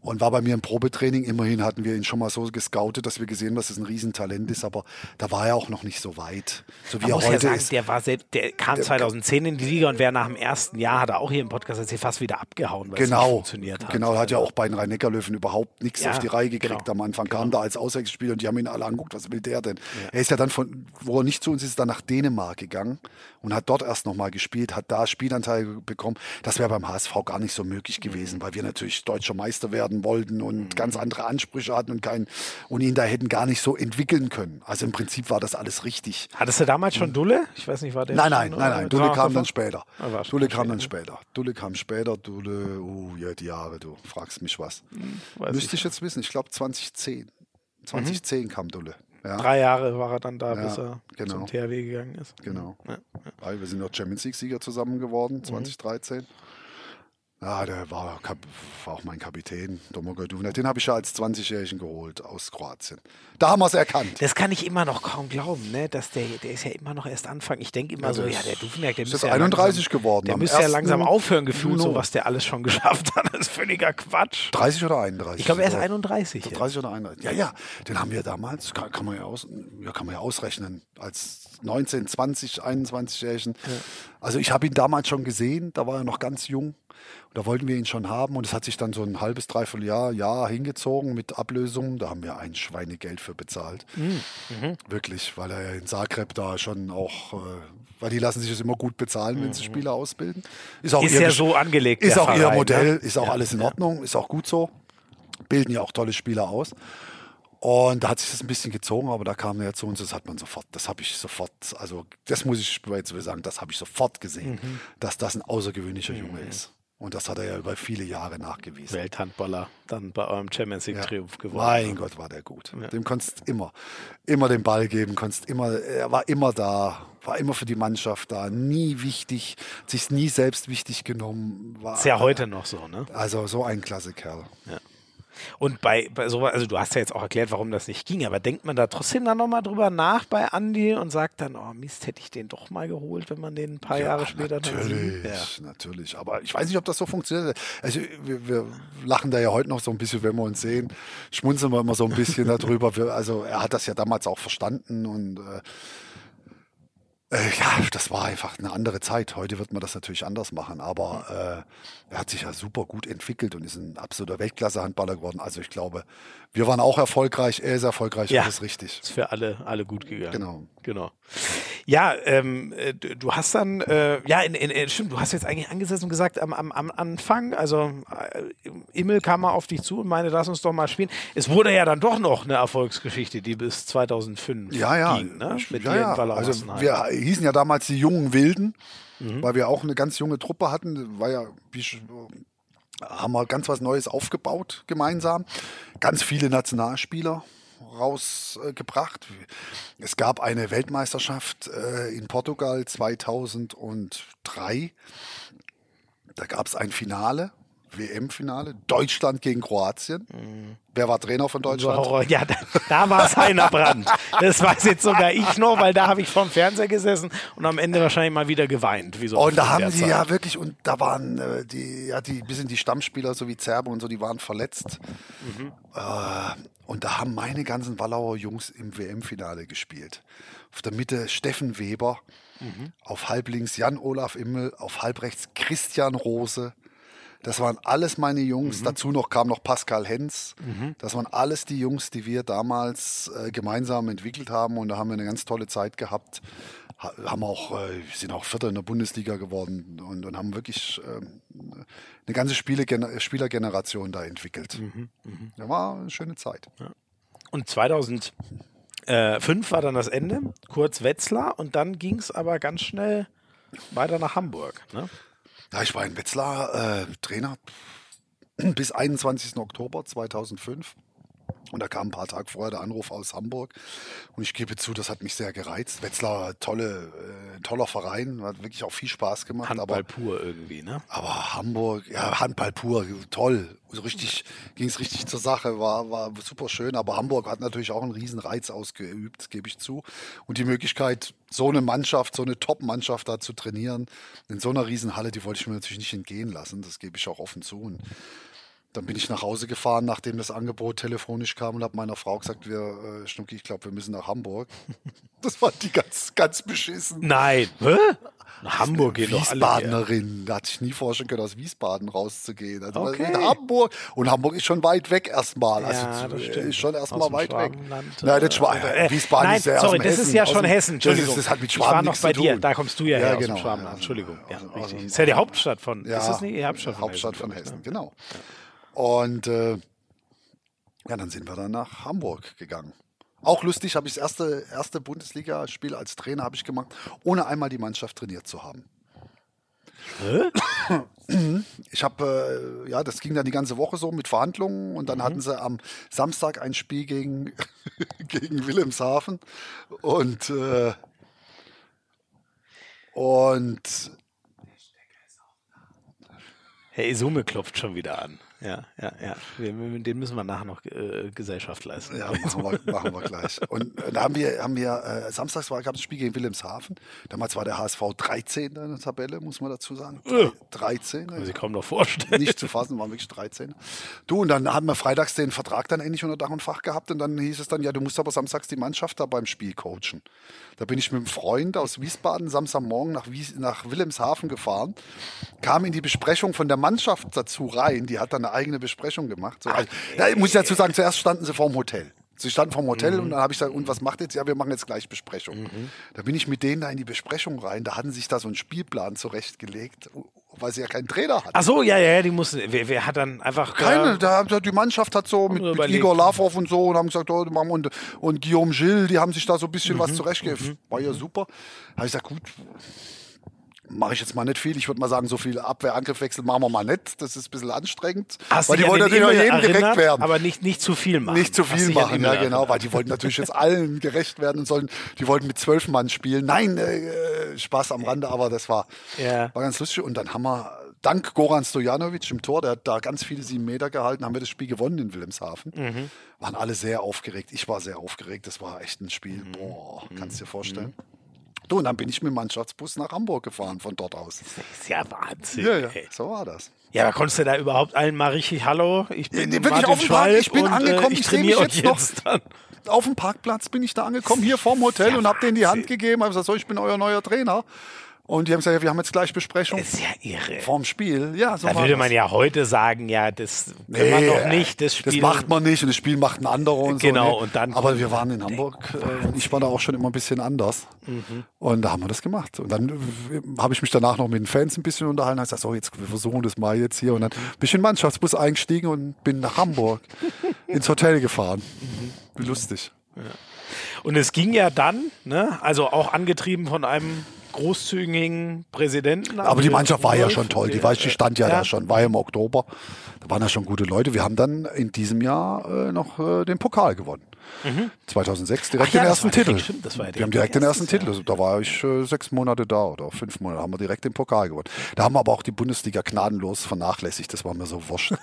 und war bei mir im Probetraining. Immerhin hatten wir ihn schon mal so gescoutet, dass wir gesehen haben, dass es ein Riesentalent ist, aber da war er auch noch nicht so weit. So wie Man er muss heute ja sagen, ist. Der, war selbst, der kam der, 2010 in die Liga und wäre nach dem ersten Jahr, hat er auch hier im Podcast erzählt, fast wieder abgehauen, weil genau, es nicht funktioniert hat. Genau, hat ja auch bei den Rhein-Neckar-Löwen überhaupt nichts ja, auf die Reihe gekriegt genau. am Anfang. Kam genau. da als Auswechselspieler und die haben ihn alle angeguckt, was will der denn? Ja. Er ist ja dann von, wo er nicht zu uns ist, dann nach Dänemark gegangen und hat dort erst nochmal gespielt, hat da Spielanteil bekommen. Das wäre beim HSV gar nicht so möglich gewesen, mhm. weil wir natürlich deutscher Meister werden wollten und und ganz andere Ansprüche hatten und kein und ihn da hätten gar nicht so entwickeln können. Also im Prinzip war das alles richtig. Hattest du damals schon Dulle? Ich weiß nicht, war der Nein, nein, nein, nein. Dulle kam dann später. Ah, Dulle kam dann später. Dulle kam später. Dulle, oh ja, die Jahre, du fragst mich was. Hm, Müsste ich jetzt wissen. Ich glaube 2010. 2010 mhm. kam Dulle. Ja. Drei Jahre war er dann da, ja, bis er genau. zum THW gegangen ist. Genau. Ja. Wir sind noch Champions League-Sieger zusammen geworden, 2013. Mhm. Ja, der war, war auch mein Kapitän, Domagoj Duvna. Den habe ich ja als 20-Jährigen geholt aus Kroatien. Da haben wir es erkannt. Das kann ich immer noch kaum glauben, ne? Dass der, der ist ja immer noch erst Anfang. Ich denke immer ja, so, ja, der Duvniak, der ist ja 31 langsam, geworden. Der müsste ja langsam aufhören, gefühlt, so was der alles schon geschafft hat. Das ist völliger Quatsch. 30 oder 31? Ich glaube, er ist 31. 30 oder 31. Ja, ja, den haben wir damals, kann, kann man, ja aus, ja, kann man ja ausrechnen, als 19, 20, 21-Jährigen. Ja. Also ich habe ihn damals schon gesehen, da war er noch ganz jung. Da wollten wir ihn schon haben und es hat sich dann so ein halbes, dreiviertel Jahr, Jahr hingezogen mit Ablösungen. Da haben wir ein Schweinegeld für bezahlt. Mhm. mhm. Wirklich, weil er in Zagreb da schon auch, äh, weil die lassen sich das immer gut bezahlen, wenn sie mhm. Spieler ausbilden. Ist, auch ist ihr, ja so angelegt. Ist auch Verein, ihr Modell, ne? ist auch ja, alles in Ordnung, ist auch gut so. Bilden ja auch tolle Spieler aus. Und da hat sich das ein bisschen gezogen, aber da kam er zu uns, das hat man sofort, das habe ich sofort, also das muss ich jetzt sagen, das habe ich sofort gesehen, mhm. dass das ein außergewöhnlicher mhm. Junge ist. Und das hat er ja über viele Jahre nachgewiesen. Welthandballer, dann bei eurem Champions League Triumph ja. gewonnen. Mein Gott, war der gut. Ja. Dem konntest immer, immer den Ball geben, konntest immer, er war immer da, war immer für die Mannschaft da, nie wichtig, sich nie selbst wichtig genommen. War, ist ja heute noch so, ne? Also so ein klasse Kerl. Ja. Und bei, bei so, also du hast ja jetzt auch erklärt, warum das nicht ging, aber denkt man da trotzdem dann nochmal drüber nach bei Andy und sagt dann, oh Mist, hätte ich den doch mal geholt, wenn man den ein paar ja, Jahre später natürlich, dann sieht. Ja. natürlich. Aber ich weiß nicht, ob das so funktioniert. Also wir, wir, lachen da ja heute noch so ein bisschen, wenn wir uns sehen, schmunzeln wir immer so ein bisschen darüber. Wir, also er hat das ja damals auch verstanden und äh, ja, das war einfach eine andere Zeit. Heute wird man das natürlich anders machen, aber äh, er hat sich ja super gut entwickelt und ist ein absoluter Weltklasse-Handballer geworden. Also ich glaube, wir waren auch erfolgreich, er ist erfolgreich, ja, alles richtig. Ist für alle, alle gut gegangen. Genau. Genau. Ja, ähm, äh, du hast dann, äh, ja, in, in, stimmt, du hast jetzt eigentlich angesetzt und gesagt, am, am, am Anfang, also äh, Immel kam mal auf dich zu und meinte, lass uns doch mal spielen. Es wurde ja dann doch noch eine Erfolgsgeschichte, die bis 2005 ja, ja. ging, ne? Mit ja, ja. Also wir hießen ja damals die jungen Wilden, mhm. weil wir auch eine ganz junge Truppe hatten. War ja, wie haben wir ganz was Neues aufgebaut gemeinsam. Ganz viele Nationalspieler rausgebracht. Es gab eine Weltmeisterschaft äh, in Portugal 2003. Da gab es ein Finale WM-Finale, Deutschland gegen Kroatien. Mhm. Wer war Trainer von Deutschland? Horror. Ja, da, da war es Heiner Brand. Das weiß jetzt sogar ich noch, weil da habe ich vorm Fernseher gesessen und am Ende wahrscheinlich mal wieder geweint. Wie so und da haben die Zeit. ja wirklich, und da waren äh, die, ja, die, bisschen die Stammspieler, so wie Zerbe und so, die waren verletzt. Mhm. Äh, und da haben meine ganzen Wallauer Jungs im WM-Finale gespielt. Auf der Mitte Steffen Weber, mhm. auf halb links Jan-Olaf Immel, auf halb rechts Christian Rose, das waren alles meine Jungs. Mhm. Dazu noch kam noch Pascal Hens. Mhm. Das waren alles die Jungs, die wir damals äh, gemeinsam entwickelt haben. Und da haben wir eine ganz tolle Zeit gehabt. Ha haben auch, äh, sind auch Vierter in der Bundesliga geworden und, und haben wirklich äh, eine ganze Spiele Spielergeneration da entwickelt. Mhm. Mhm. Das war eine schöne Zeit. Ja. Und 2005 war dann das Ende, kurz Wetzlar und dann ging es aber ganz schnell weiter nach Hamburg. Ne? Ja, ich war in Wetzlar äh, Trainer bis 21. Oktober 2005. Und da kam ein paar Tage vorher der Anruf aus Hamburg. Und ich gebe zu, das hat mich sehr gereizt. Wetzlar, tolle, äh, toller Verein, hat wirklich auch viel Spaß gemacht. Handball aber, pur irgendwie, ne? Aber Hamburg, ja, Handball pur, toll. So richtig, ging es richtig zur Sache, war, war super schön. Aber Hamburg hat natürlich auch einen riesen Reiz ausgeübt, gebe ich zu. Und die Möglichkeit, so eine Mannschaft, so eine Top-Mannschaft da zu trainieren, in so einer Riesenhalle, die wollte ich mir natürlich nicht entgehen lassen. Das gebe ich auch offen zu. Und dann bin ich nach Hause gefahren, nachdem das Angebot telefonisch kam und habe meiner Frau gesagt, wir, äh, Schnucki, ich glaube, wir müssen nach Hamburg. Das war die ganz, ganz beschissen. Nein. Hä? Nach Hamburg geht doch alle Wiesbadenerin. Da hatte ich nie vorstellen können, aus Wiesbaden rauszugehen. Also okay. Hamburg. Und Hamburg ist schon weit weg erstmal. Also ja, das stimmt. ist schon erstmal weit weg. Nein, das Schwa äh, Wiesbaden Nein, ist ja sorry, das ist ja schon Hessen. Entschuldigung. Das, ist, das hat mit Schwaben ich war noch bei dir. Da kommst du ja, ja her genau. aus dem Schwabenland. Entschuldigung. Ja, also, richtig. Also, ist ja die Hauptstadt von. Ja, ist das nicht die Hauptstadt von Hauptstadt Hessen? Von Hessen, genau. Und äh, ja, dann sind wir dann nach Hamburg gegangen. Auch lustig, habe ich das erste, erste Bundesligaspiel als Trainer habe ich gemacht, ohne einmal die Mannschaft trainiert zu haben. Hä? Ich habe, äh, ja, das ging dann die ganze Woche so mit Verhandlungen und dann mhm. hatten sie am Samstag ein Spiel gegen, gegen Wilhelmshaven und, äh, und Herr Isume klopft schon wieder an ja, ja, ja. Dem müssen wir nachher noch äh, Gesellschaft leisten. Ja, machen wir, machen wir gleich. Und äh, da haben wir, haben wir äh, samstags war, gab es ein Spiel gegen Wilhelmshaven. Damals war der HSV 13 in der Tabelle, muss man dazu sagen. Äh. 13. Kann man sich kaum noch vorstellen. Nicht zu fassen, waren wirklich 13. Du, und dann haben wir freitags den Vertrag dann endlich unter Dach und Fach gehabt und dann hieß es dann, ja, du musst aber samstags die Mannschaft da beim Spiel coachen. Da bin ich mit einem Freund aus Wiesbaden Samstagmorgen nach, Wies nach Wilhelmshaven gefahren, kam in die Besprechung von der Mannschaft dazu rein. Die hat dann eine eigene Besprechung gemacht. So, also, ja, muss ich dazu sagen, zuerst standen sie vorm Hotel. Sie standen vorm Hotel mhm. und dann habe ich gesagt, und was macht jetzt? Ja, wir machen jetzt gleich Besprechung. Mhm. Da bin ich mit denen da in die Besprechung rein. Da hatten sich da so einen Spielplan zurechtgelegt, weil sie ja keinen Trainer hatten. Ach so, ja, ja, die mussten. Wer, wer hat dann einfach. Keine, da, die Mannschaft hat so mit, mit Igor Lavrov und so und haben gesagt, oh, und, und Guillaume Gilles, die haben sich da so ein bisschen mhm. was zurechtgegeben. Mhm. War ja super. Da habe ich gesagt, gut, mache ich jetzt mal nicht viel. Ich würde mal sagen, so viel Abwehr-Angriffwechsel machen wir mal nicht. Das ist ein bisschen anstrengend. Hast weil die wollen natürlich jedem erinnert, gerecht werden. Aber nicht, nicht zu viel machen. Nicht zu viel machen, ja genau. Weil die wollten natürlich jetzt allen gerecht werden und sollen, die wollten mit zwölf Mann spielen. Nein, äh, Spaß am Rande, aber das war, ja. war ganz lustig. Und dann haben wir dank Goran Stojanovic im Tor, der hat da ganz viele sieben Meter gehalten, haben wir das Spiel gewonnen in Wilhelmshaven. Mhm. Waren alle sehr aufgeregt. Ich war sehr aufgeregt. Das war echt ein Spiel. Mhm. Boah, kannst du dir vorstellen? Mhm. Du, und dann bin ich mit dem Mannschaftsbus nach Hamburg gefahren von dort aus. Das ist ja Wahnsinn. Ja, ja, so war das. Ja, aber konntest du da überhaupt allen mal richtig Hallo? Ich bin ja, wirklich auf dem Park, ich bin und, angekommen, äh, ich, ich trainiere jetzt, jetzt noch. Auf dem Parkplatz bin ich da angekommen, hier vorm Hotel ja und habe denen die Hand gegeben. Hab gesagt, so, ich bin euer neuer Trainer. Und die haben gesagt, wir haben jetzt gleich Besprechung. Das ist ja irre. Vorm Spiel. Ja, so da würde man ja heute sagen, ja, das nee, kann man noch nicht. Das, Spiel das macht man nicht und das Spiel macht ein anderer und genau, so. und dann. Aber wir waren in Hamburg äh, und ich war da auch schon immer ein bisschen anders. Mhm. Und da haben wir das gemacht. Und dann äh, habe ich mich danach noch mit den Fans ein bisschen unterhalten. Ich gesagt, so, jetzt wir versuchen das mal jetzt hier. Und dann bin ich in den Mannschaftsbus eingestiegen und bin nach Hamburg ins Hotel gefahren. Mhm. Lustig. Ja. Und es ging ja dann, ne, also auch angetrieben von einem großzügigen Präsidenten. Aber die Mannschaft war ja schon toll. Die, weiß, die stand ja, ja, da schon, war ja im Oktober. Da waren ja schon gute Leute. Wir haben dann in diesem Jahr äh, noch äh, den Pokal gewonnen. Mhm. 2006 direkt ja, den ersten Titel. Direkt, stimmt, ja wir haben direkt den ersten Titel. Also, da war ich äh, sechs Monate da oder fünf Monate. haben wir direkt den Pokal gewonnen. Da haben wir aber auch die Bundesliga gnadenlos vernachlässigt. Das war mir so wurscht.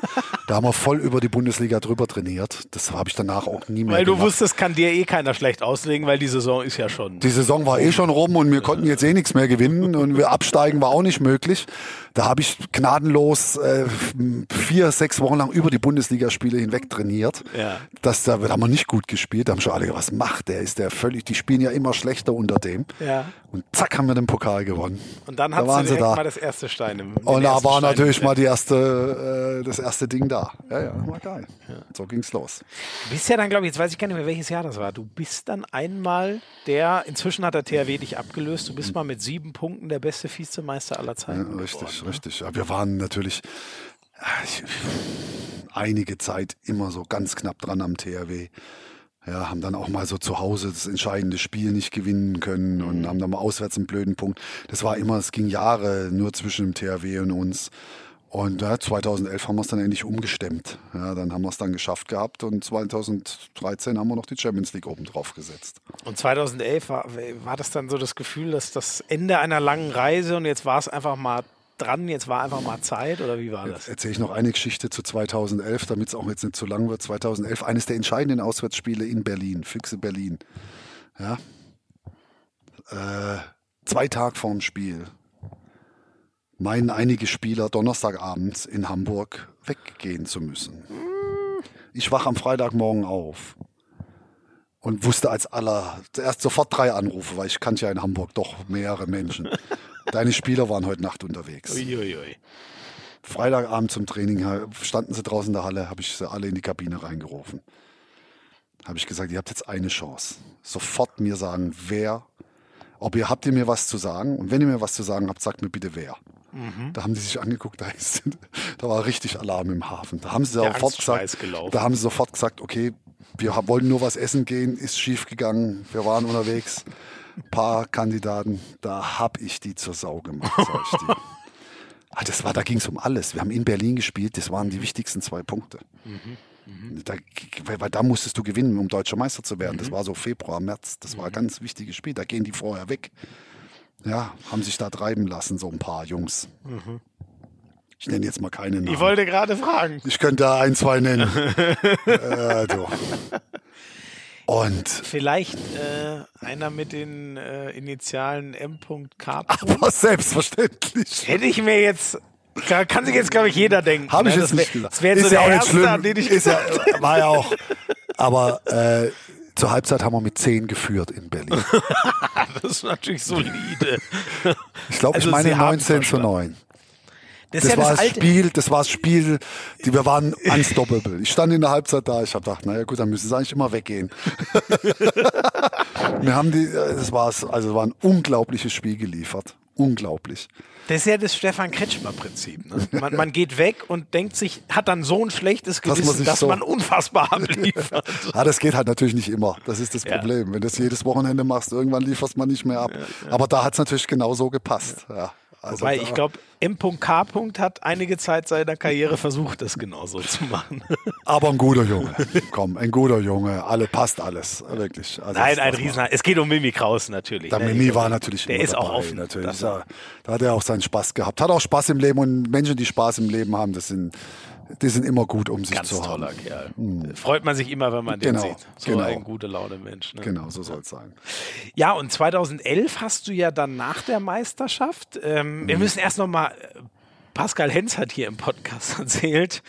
da haben wir voll über die Bundesliga drüber trainiert. Das habe ich danach auch nie mehr Weil gemacht. du wusstest, kann dir eh keiner schlecht auslegen, weil die Saison ist ja schon. Die Saison war eh schon rum und wir konnten jetzt eh nichts mehr gewinnen und wir absteigen war auch nicht möglich. Da habe ich gnadenlos äh, vier, sechs Wochen lang über die Bundesligaspiele hinweg trainiert. Ja. Das, da haben wir nicht gut gespielt. Da haben schon alle gesagt, was macht der? Ist der völlig, die spielen ja immer schlechter unter dem. Ja. Und zack, haben wir den Pokal gewonnen. Und dann da sie da. mal das erste Stein im Und da war Stein natürlich mal die erste, äh, das erste Ding da. Ja, ja, war geil. Ja. So ging's los. Du bist ja dann, glaube ich, jetzt weiß ich gar nicht mehr, welches Jahr das war. Du bist dann einmal der, inzwischen hat der THW dich abgelöst, du bist mhm. mal mit sieben Punkten der beste Vizemeister aller Zeiten. Ja, richtig, geworden, ne? richtig. Aber wir waren natürlich ich, einige Zeit immer so ganz knapp dran am THW. Ja, haben dann auch mal so zu Hause das entscheidende Spiel nicht gewinnen können und mhm. haben dann mal auswärts einen blöden Punkt. Das war immer, es ging Jahre nur zwischen dem THW und uns. Und ja, 2011 haben wir es dann endlich umgestemmt. Ja, dann haben wir es dann geschafft gehabt und 2013 haben wir noch die Champions League oben drauf gesetzt. Und 2011 war, war das dann so das Gefühl, dass das Ende einer langen Reise und jetzt war es einfach mal dran, jetzt war einfach mal Zeit oder wie war das? Erzähle ich noch eine Geschichte zu 2011, damit es auch jetzt nicht zu lang wird. 2011, eines der entscheidenden Auswärtsspiele in Berlin, Füchse Berlin. Ja. Äh, zwei Tage vorm Spiel meinen einige Spieler Donnerstagabends in Hamburg weggehen zu müssen. Ich wache am Freitagmorgen auf und wusste als aller, erst sofort drei Anrufe, weil ich kannte ja in Hamburg doch mehrere Menschen. Deine Spieler waren heute Nacht unterwegs. Uiuiui. Freitagabend zum Training standen sie draußen in der Halle, habe ich sie alle in die Kabine reingerufen. Habe ich gesagt, ihr habt jetzt eine Chance. Sofort mir sagen, wer, ob ihr habt ihr mir was zu sagen und wenn ihr mir was zu sagen habt, sagt mir bitte wer. Mhm. Da haben die sich angeguckt, da, ist, da war richtig Alarm im Hafen. Da haben sie sofort gesagt, da haben sie sofort gesagt, okay, wir wollten nur was essen gehen, ist schief gegangen, wir waren unterwegs. Ein paar Kandidaten, da habe ich die zur Sau gemacht, sag ich dir. Ah, das war, da ging es um alles. Wir haben in Berlin gespielt, das waren die wichtigsten zwei Punkte. Mhm. Mhm. Da, weil, da musstest du gewinnen, um deutscher Meister zu werden. Mhm. Das war so Februar, März. Das war ein ganz wichtiges Spiel. Da gehen die vorher weg ja, haben sich da treiben lassen, so ein paar Jungs. Mhm. Ich nenne jetzt mal keine Namen. Ich wollte gerade fragen. Ich könnte ein, zwei nennen. äh, du. Und vielleicht äh, einer mit den äh, Initialen M.K. Aber selbstverständlich. Hätte ich mir jetzt kann, sich jetzt, glaube ich, jeder denken. Habe ich ne? jetzt nicht gesagt. Das wäre so der ja erste, an den ich ist ja, War ja auch. Aber äh, zur Halbzeit haben wir mit 10 geführt in Berlin. das ist natürlich solide. Ich glaube, also ich meine 19 zu 9. Das, das ja war das, das Spiel, das war das Spiel, die, wir waren unstoppable. Ich stand in der Halbzeit da, ich habe gedacht, naja gut, dann müssen sie eigentlich immer weggehen. wir haben die, das war also war ein unglaubliches Spiel geliefert. Unglaublich. Das ist ja das Stefan Kretschmer-Prinzip. Ne? Man, man, geht weg und denkt sich, hat dann so ein schlechtes Gewissen, dass man, dass so man unfassbar abliefert. ja, das geht halt natürlich nicht immer. Das ist das Problem. Ja. Wenn du das jedes Wochenende machst, irgendwann lieferst man nicht mehr ab. Ja, ja. Aber da hat es natürlich genau so gepasst. Ja. Also Wobei, ich glaube, M.K. hat einige Zeit seiner Karriere versucht, das genauso zu machen. Aber ein guter Junge. Komm, ein guter Junge. Alle passt alles, wirklich. Also Nein, ein Riesen. Es geht um Mimi Kraus natürlich. Der ne? Mimi war natürlich Der ist dabei, auch offen. Natürlich. Da hat er auch seinen Spaß gehabt. Hat auch Spaß im Leben und Menschen, die Spaß im Leben haben, das sind die sind immer gut, um sich Ganz zu haben. Ganz toller Kerl. Mhm. Freut man sich immer, wenn man den genau, sieht. So genau. ein gute Laune Mensch. Ne? Genau, so soll es sein. Ja, und 2011 hast du ja dann nach der Meisterschaft, ähm, mhm. wir müssen erst nochmal, äh, Pascal Hens hat hier im Podcast erzählt,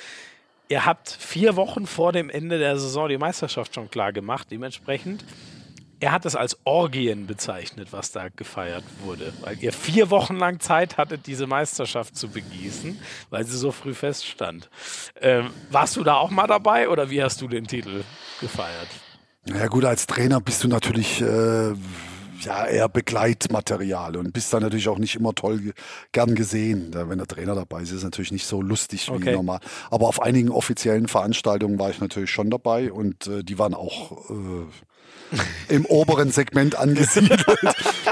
ihr habt vier Wochen vor dem Ende der Saison die Meisterschaft schon klar gemacht. Dementsprechend er hat es als Orgien bezeichnet, was da gefeiert wurde, weil ihr vier Wochen lang Zeit hattet, diese Meisterschaft zu begießen, weil sie so früh feststand. Ähm, warst du da auch mal dabei oder wie hast du den Titel gefeiert? Ja gut, als Trainer bist du natürlich äh, ja eher Begleitmaterial und bist dann natürlich auch nicht immer toll gern gesehen. Wenn der Trainer dabei ist, ist es natürlich nicht so lustig wie okay. normal. Aber auf einigen offiziellen Veranstaltungen war ich natürlich schon dabei und äh, die waren auch äh, im oberen Segment angesiedelt.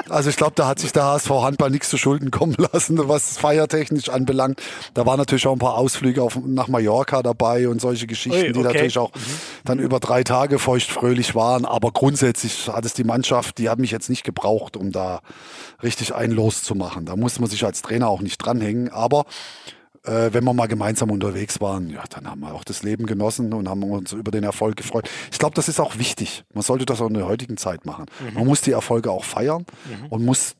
Also ich glaube, da hat sich der HSV Handball nichts zu Schulden kommen lassen, was feiertechnisch anbelangt. Da waren natürlich auch ein paar Ausflüge auf, nach Mallorca dabei und solche Geschichten, Ui, okay. die natürlich auch mhm. dann über drei Tage feuchtfröhlich waren. Aber grundsätzlich hat es die Mannschaft, die hat mich jetzt nicht gebraucht, um da richtig einen loszumachen. Da muss man sich als Trainer auch nicht dranhängen. Aber äh, wenn wir mal gemeinsam unterwegs waren, ja, dann haben wir auch das Leben genossen und haben uns über den Erfolg gefreut. Ich glaube, das ist auch wichtig. Man sollte das auch in der heutigen Zeit machen. Mhm. Man muss die Erfolge auch feiern mhm. und muss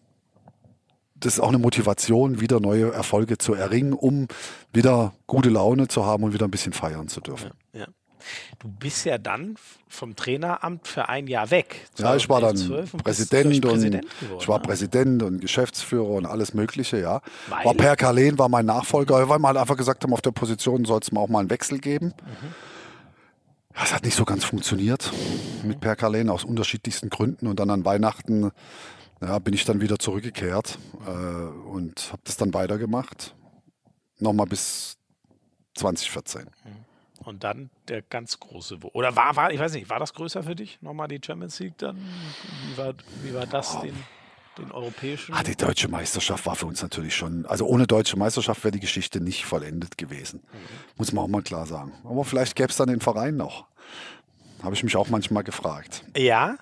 das ist auch eine Motivation, wieder neue Erfolge zu erringen, um wieder gute Laune zu haben und wieder ein bisschen feiern zu dürfen. Ja, ja. Du bist ja dann vom Traineramt für ein Jahr weg. Ja, ich war dann Präsident und Präsident ich war ne? Präsident und Geschäftsführer und alles Mögliche, ja. Weil? War Per Karlen war mein Nachfolger, weil wir halt einfach gesagt haben, auf der Position soll es mal auch mal einen Wechsel geben. Mhm. Das hat nicht so ganz funktioniert mhm. mit Per Karlen aus unterschiedlichsten Gründen und dann an Weihnachten ja, bin ich dann wieder zurückgekehrt äh, und habe das dann weitergemacht. Nochmal bis 2014. Mhm. Und dann der ganz große. Oder war, war, ich weiß nicht, war das größer für dich? Nochmal die Champions League dann? Wie war, wie war das, den, den europäischen? Ah, die deutsche Meisterschaft war für uns natürlich schon. Also ohne deutsche Meisterschaft wäre die Geschichte nicht vollendet gewesen. Mhm. Muss man auch mal klar sagen. Aber vielleicht gäbe es dann den Verein noch. Habe ich mich auch manchmal gefragt. Ja,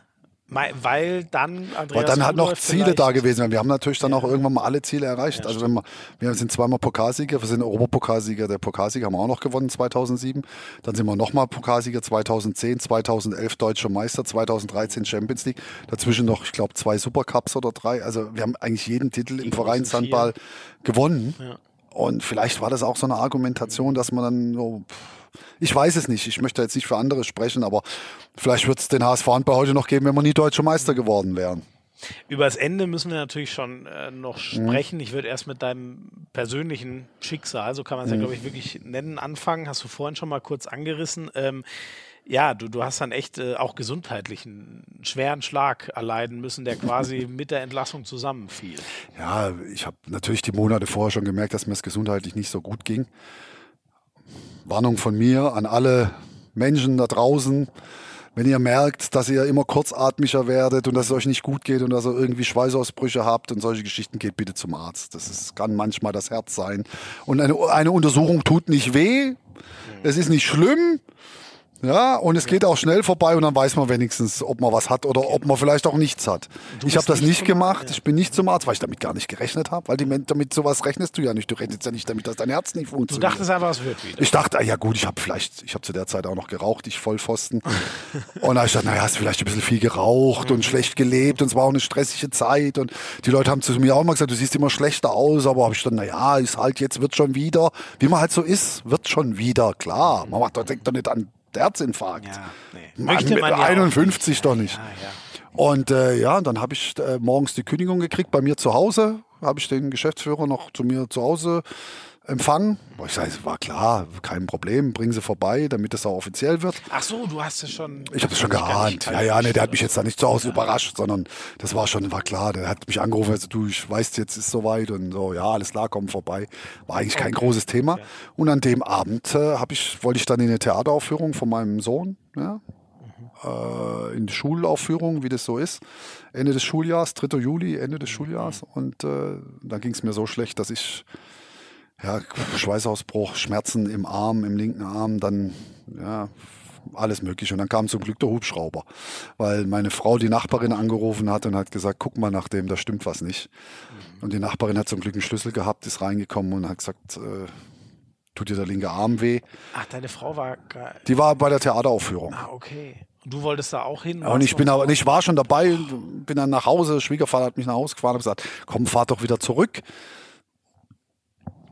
weil dann Andreas Weil dann hat noch Ziele da gewesen. Wir haben natürlich dann ja. auch irgendwann mal alle Ziele erreicht. Ja, also wenn wir, wir sind zweimal Pokalsieger, wir sind Europapokalsieger. Der Pokalsieger haben wir auch noch gewonnen 2007. Dann sind wir nochmal Pokalsieger 2010, 2011 Deutscher Meister, 2013 Champions League. Dazwischen noch, ich glaube, zwei Supercups oder drei. Also wir haben eigentlich jeden Titel Die im Vereinshandball gewonnen. Ja. Und vielleicht war das auch so eine Argumentation, dass man dann so, pff, ich weiß es nicht. Ich möchte jetzt nicht für andere sprechen, aber vielleicht wird es den HSV bei heute noch geben, wenn wir nie deutscher Meister geworden wären. Über das Ende müssen wir natürlich schon äh, noch mhm. sprechen. Mhm. Ich würde erst mit deinem persönlichen Schicksal, so kann man es mhm. ja, glaube ich, wirklich nennen, anfangen. Hast du vorhin schon mal kurz angerissen. Ähm, ja, du, du hast dann echt äh, auch gesundheitlichen schweren Schlag erleiden müssen, der quasi mit der Entlassung zusammenfiel. Ja, ich habe natürlich die Monate vorher schon gemerkt, dass mir es gesundheitlich nicht so gut ging. Warnung von mir an alle Menschen da draußen. Wenn ihr merkt, dass ihr immer kurzatmiger werdet und dass es euch nicht gut geht und dass ihr irgendwie Schweißausbrüche habt und solche Geschichten, geht bitte zum Arzt. Das ist, kann manchmal das Herz sein. Und eine, eine Untersuchung tut nicht weh. Es ist nicht schlimm. Ja, und es geht auch schnell vorbei und dann weiß man wenigstens, ob man was hat oder ob man vielleicht auch nichts hat. Du ich habe das nicht gemacht, ich bin nicht zum Arzt, weil ich damit gar nicht gerechnet habe, weil die, damit sowas rechnest du ja nicht. Du rechnest ja nicht damit, dass dein Herz nicht funktioniert. Du dachtest einfach, es wird wieder. Ich dachte, ah, ja gut, ich habe vielleicht, ich habe zu der Zeit auch noch geraucht, ich Vollpfosten. und da ich dachte, naja, hast vielleicht ein bisschen viel geraucht und mhm. schlecht gelebt und es war auch eine stressige Zeit und die Leute haben zu mir auch mal gesagt, du siehst immer schlechter aus, aber habe ich dann, naja, ist halt jetzt, wird schon wieder, wie man halt so ist, wird schon wieder, klar. Man macht, denkt doch nicht an Herzinfarkt. Ja, nee. Mann, mit man 51 ja doch nicht. Ja, ja. Und äh, ja, dann habe ich äh, morgens die Kündigung gekriegt bei mir zu Hause. Habe ich den Geschäftsführer noch zu mir zu Hause empfangen. Ich sage, war klar, kein Problem, bringen Sie vorbei, damit das auch offiziell wird. Ach so, du hast es schon. Ich habe es schon geahnt. Ja, ja, nee, der hat mich jetzt da nicht zu Hause ja. überrascht, sondern das war schon, war klar. Der hat mich angerufen, also du, ich weiß, jetzt ist soweit und so, ja, alles klar, komm vorbei. War eigentlich kein großes Thema. Okay. Und an dem Abend äh, ich, wollte ich dann in eine Theateraufführung von meinem Sohn, ja, äh, in die Schulaufführung, wie das so ist. Ende des Schuljahres, 3. Juli, Ende des Schuljahres. Und äh, dann ging es mir so schlecht, dass ich ja, Schweißausbruch, Schmerzen im Arm, im linken Arm, dann ja, alles mögliche. Und dann kam zum Glück der Hubschrauber, weil meine Frau die Nachbarin angerufen hat und hat gesagt, guck mal nach dem, da stimmt was nicht. Mhm. Und die Nachbarin hat zum Glück einen Schlüssel gehabt, ist reingekommen und hat gesagt, äh, tut dir der linke Arm weh. Ach, deine Frau war... Die war bei der Theateraufführung. Ah, okay. Und du wolltest da auch hin? Und ich bin aber, ich war schon dabei, bin dann nach Hause, Schwiegervater hat mich nach Hause gefahren und gesagt, komm, fahr doch wieder zurück.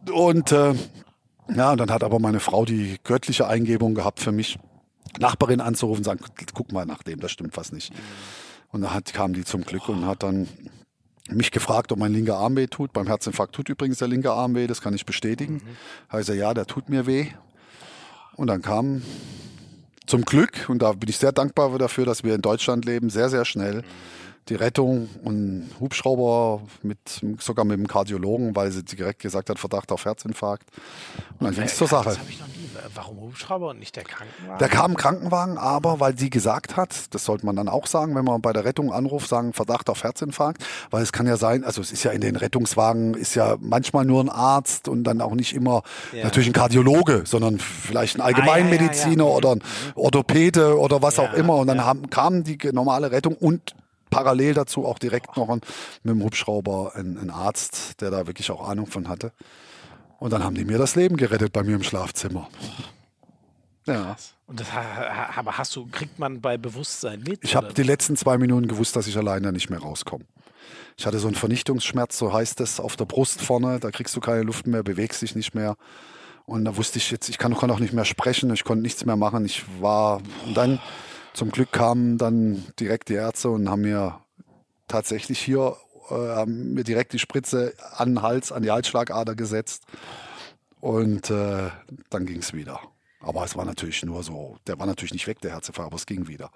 Und äh, ja, und dann hat aber meine Frau die göttliche Eingebung gehabt für mich, Nachbarin anzurufen und sagen, guck mal nach dem, das stimmt was nicht. Und dann hat, kam die zum Glück und hat dann mich gefragt, ob mein linker Arm weh tut. Beim Herzinfarkt tut übrigens der linke Arm weh, das kann ich bestätigen. Mhm. Heißt er, ja, der tut mir weh. Und dann kam zum Glück, und da bin ich sehr dankbar dafür, dass wir in Deutschland leben, sehr, sehr schnell die Rettung und Hubschrauber mit sogar mit dem Kardiologen, weil sie direkt gesagt hat, Verdacht auf Herzinfarkt. Und dann ging es zur Sache. Warum Hubschrauber und nicht der Krankenwagen? Da kam ein Krankenwagen, aber weil sie gesagt hat, das sollte man dann auch sagen, wenn man bei der Rettung anruft, sagen Verdacht auf Herzinfarkt, weil es kann ja sein, also es ist ja in den Rettungswagen ist ja manchmal nur ein Arzt und dann auch nicht immer ja. natürlich ein Kardiologe, sondern vielleicht ein Allgemeinmediziner ah, ja, ja, oder ein Orthopäde oder was auch immer. Und dann haben, kam die normale Rettung und parallel dazu auch direkt noch ein, mit dem Hubschrauber ein, Arzt, der da wirklich auch Ahnung von hatte. Und dann haben die mir das Leben gerettet bei mir im Schlafzimmer. Ja. Und das, aber hast du, kriegt man bei Bewusstsein mit? Ich habe die letzten zwei Minuten gewusst, dass ich alleine nicht mehr rauskomme. Ich hatte so einen Vernichtungsschmerz, so heißt es, auf der Brust vorne. Da kriegst du keine Luft mehr, bewegst dich nicht mehr. Und da wusste ich jetzt, ich kann, kann auch nicht mehr sprechen, ich konnte nichts mehr machen. Ich war, und dann zum Glück kamen dann direkt die Ärzte und haben mir tatsächlich hier äh, haben mir direkt die Spritze an den Hals, an die Halsschlagader gesetzt. Und äh, dann ging es wieder. Aber es war natürlich nur so, der war natürlich nicht weg, der Herzinfarkt, aber es ging wieder.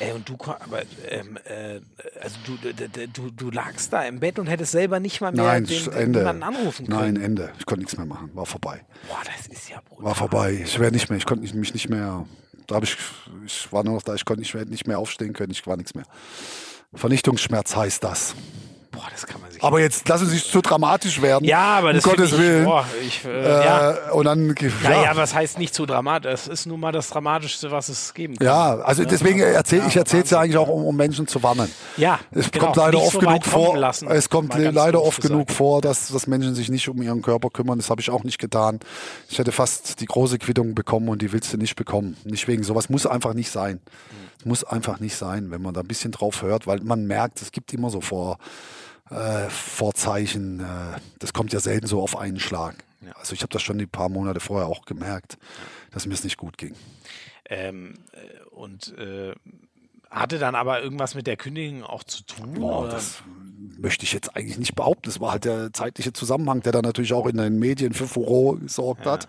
Ey, und du, aber, ähm, äh, also du, du, du lagst da im Bett und hättest selber nicht mal mehr Nein, den, Ende. jemanden anrufen können. Nein, Ende. Ich konnte nichts mehr machen, war vorbei. Boah, das ist ja brutal. War vorbei. Ich wäre nicht mehr, ich konnte mich nicht mehr, da habe ich, ich war nur noch da, ich konnte nicht mehr, nicht mehr aufstehen können, ich war nichts mehr. Vernichtungsschmerz heißt das. Boah, das kann man sich. Aber jetzt lassen Sie sich zu dramatisch werden. Ja, aber das um Gottes ich, Willen. Boah, ich, äh, äh, ja. Und dann. Ja. Naja, was heißt nicht zu dramatisch? Es ist nun mal das Dramatischste, was es geben kann. Ja, also deswegen erzähle ich erzähle es ja eigentlich auch, um, um, Menschen zu warnen. Ja, es genau, kommt leider oft so genug vor. Lassen, es kommt leider oft genug vor, dass, dass Menschen sich nicht um ihren Körper kümmern. Das habe ich auch nicht getan. Ich hätte fast die große Quittung bekommen und die willst du nicht bekommen. Nicht wegen sowas muss einfach nicht sein. Mhm. Muss einfach nicht sein, wenn man da ein bisschen drauf hört, weil man merkt, es gibt immer so vor äh, Vorzeichen. Äh, das kommt ja selten so auf einen Schlag. Ja. Also ich habe das schon ein paar Monate vorher auch gemerkt, dass mir es nicht gut ging. Ähm, äh, und äh, hatte dann aber irgendwas mit der Kündigung auch zu tun? Boah, das möchte ich jetzt eigentlich nicht behaupten. Das war halt der zeitliche Zusammenhang, der dann natürlich auch in den Medien für Furore gesorgt ja. hat.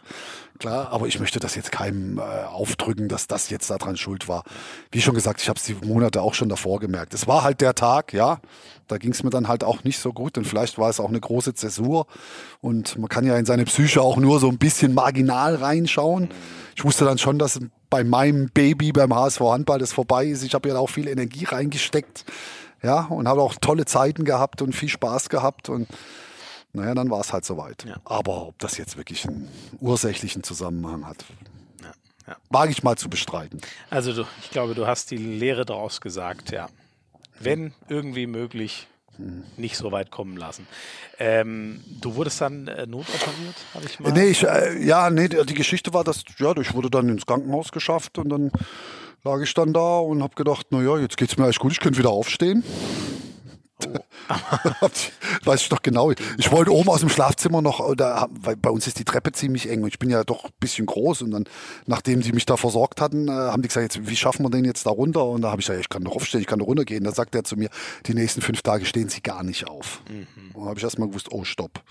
Klar, aber ich möchte das jetzt keinem äh, aufdrücken, dass das jetzt daran schuld war. Wie schon gesagt, ich habe es die Monate auch schon davor gemerkt. Es war halt der Tag, ja. Da ging es mir dann halt auch nicht so gut und vielleicht war es auch eine große Zäsur. Und man kann ja in seine Psyche auch nur so ein bisschen marginal reinschauen. Ich wusste dann schon, dass bei meinem Baby beim HSV Handball das vorbei ist. Ich habe ja auch viel Energie reingesteckt ja, und habe auch tolle Zeiten gehabt und viel Spaß gehabt und naja, dann war es halt soweit. Ja. Aber ob das jetzt wirklich einen ursächlichen Zusammenhang hat, ja, ja. wage ich mal zu bestreiten. Also du, ich glaube, du hast die Lehre daraus gesagt, ja. Wenn irgendwie möglich, nicht so weit kommen lassen. Ähm, du wurdest dann äh, notoperiert, habe ich mal? Nee, ich, äh, ja, nee, die Geschichte war, dass ja, ich wurde dann ins Krankenhaus geschafft und dann lag ich dann da und habe gedacht, naja, jetzt geht es mir eigentlich gut, ich könnte wieder aufstehen. Oh. Weiß ich doch genau. Ich wollte oben aus dem Schlafzimmer noch, da, weil bei uns ist die Treppe ziemlich eng und ich bin ja doch ein bisschen groß und dann, nachdem sie mich da versorgt hatten, äh, haben die gesagt, jetzt, wie schaffen wir den jetzt da runter? Und da habe ich gesagt, ich kann noch aufstehen, ich kann noch runtergehen. Da sagt er zu mir, die nächsten fünf Tage stehen sie gar nicht auf. Mhm. Und da habe ich erstmal gewusst, oh, stopp.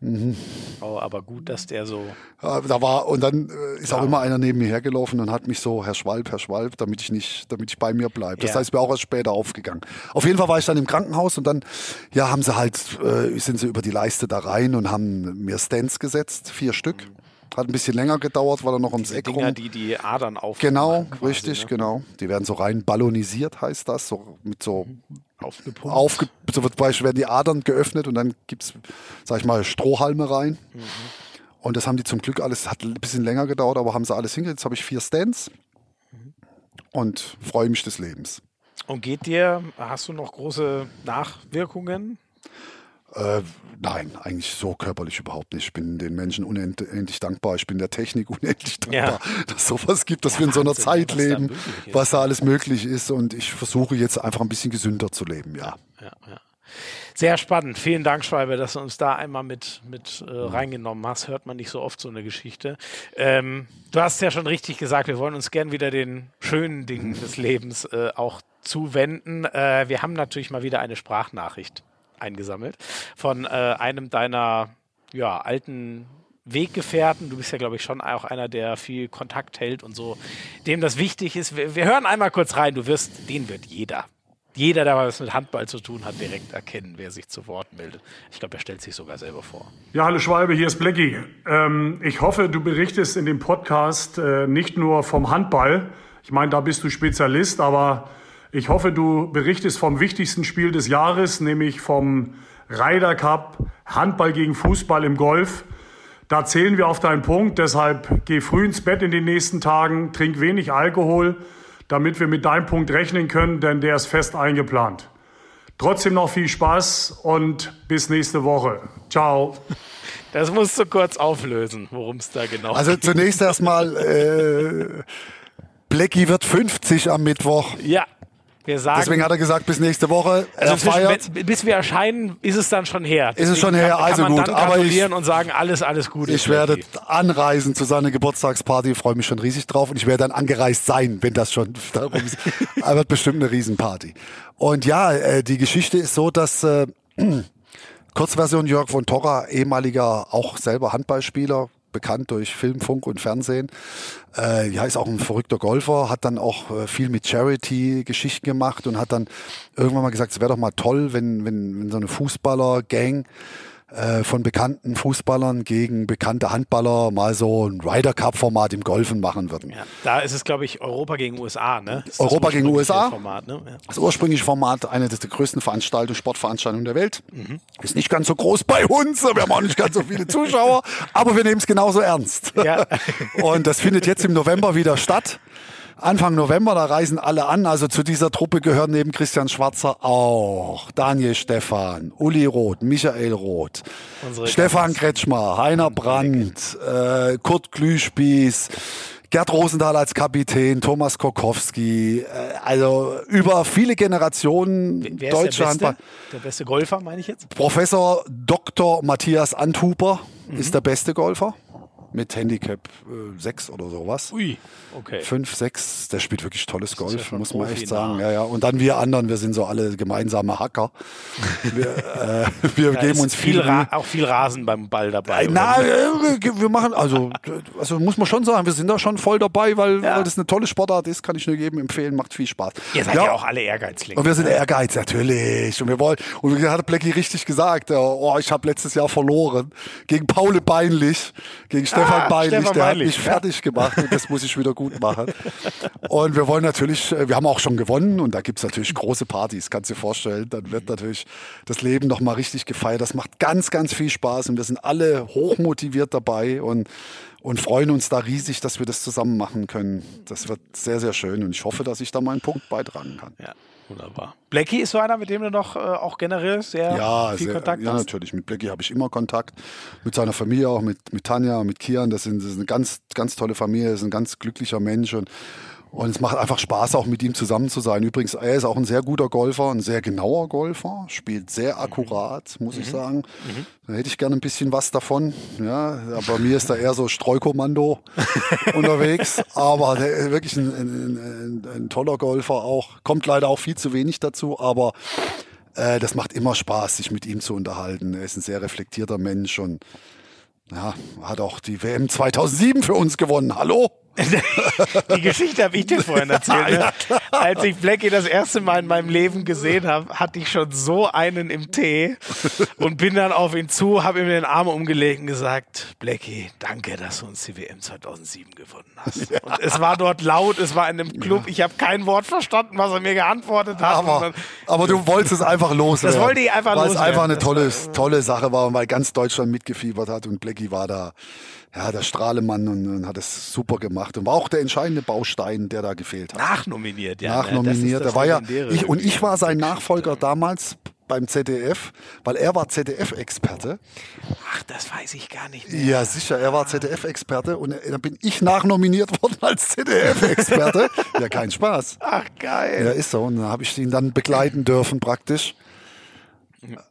Mhm. Mhm. Oh, aber gut, dass der so. Da war, und dann äh, ist ja. auch immer einer neben mir hergelaufen und hat mich so, Herr Schwalb, Herr Schwalb, damit ich nicht, damit ich bei mir bleibe. Das ja. heißt, ich bin auch erst später aufgegangen. Auf jeden Fall war ich dann im Krankenhaus und dann, ja, haben sie halt, äh, sind sie über die Leiste da rein und haben mir Stands gesetzt, vier Stück. Hat ein bisschen länger gedauert, weil er noch ums Eck Dinger, rum. die die Adern auf. Genau, quasi, richtig, ne? genau. Die werden so rein ballonisiert, heißt das, so mit so aufgepumpt. Aufge so zum Beispiel werden die Adern geöffnet und dann gibt es, sag ich mal, Strohhalme rein. Mhm. Und das haben die zum Glück alles, hat ein bisschen länger gedauert, aber haben sie alles hingekriegt. Jetzt habe ich vier Stands mhm. und freue mich des Lebens. Und geht dir, hast du noch große Nachwirkungen? Äh, nein, eigentlich so körperlich überhaupt nicht. Ich bin den Menschen unendlich dankbar. Ich bin der Technik unendlich dankbar, ja. dass es sowas gibt, dass ja, wir in so einer Zeit leben, was da alles möglich ist. Und ich versuche jetzt einfach ein bisschen gesünder zu leben, ja. ja, sehr spannend. Vielen Dank, Schweibe, dass du uns da einmal mit, mit äh, reingenommen hast. Hört man nicht so oft so eine Geschichte. Ähm, du hast ja schon richtig gesagt, wir wollen uns gern wieder den schönen Dingen des Lebens äh, auch zuwenden. Äh, wir haben natürlich mal wieder eine Sprachnachricht eingesammelt von äh, einem deiner ja, alten Weggefährten. Du bist ja, glaube ich, schon auch einer, der viel Kontakt hält und so, dem das wichtig ist. Wir, wir hören einmal kurz rein. Du wirst, den wird jeder. Jeder, der was mit Handball zu tun hat, direkt erkennen, wer sich zu Wort meldet. Ich glaube, er stellt sich sogar selber vor. Ja, hallo Schwalbe, hier ist Blackie. Ähm, ich hoffe, du berichtest in dem Podcast äh, nicht nur vom Handball. Ich meine, da bist du Spezialist, aber ich hoffe, du berichtest vom wichtigsten Spiel des Jahres, nämlich vom Ryder Cup Handball gegen Fußball im Golf. Da zählen wir auf deinen Punkt. Deshalb geh früh ins Bett in den nächsten Tagen, trink wenig Alkohol, damit wir mit deinem Punkt rechnen können, denn der ist fest eingeplant. Trotzdem noch viel Spaß und bis nächste Woche. Ciao. Das musst du kurz auflösen, worum es da genau also geht. Also zunächst erstmal, äh, Blackie wird 50 am Mittwoch. Ja. Wir sagen, Deswegen hat er gesagt, bis nächste Woche. Er also feiert. Bis wir erscheinen, ist es dann schon her. Deswegen ist es schon her, kann, also kann man gut. aber ich, und sagen, alles, alles gut. Ich werde anreisen zu seiner Geburtstagsparty, freue mich schon riesig drauf und ich werde dann angereist sein, wenn das schon darum ist. aber wird bestimmt eine Riesenparty. Und ja, äh, die Geschichte ist so, dass äh, Kurzversion Jörg von Torra, ehemaliger auch selber Handballspieler, bekannt durch Film, Funk und Fernsehen. Äh, ja, ist auch ein verrückter Golfer, hat dann auch äh, viel mit Charity-Geschichten gemacht und hat dann irgendwann mal gesagt, es wäre doch mal toll, wenn, wenn, wenn so eine Fußballer-Gang äh, von bekannten Fußballern gegen bekannte Handballer mal so ein Ryder Cup Format im Golfen machen würden. Ja, da ist es, glaube ich, Europa gegen USA, ne? Europa gegen USA. Format, ne? ja. Das ursprüngliche Format, eine der größten Veranstaltungen, Sportveranstaltungen der Welt. Mhm. Ist nicht ganz so groß bei uns, wir haben auch nicht ganz so viele Zuschauer, aber wir nehmen es genauso ernst. Ja. Und das findet jetzt im November wieder statt. Anfang November, da reisen alle an. Also zu dieser Truppe gehören neben Christian Schwarzer auch Daniel Stephan, Uli Roth, Michael Roth, Unsere Stefan Gans. Kretschmer, Heiner Brandt, äh, Kurt Glühspieß, Gerd Rosenthal als Kapitän, Thomas Kokowski, äh, also über viele Generationen Wer deutscher Handball. Der beste Golfer, meine ich jetzt? Professor Dr. Matthias Anthuper mhm. ist der beste Golfer mit Handicap äh, 6 oder sowas. Ui, okay. 5, 6, der spielt wirklich tolles Golf, ja muss man echt sagen. Ja, ja. Und dann wir anderen, wir sind so alle gemeinsame Hacker. wir, äh, wir ja, geben uns viel. viel auch viel Rasen beim Ball dabei. Äh, na, äh, wir machen, also, also muss man schon sagen, wir sind da schon voll dabei, weil, ja. weil das eine tolle Sportart ist, kann ich nur jedem empfehlen, macht viel Spaß. Ihr seid ja, auch alle Ehrgeizlinge. Und wir sind Ehrgeiz, natürlich. Und wir wollen, und wie hat Blackie richtig gesagt, oh, ich habe letztes Jahr verloren gegen Paul Beinlich, gegen Stefan Stefan Beilich, Stefan der Beilich, hat mich ja. fertig gemacht und das muss ich wieder gut machen. Und wir wollen natürlich, äh, wir haben auch schon gewonnen und da gibt es natürlich große Partys, kannst du dir vorstellen. Dann wird natürlich das Leben nochmal richtig gefeiert. Das macht ganz, ganz viel Spaß und wir sind alle hochmotiviert dabei und, und freuen uns da riesig, dass wir das zusammen machen können. Das wird sehr, sehr schön und ich hoffe, dass ich da mal einen Punkt beitragen kann. Ja. Wunderbar. Blackie ist so einer, mit dem du noch äh, auch generell sehr ja, viel sehr, Kontakt ja, hast? Ja, natürlich. Mit Blackie habe ich immer Kontakt. Mit seiner Familie auch, mit, mit Tanja, mit Kian. Das, sind, das ist eine ganz, ganz tolle Familie. Das ist ein ganz glücklicher Mensch. Und und es macht einfach Spaß, auch mit ihm zusammen zu sein. Übrigens, er ist auch ein sehr guter Golfer, ein sehr genauer Golfer, spielt sehr akkurat, muss mhm. ich sagen. Mhm. Da hätte ich gerne ein bisschen was davon. Ja, bei mir ist da eher so Streukommando unterwegs. Aber der ist wirklich ein, ein, ein, ein, toller Golfer auch. Kommt leider auch viel zu wenig dazu, aber äh, das macht immer Spaß, sich mit ihm zu unterhalten. Er ist ein sehr reflektierter Mensch und ja, hat auch die WM 2007 für uns gewonnen. Hallo? Die Geschichte habe ich dir vorhin erzählt. Ne? Als ich Blackie das erste Mal in meinem Leben gesehen habe, hatte ich schon so einen im Tee und bin dann auf ihn zu, habe ihm den Arm umgelegt und gesagt, Blackie, danke, dass du uns die WM 2007 gewonnen hast. Ja. Und es war dort laut, es war in einem Club, ich habe kein Wort verstanden, was er mir geantwortet hat. Aber, aber du wolltest es einfach loswerden. Das wollte ich einfach loswerden. Weil es einfach eine tolle, tolle Sache war, weil ganz Deutschland mitgefiebert hat und Blackie war da ja, der Strahlemann und, und, hat es super gemacht und war auch der entscheidende Baustein, der da gefehlt hat. Nachnominiert, ja. Ne, Nachnominiert. Ne? Der war ja, ich, und ich war sein Nachfolger damals beim ZDF, weil er war ZDF-Experte. Ach, das weiß ich gar nicht mehr. Ja, sicher, er war ZDF-Experte und dann bin ich nachnominiert worden als ZDF-Experte. ja, kein Spaß. Ach, geil. Ja, ist so. Und dann habe ich ihn dann begleiten dürfen praktisch.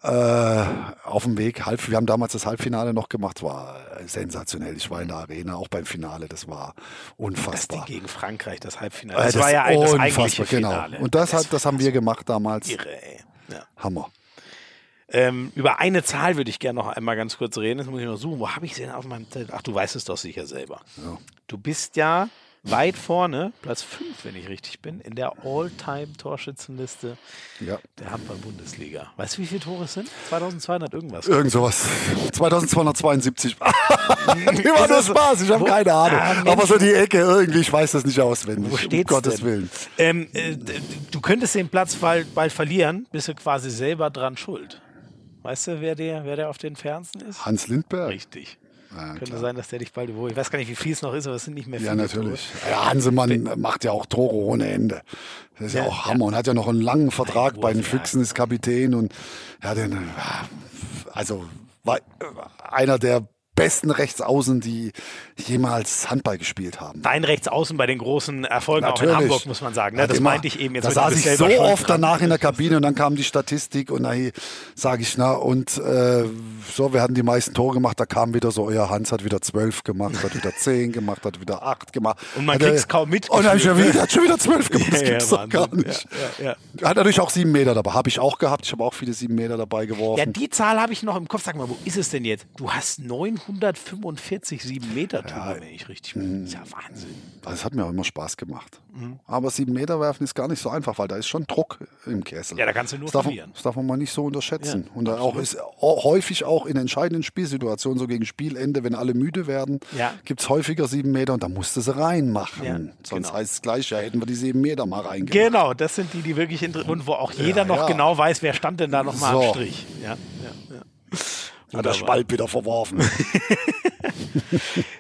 Äh, auf dem Weg, halb, wir haben damals das Halbfinale noch gemacht, war sensationell. Ich war in der Arena, auch beim Finale, das war unfassbar. Das gegen Frankreich, das Halbfinale. Das, äh, das war ja das eigentliche genau. Finale. Und das, das, hat, das haben wir gemacht damals. Irre, ey. Ja. Hammer. Ähm, über eine Zahl würde ich gerne noch einmal ganz kurz reden. Das muss ich noch suchen. Wo habe ich sie denn auf meinem? Ach, du weißt es doch sicher selber. Ja. Du bist ja weit vorne, Platz 5, wenn ich richtig bin, in der All-Time-Torschützenliste ja. der Handball-Bundesliga. Weißt du, wie viele Tore es sind? 2200 irgendwas. Irgend sowas. 2272. Immer nur Spaß, ich habe keine Ahnung. Ah, Aber so die Ecke irgendwie, ich weiß das nicht auswendig. Wo steht's um Gottes denn? Willen. Ähm, äh, du könntest den Platz bald, bald verlieren, bist du quasi selber dran schuld. Weißt du, wer der, wer der auf den Fernsten ist? Hans Lindberg. Richtig. Ja, Könnte klar. sein, dass der dich bald überholt. Ich weiß gar nicht, wie viel es noch ist, aber es sind nicht mehr viele. Ja, natürlich. Ja, Hansemann macht ja auch Tore ohne Ende. Das ist ja, ja auch Hammer ja. und hat ja noch einen langen Vertrag bei den Füchsen, ist Kapitän und ja, den, also war einer der besten Rechtsaußen, die jemals Handball gespielt haben. Dein Rechtsaußen bei den großen Erfolgen Natürlich. auch in Hamburg, muss man sagen. Ne? Das immer, meinte ich eben jetzt. Da saß ich so oft danach in der Kabine und dann kam die Statistik und dann sage ich, na und äh, so, wir hatten die meisten Tore gemacht, da kam wieder so, euer Hans hat wieder zwölf gemacht, hat wieder zehn gemacht, hat wieder acht gemacht. Und man kriegt es kaum mit. Und dann schon wieder, hat schon wieder zwölf gemacht, das ja, gibt's ja, doch gar nicht. Ja, ja, hat natürlich auch sieben Meter dabei, habe ich auch gehabt, ich habe auch viele sieben Meter dabei geworfen. Ja, die Zahl habe ich noch im Kopf, sag mal, wo ist es denn jetzt? Du hast 945 sieben Meter Tore, wenn ich richtig bin. Das ist ja Wahnsinn. Das hat mir auch immer Spaß gemacht. Mhm. Aber sieben Meter werfen ist gar nicht so einfach, weil da ist schon Druck im Kessel. Ja, da kannst du nur das darf, verlieren. Das darf man mal nicht so unterschätzen. und auch ist häufig auch in entscheidenden Spielsituationen, so gegen Spielende, wenn alle müde werden, ja. gibt es häufiger sieben Meter und da musst du sie reinmachen. Ja, Sonst genau. heißt es gleich, ja, hätten wir die sieben Meter mal reingemacht. Genau, das sind die, die wirklich interessant und wo auch jeder ja, noch genau weiß, wer stand denn da nochmal so. am Strich. Ja, ja, ja. Hat der Spalt wieder verworfen.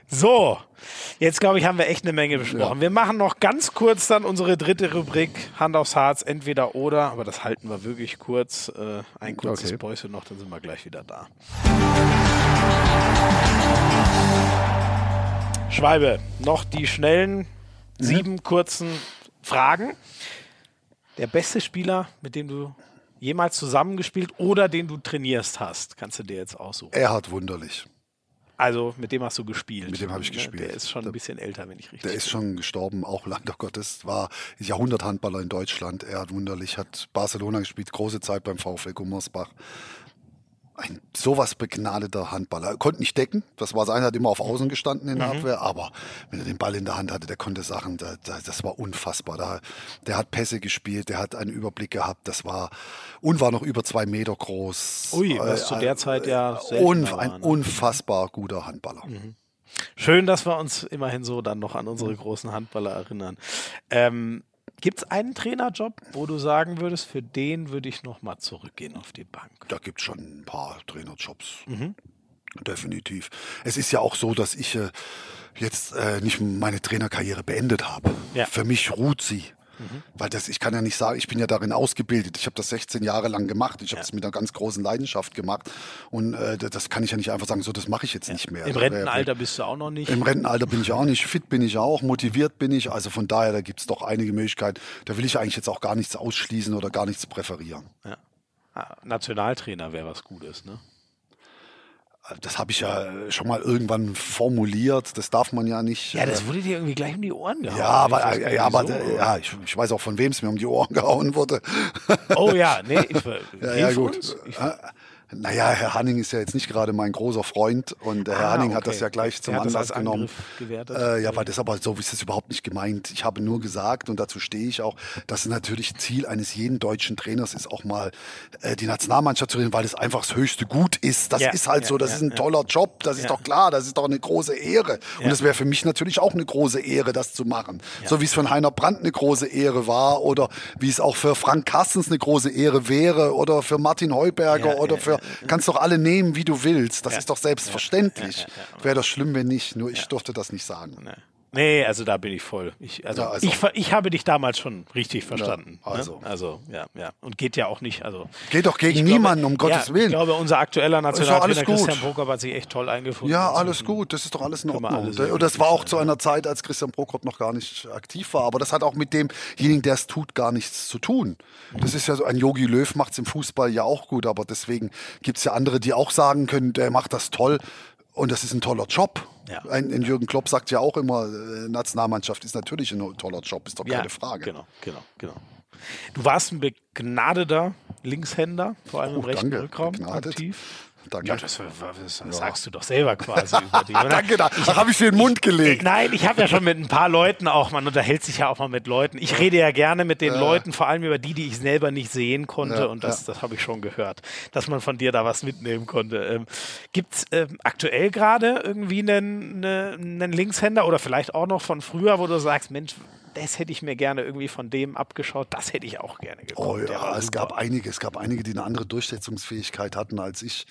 so, jetzt glaube ich, haben wir echt eine Menge besprochen. Ja. Wir machen noch ganz kurz dann unsere dritte Rubrik, Hand aufs Harz, entweder oder, aber das halten wir wirklich kurz. Äh, ein kurzes okay. Päuschen noch, dann sind wir gleich wieder da. Schwalbe, noch die schnellen sieben kurzen Fragen. Der beste Spieler, mit dem du jemals zusammengespielt oder den du trainierst hast, kannst du dir jetzt aussuchen. Erhard Wunderlich. Also mit dem hast du gespielt. Mit dem habe ich gespielt. Der ist schon ein bisschen älter, wenn ich richtig. Der ist schon gestorben, auch leider Gottes. War Jahrhunderthandballer in Deutschland. Er hat wunderlich, hat Barcelona gespielt, große Zeit beim VfL Gummersbach ein sowas begnadeter Handballer. Er konnte nicht decken, das war sein, hat immer auf Außen gestanden in der mhm. Abwehr, aber wenn er den Ball in der Hand hatte, der konnte Sachen, der, das war unfassbar. Der, der hat Pässe gespielt, der hat einen Überblick gehabt, das war und war noch über zwei Meter groß. Ui, was äh, zu der Zeit ja un, war, Ein ne? unfassbar guter Handballer. Mhm. Schön, dass wir uns immerhin so dann noch an unsere großen Handballer erinnern. Ähm, Gibt es einen Trainerjob, wo du sagen würdest, für den würde ich nochmal zurückgehen auf die Bank? Da gibt es schon ein paar Trainerjobs. Mhm. Definitiv. Es ist ja auch so, dass ich äh, jetzt äh, nicht meine Trainerkarriere beendet habe. Ja. Für mich ruht sie. Mhm. Weil das, ich kann ja nicht sagen, ich bin ja darin ausgebildet. Ich habe das 16 Jahre lang gemacht. Ich habe es mit einer ganz großen Leidenschaft gemacht. Und äh, das kann ich ja nicht einfach sagen, so das mache ich jetzt ja. nicht mehr. Im Rentenalter bist du auch noch nicht. Im Rentenalter bin ich auch nicht. Fit bin ich auch, motiviert bin ich. Also von daher, da gibt es doch einige Möglichkeiten. Da will ich eigentlich jetzt auch gar nichts ausschließen oder gar nichts präferieren. Ja. Ah, Nationaltrainer wäre was Gutes, ne? Das habe ich ja schon mal irgendwann formuliert. Das darf man ja nicht. Ja, das äh, wurde dir irgendwie gleich um die Ohren gehauen. Ja, aber, ja, ja, aber ja, ich, ich, weiß auch, von wem es mir um die Ohren gehauen wurde. Oh ja, nee, ich, ja, ja, gut. Ich, Naja, Herr Hanning ist ja jetzt nicht gerade mein großer Freund und Herr ah, Hanning okay. hat das ja gleich zum Anlass genommen. Äh, ja, aber das aber so ist es überhaupt nicht gemeint. Ich habe nur gesagt und dazu stehe ich auch, dass es natürlich Ziel eines jeden deutschen Trainers ist, auch mal äh, die Nationalmannschaft zu reden, weil es einfach das höchste Gut ist. Das ja, ist halt ja, so, das ja, ist ein toller Job, das ist doch klar, das ist doch eine große Ehre. Und es wäre für mich natürlich auch eine große Ehre, das zu machen. So wie es von Heiner Brandt eine große Ehre war oder wie es auch für Frank Carstens eine große Ehre wäre oder für Martin Heuberger oder für kannst doch alle nehmen, wie du willst. Das ja. ist doch selbstverständlich. Wäre das schlimm, wenn nicht. Nur ich durfte das nicht sagen. Nee. Also da bin ich voll. Ich, also, ja, also ich, ich habe dich damals schon richtig verstanden. Ja, also. Ne? also, ja, ja. Und geht ja auch nicht. Also, geht doch gegen niemanden, um Gottes ja, Willen. Ich glaube, unser aktueller Nationaltrainer Christian Prokop hat sich echt toll eingefunden. Ja, alles gut. Das ist doch alles in Ordnung. Und das war auch zu einer Zeit, als Christian Prokop noch gar nicht aktiv war. Aber das hat auch mit demjenigen, der es tut, gar nichts zu tun. Das ist ja so, ein Yogi Löw macht es im Fußball ja auch gut. Aber deswegen gibt es ja andere, die auch sagen können, der macht das toll. Und das ist ein toller Job. Ja. Ein, ein, Jürgen Klopp sagt ja auch immer, äh, Nationalmannschaft ist natürlich ein toller Job, ist doch keine ja, Frage. Genau, genau, genau. Du warst ein begnadeter Linkshänder, vor allem oh, im rechten danke, Rückraum begnadet. aktiv. Danke. Ja, das, das ja. sagst du doch selber quasi über die. Danke, da habe ich dir den Mund gelegt. Ich, nein, ich habe ja schon mit ein paar Leuten auch, man unterhält sich ja auch mal mit Leuten. Ich rede ja gerne mit den äh. Leuten, vor allem über die, die ich selber nicht sehen konnte. Ja, und das, das habe ich schon gehört, dass man von dir da was mitnehmen konnte. Ähm, Gibt es ähm, aktuell gerade irgendwie einen, eine, einen Linkshänder oder vielleicht auch noch von früher, wo du sagst, Mensch, das hätte ich mir gerne irgendwie von dem abgeschaut, das hätte ich auch gerne geguckt. Oh ja, es gab einige, es gab einige, die eine andere Durchsetzungsfähigkeit hatten als ich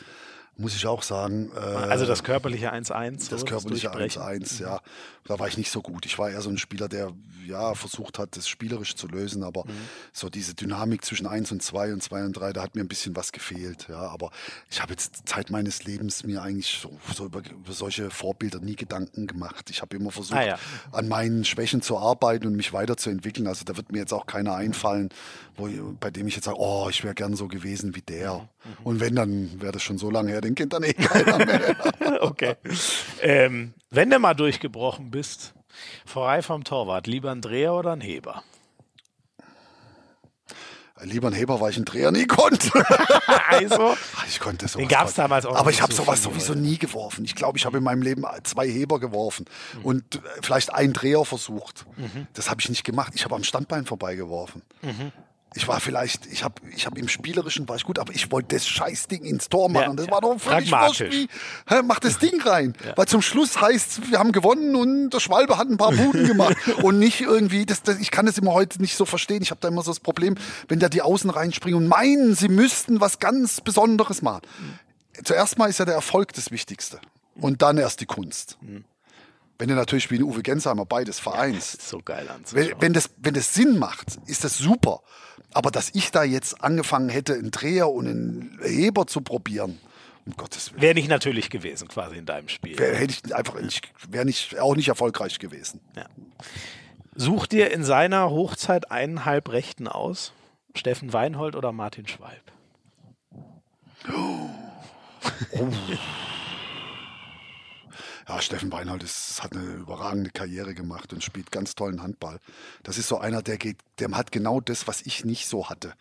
muss ich auch sagen. Äh, also das körperliche 1-1. Das so, körperliche 1-1, ja. Da war ich nicht so gut. Ich war eher so ein Spieler, der ja versucht hat, das spielerisch zu lösen, aber mhm. so diese Dynamik zwischen 1 und 2 und 2 und 3, da hat mir ein bisschen was gefehlt. Ja, aber ich habe jetzt Zeit meines Lebens mir eigentlich so, so über, über, solche Vorbilder nie Gedanken gemacht. Ich habe immer versucht, ah, ja. an meinen Schwächen zu arbeiten und mich weiterzuentwickeln. Also da wird mir jetzt auch keiner einfallen, wo, bei dem ich jetzt sage, oh, ich wäre gern so gewesen wie der. Mhm. Und wenn, dann wäre das schon so lange her, den kennt dann eh keiner mehr. okay. Ähm, wenn du mal durchgebrochen bist, vorbei vom Torwart, lieber ein Dreher oder ein Heber? Lieber ein Heber, weil ich einen Dreher nie konnte. also, ich konnte sowas. Den gab es damals auch. Aber ich habe so sowas sowieso nie geworfen. Ich glaube, ich habe in meinem Leben zwei Heber geworfen mhm. und äh, vielleicht einen Dreher versucht. Mhm. Das habe ich nicht gemacht. Ich habe am Standbein vorbeigeworfen. Mhm ich war vielleicht, ich habe ich hab im Spielerischen war ich gut, aber ich wollte das Scheißding ins Tor machen. Ja, das war doch völlig wurscht wie, hä, mach das Ding rein. Ja. Weil zum Schluss heißt wir haben gewonnen und der Schwalbe hat ein paar Buden gemacht. und nicht irgendwie, das, das, ich kann das immer heute nicht so verstehen. Ich habe da immer so das Problem, wenn da die Außen reinspringen und meinen, sie müssten was ganz Besonderes machen. Zuerst mal ist ja der Erfolg das Wichtigste. Und dann erst die Kunst. Mhm. Wenn du natürlich wie Uwe Gensheimer beides vereinst. Ja, so geil anzuschauen. Wenn, wenn, das, wenn das Sinn macht, ist das super. Aber dass ich da jetzt angefangen hätte, einen Dreher und einen Heber zu probieren, um Gottes Willen. Wäre nicht natürlich gewesen, quasi in deinem Spiel. Wäre hätte ich einfach nicht, wäre nicht, auch nicht erfolgreich gewesen. Ja. Such dir in seiner Hochzeit einen Halbrechten aus. Steffen Weinhold oder Martin Schwalb? Oh. ja, Steffen Weinhold ist, hat eine überragende Karriere gemacht und spielt ganz tollen Handball. Das ist so einer, der geht, der hat genau das, was ich nicht so hatte.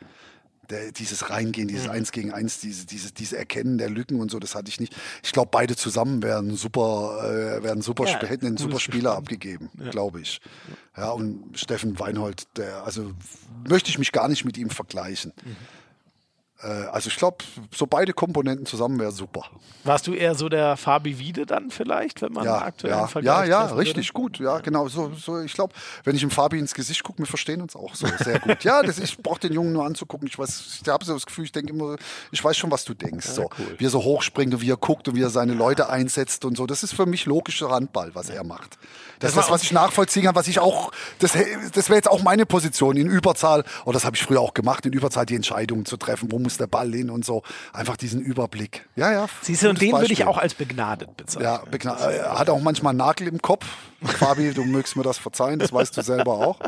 Der, dieses Reingehen, dieses mhm. Eins gegen Eins, diese, diese, diese Erkennen der Lücken und so, das hatte ich nicht. Ich glaube, beide zusammen werden super, äh, werden super, ja, hätten einen super Spieler abgegeben, ja. glaube ich. Ja, und Steffen Weinhold, der, also möchte ich mich gar nicht mit ihm vergleichen. Mhm. Äh, also ich glaube, so beide Komponenten zusammen wäre super. Warst du eher so der Fabi Wiede dann vielleicht, wenn man ja, aktuell ja, Vergleich Ja, ja, richtig gut. Ja, genau. So, so, ich glaube, wenn ich dem Fabi ins Gesicht gucke, wir verstehen uns auch so sehr gut. ja, das, ich brauche den Jungen nur anzugucken. Ich weiß, ich habe so das Gefühl, ich denke immer, ich weiß schon, was du denkst. Ja, so. Cool. Wie er so hochspringt und wie er guckt und wie er seine Leute einsetzt und so. Das ist für mich logischer Handball, was er macht. Das, ist das, was ich nachvollziehen kann, was ich auch, das, das wäre jetzt auch meine Position in Überzahl, oder das habe ich früher auch gemacht, in Überzahl die Entscheidungen zu treffen, wo muss der Ball hin und so. Einfach diesen Überblick. Ja, ja. Siehst du, und den würde ich auch als begnadet bezeichnen. Ja, begnadet. Er hat auch manchmal einen Nagel im Kopf. Fabi, du mögst mir das verzeihen, das weißt du selber auch.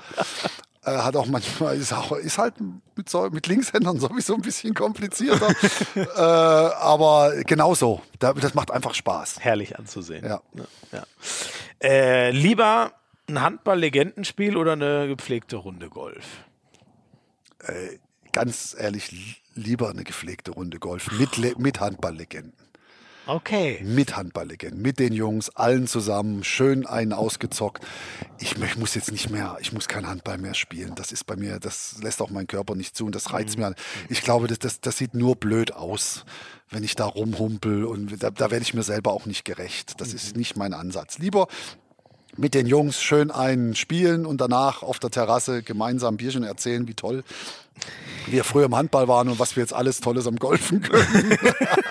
Er hat auch manchmal, ist, auch, ist halt mit, so, mit Linkshändern sowieso ein bisschen komplizierter. äh, aber genauso. Das macht einfach Spaß. Herrlich anzusehen. Ja. ja. Äh, lieber ein Handball-Legendenspiel oder eine gepflegte Runde Golf? Äh, ganz ehrlich, lieber eine gepflegte Runde Golf mit, mit Handballlegenden. Okay. Mit Handballlegenden, mit den Jungs, allen zusammen, schön einen ausgezockt. Ich, ich, muss jetzt nicht mehr, ich muss kein Handball mehr spielen. Das ist bei mir, das lässt auch mein Körper nicht zu und das reizt mhm. mir an. Ich glaube, das, das, das sieht nur blöd aus, wenn ich da rumhumpel und da, da werde ich mir selber auch nicht gerecht. Das mhm. ist nicht mein Ansatz. Lieber mit den Jungs schön einen spielen und danach auf der Terrasse gemeinsam Bierchen erzählen, wie toll wir früher im Handball waren und was wir jetzt alles Tolles am Golfen können.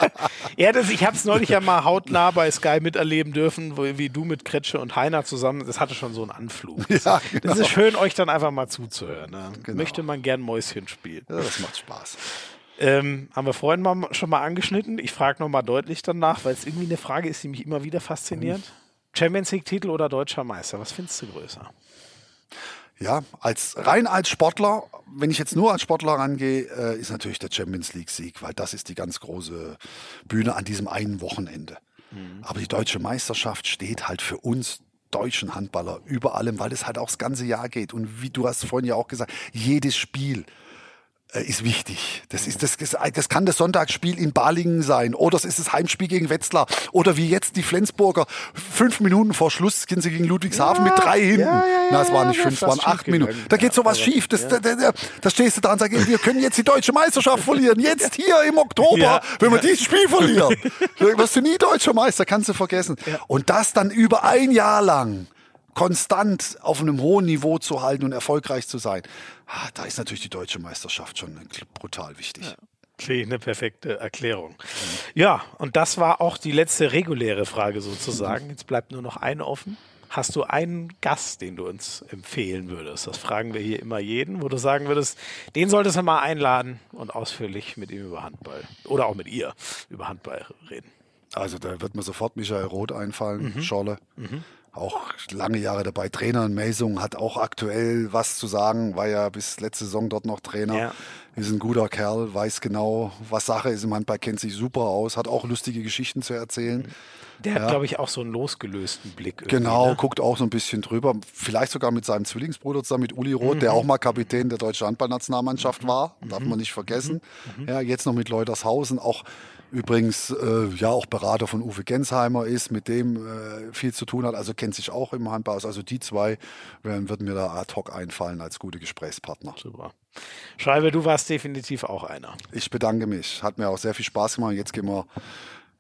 ja, das, ich habe es neulich ja mal hautnah bei Sky miterleben dürfen, wo, wie du mit Kretsche und Heiner zusammen, das hatte schon so einen Anflug. Ja, genau. Das ist schön, euch dann einfach mal zuzuhören. Ne? Genau. Möchte man gern Mäuschen spielen. Ja, das macht Spaß. Ähm, haben wir vorhin mal, schon mal angeschnitten. Ich frage nochmal deutlich danach, weil es irgendwie eine Frage ist, die mich immer wieder fasziniert. Mhm. Champions League-Titel oder deutscher Meister? Was findest du größer? Ja, als rein als Sportler, wenn ich jetzt nur als Sportler rangehe, äh, ist natürlich der Champions League Sieg, weil das ist die ganz große Bühne an diesem einen Wochenende. Mhm. Aber die deutsche Meisterschaft steht halt für uns deutschen Handballer über allem, weil es halt auch das ganze Jahr geht. Und wie du hast vorhin ja auch gesagt, jedes Spiel ist wichtig. Das, ist, das, das kann das Sonntagsspiel in Balingen sein oder es ist das Heimspiel gegen Wetzlar oder wie jetzt die Flensburger. Fünf Minuten vor Schluss gehen sie gegen Ludwigshafen ja, mit drei hinten. Ja, ja, Na, es waren nicht fünf, es waren acht Minuten. Da geht sowas schief. Das, da, da, da, da, stehst du da und sagst, wir können jetzt die deutsche Meisterschaft verlieren. Jetzt hier im Oktober, wenn wir dieses Spiel verlieren. Wirst du nie deutscher Meister, kannst du vergessen. Und das dann über ein Jahr lang konstant auf einem hohen Niveau zu halten und erfolgreich zu sein, ah, da ist natürlich die deutsche Meisterschaft schon brutal wichtig. Ja. Ich eine perfekte Erklärung. Ja, und das war auch die letzte reguläre Frage sozusagen. Jetzt bleibt nur noch eine offen. Hast du einen Gast, den du uns empfehlen würdest? Das fragen wir hier immer jeden, wo du sagen würdest, den solltest du mal einladen und ausführlich mit ihm über Handball oder auch mit ihr über Handball reden. Also da wird mir sofort Michael Roth einfallen, mhm. Schorle. Mhm auch lange Jahre dabei. Trainer in Melsung hat auch aktuell was zu sagen, war ja bis letzte Saison dort noch Trainer. Ja. Ist ein guter Kerl, weiß genau, was Sache ist im Handball, kennt sich super aus, hat auch lustige Geschichten zu erzählen. Der ja. hat, glaube ich, auch so einen losgelösten Blick. Genau, ne? guckt auch so ein bisschen drüber. Vielleicht sogar mit seinem Zwillingsbruder zusammen, mit Uli Roth, mhm. der auch mal Kapitän der deutschen Handballnationalmannschaft war. Darf man nicht vergessen. Mhm. Ja, jetzt noch mit Leutershausen. Auch Übrigens äh, ja auch Berater von Uwe Gensheimer ist, mit dem äh, viel zu tun hat, also kennt sich auch im Handball aus. Also die zwei werden, würden mir da ad hoc einfallen als gute Gesprächspartner. Super. Schreibe, du warst definitiv auch einer. Ich bedanke mich. Hat mir auch sehr viel Spaß gemacht. Jetzt gehen wir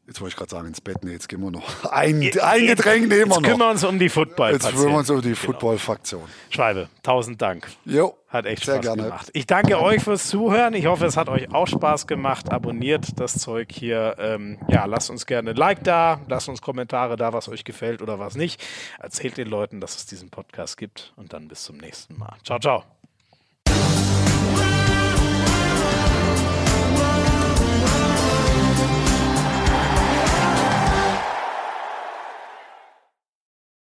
Jetzt wollte ich gerade sagen, ins Bett. Nee, jetzt gehen wir noch. Ein, ein Getränk nehmen wir noch. Jetzt kümmern wir uns um die football Jetzt kümmern wir uns um die. Football-Fraktion. Schreibe, tausend Dank. Jo. Hat echt Spaß gerne. gemacht. Ich danke euch fürs Zuhören. Ich hoffe, es hat euch auch Spaß gemacht. Abonniert das Zeug hier. Ähm, ja, lasst uns gerne ein Like da. Lasst uns Kommentare da, was euch gefällt oder was nicht. Erzählt den Leuten, dass es diesen Podcast gibt. Und dann bis zum nächsten Mal. Ciao, ciao.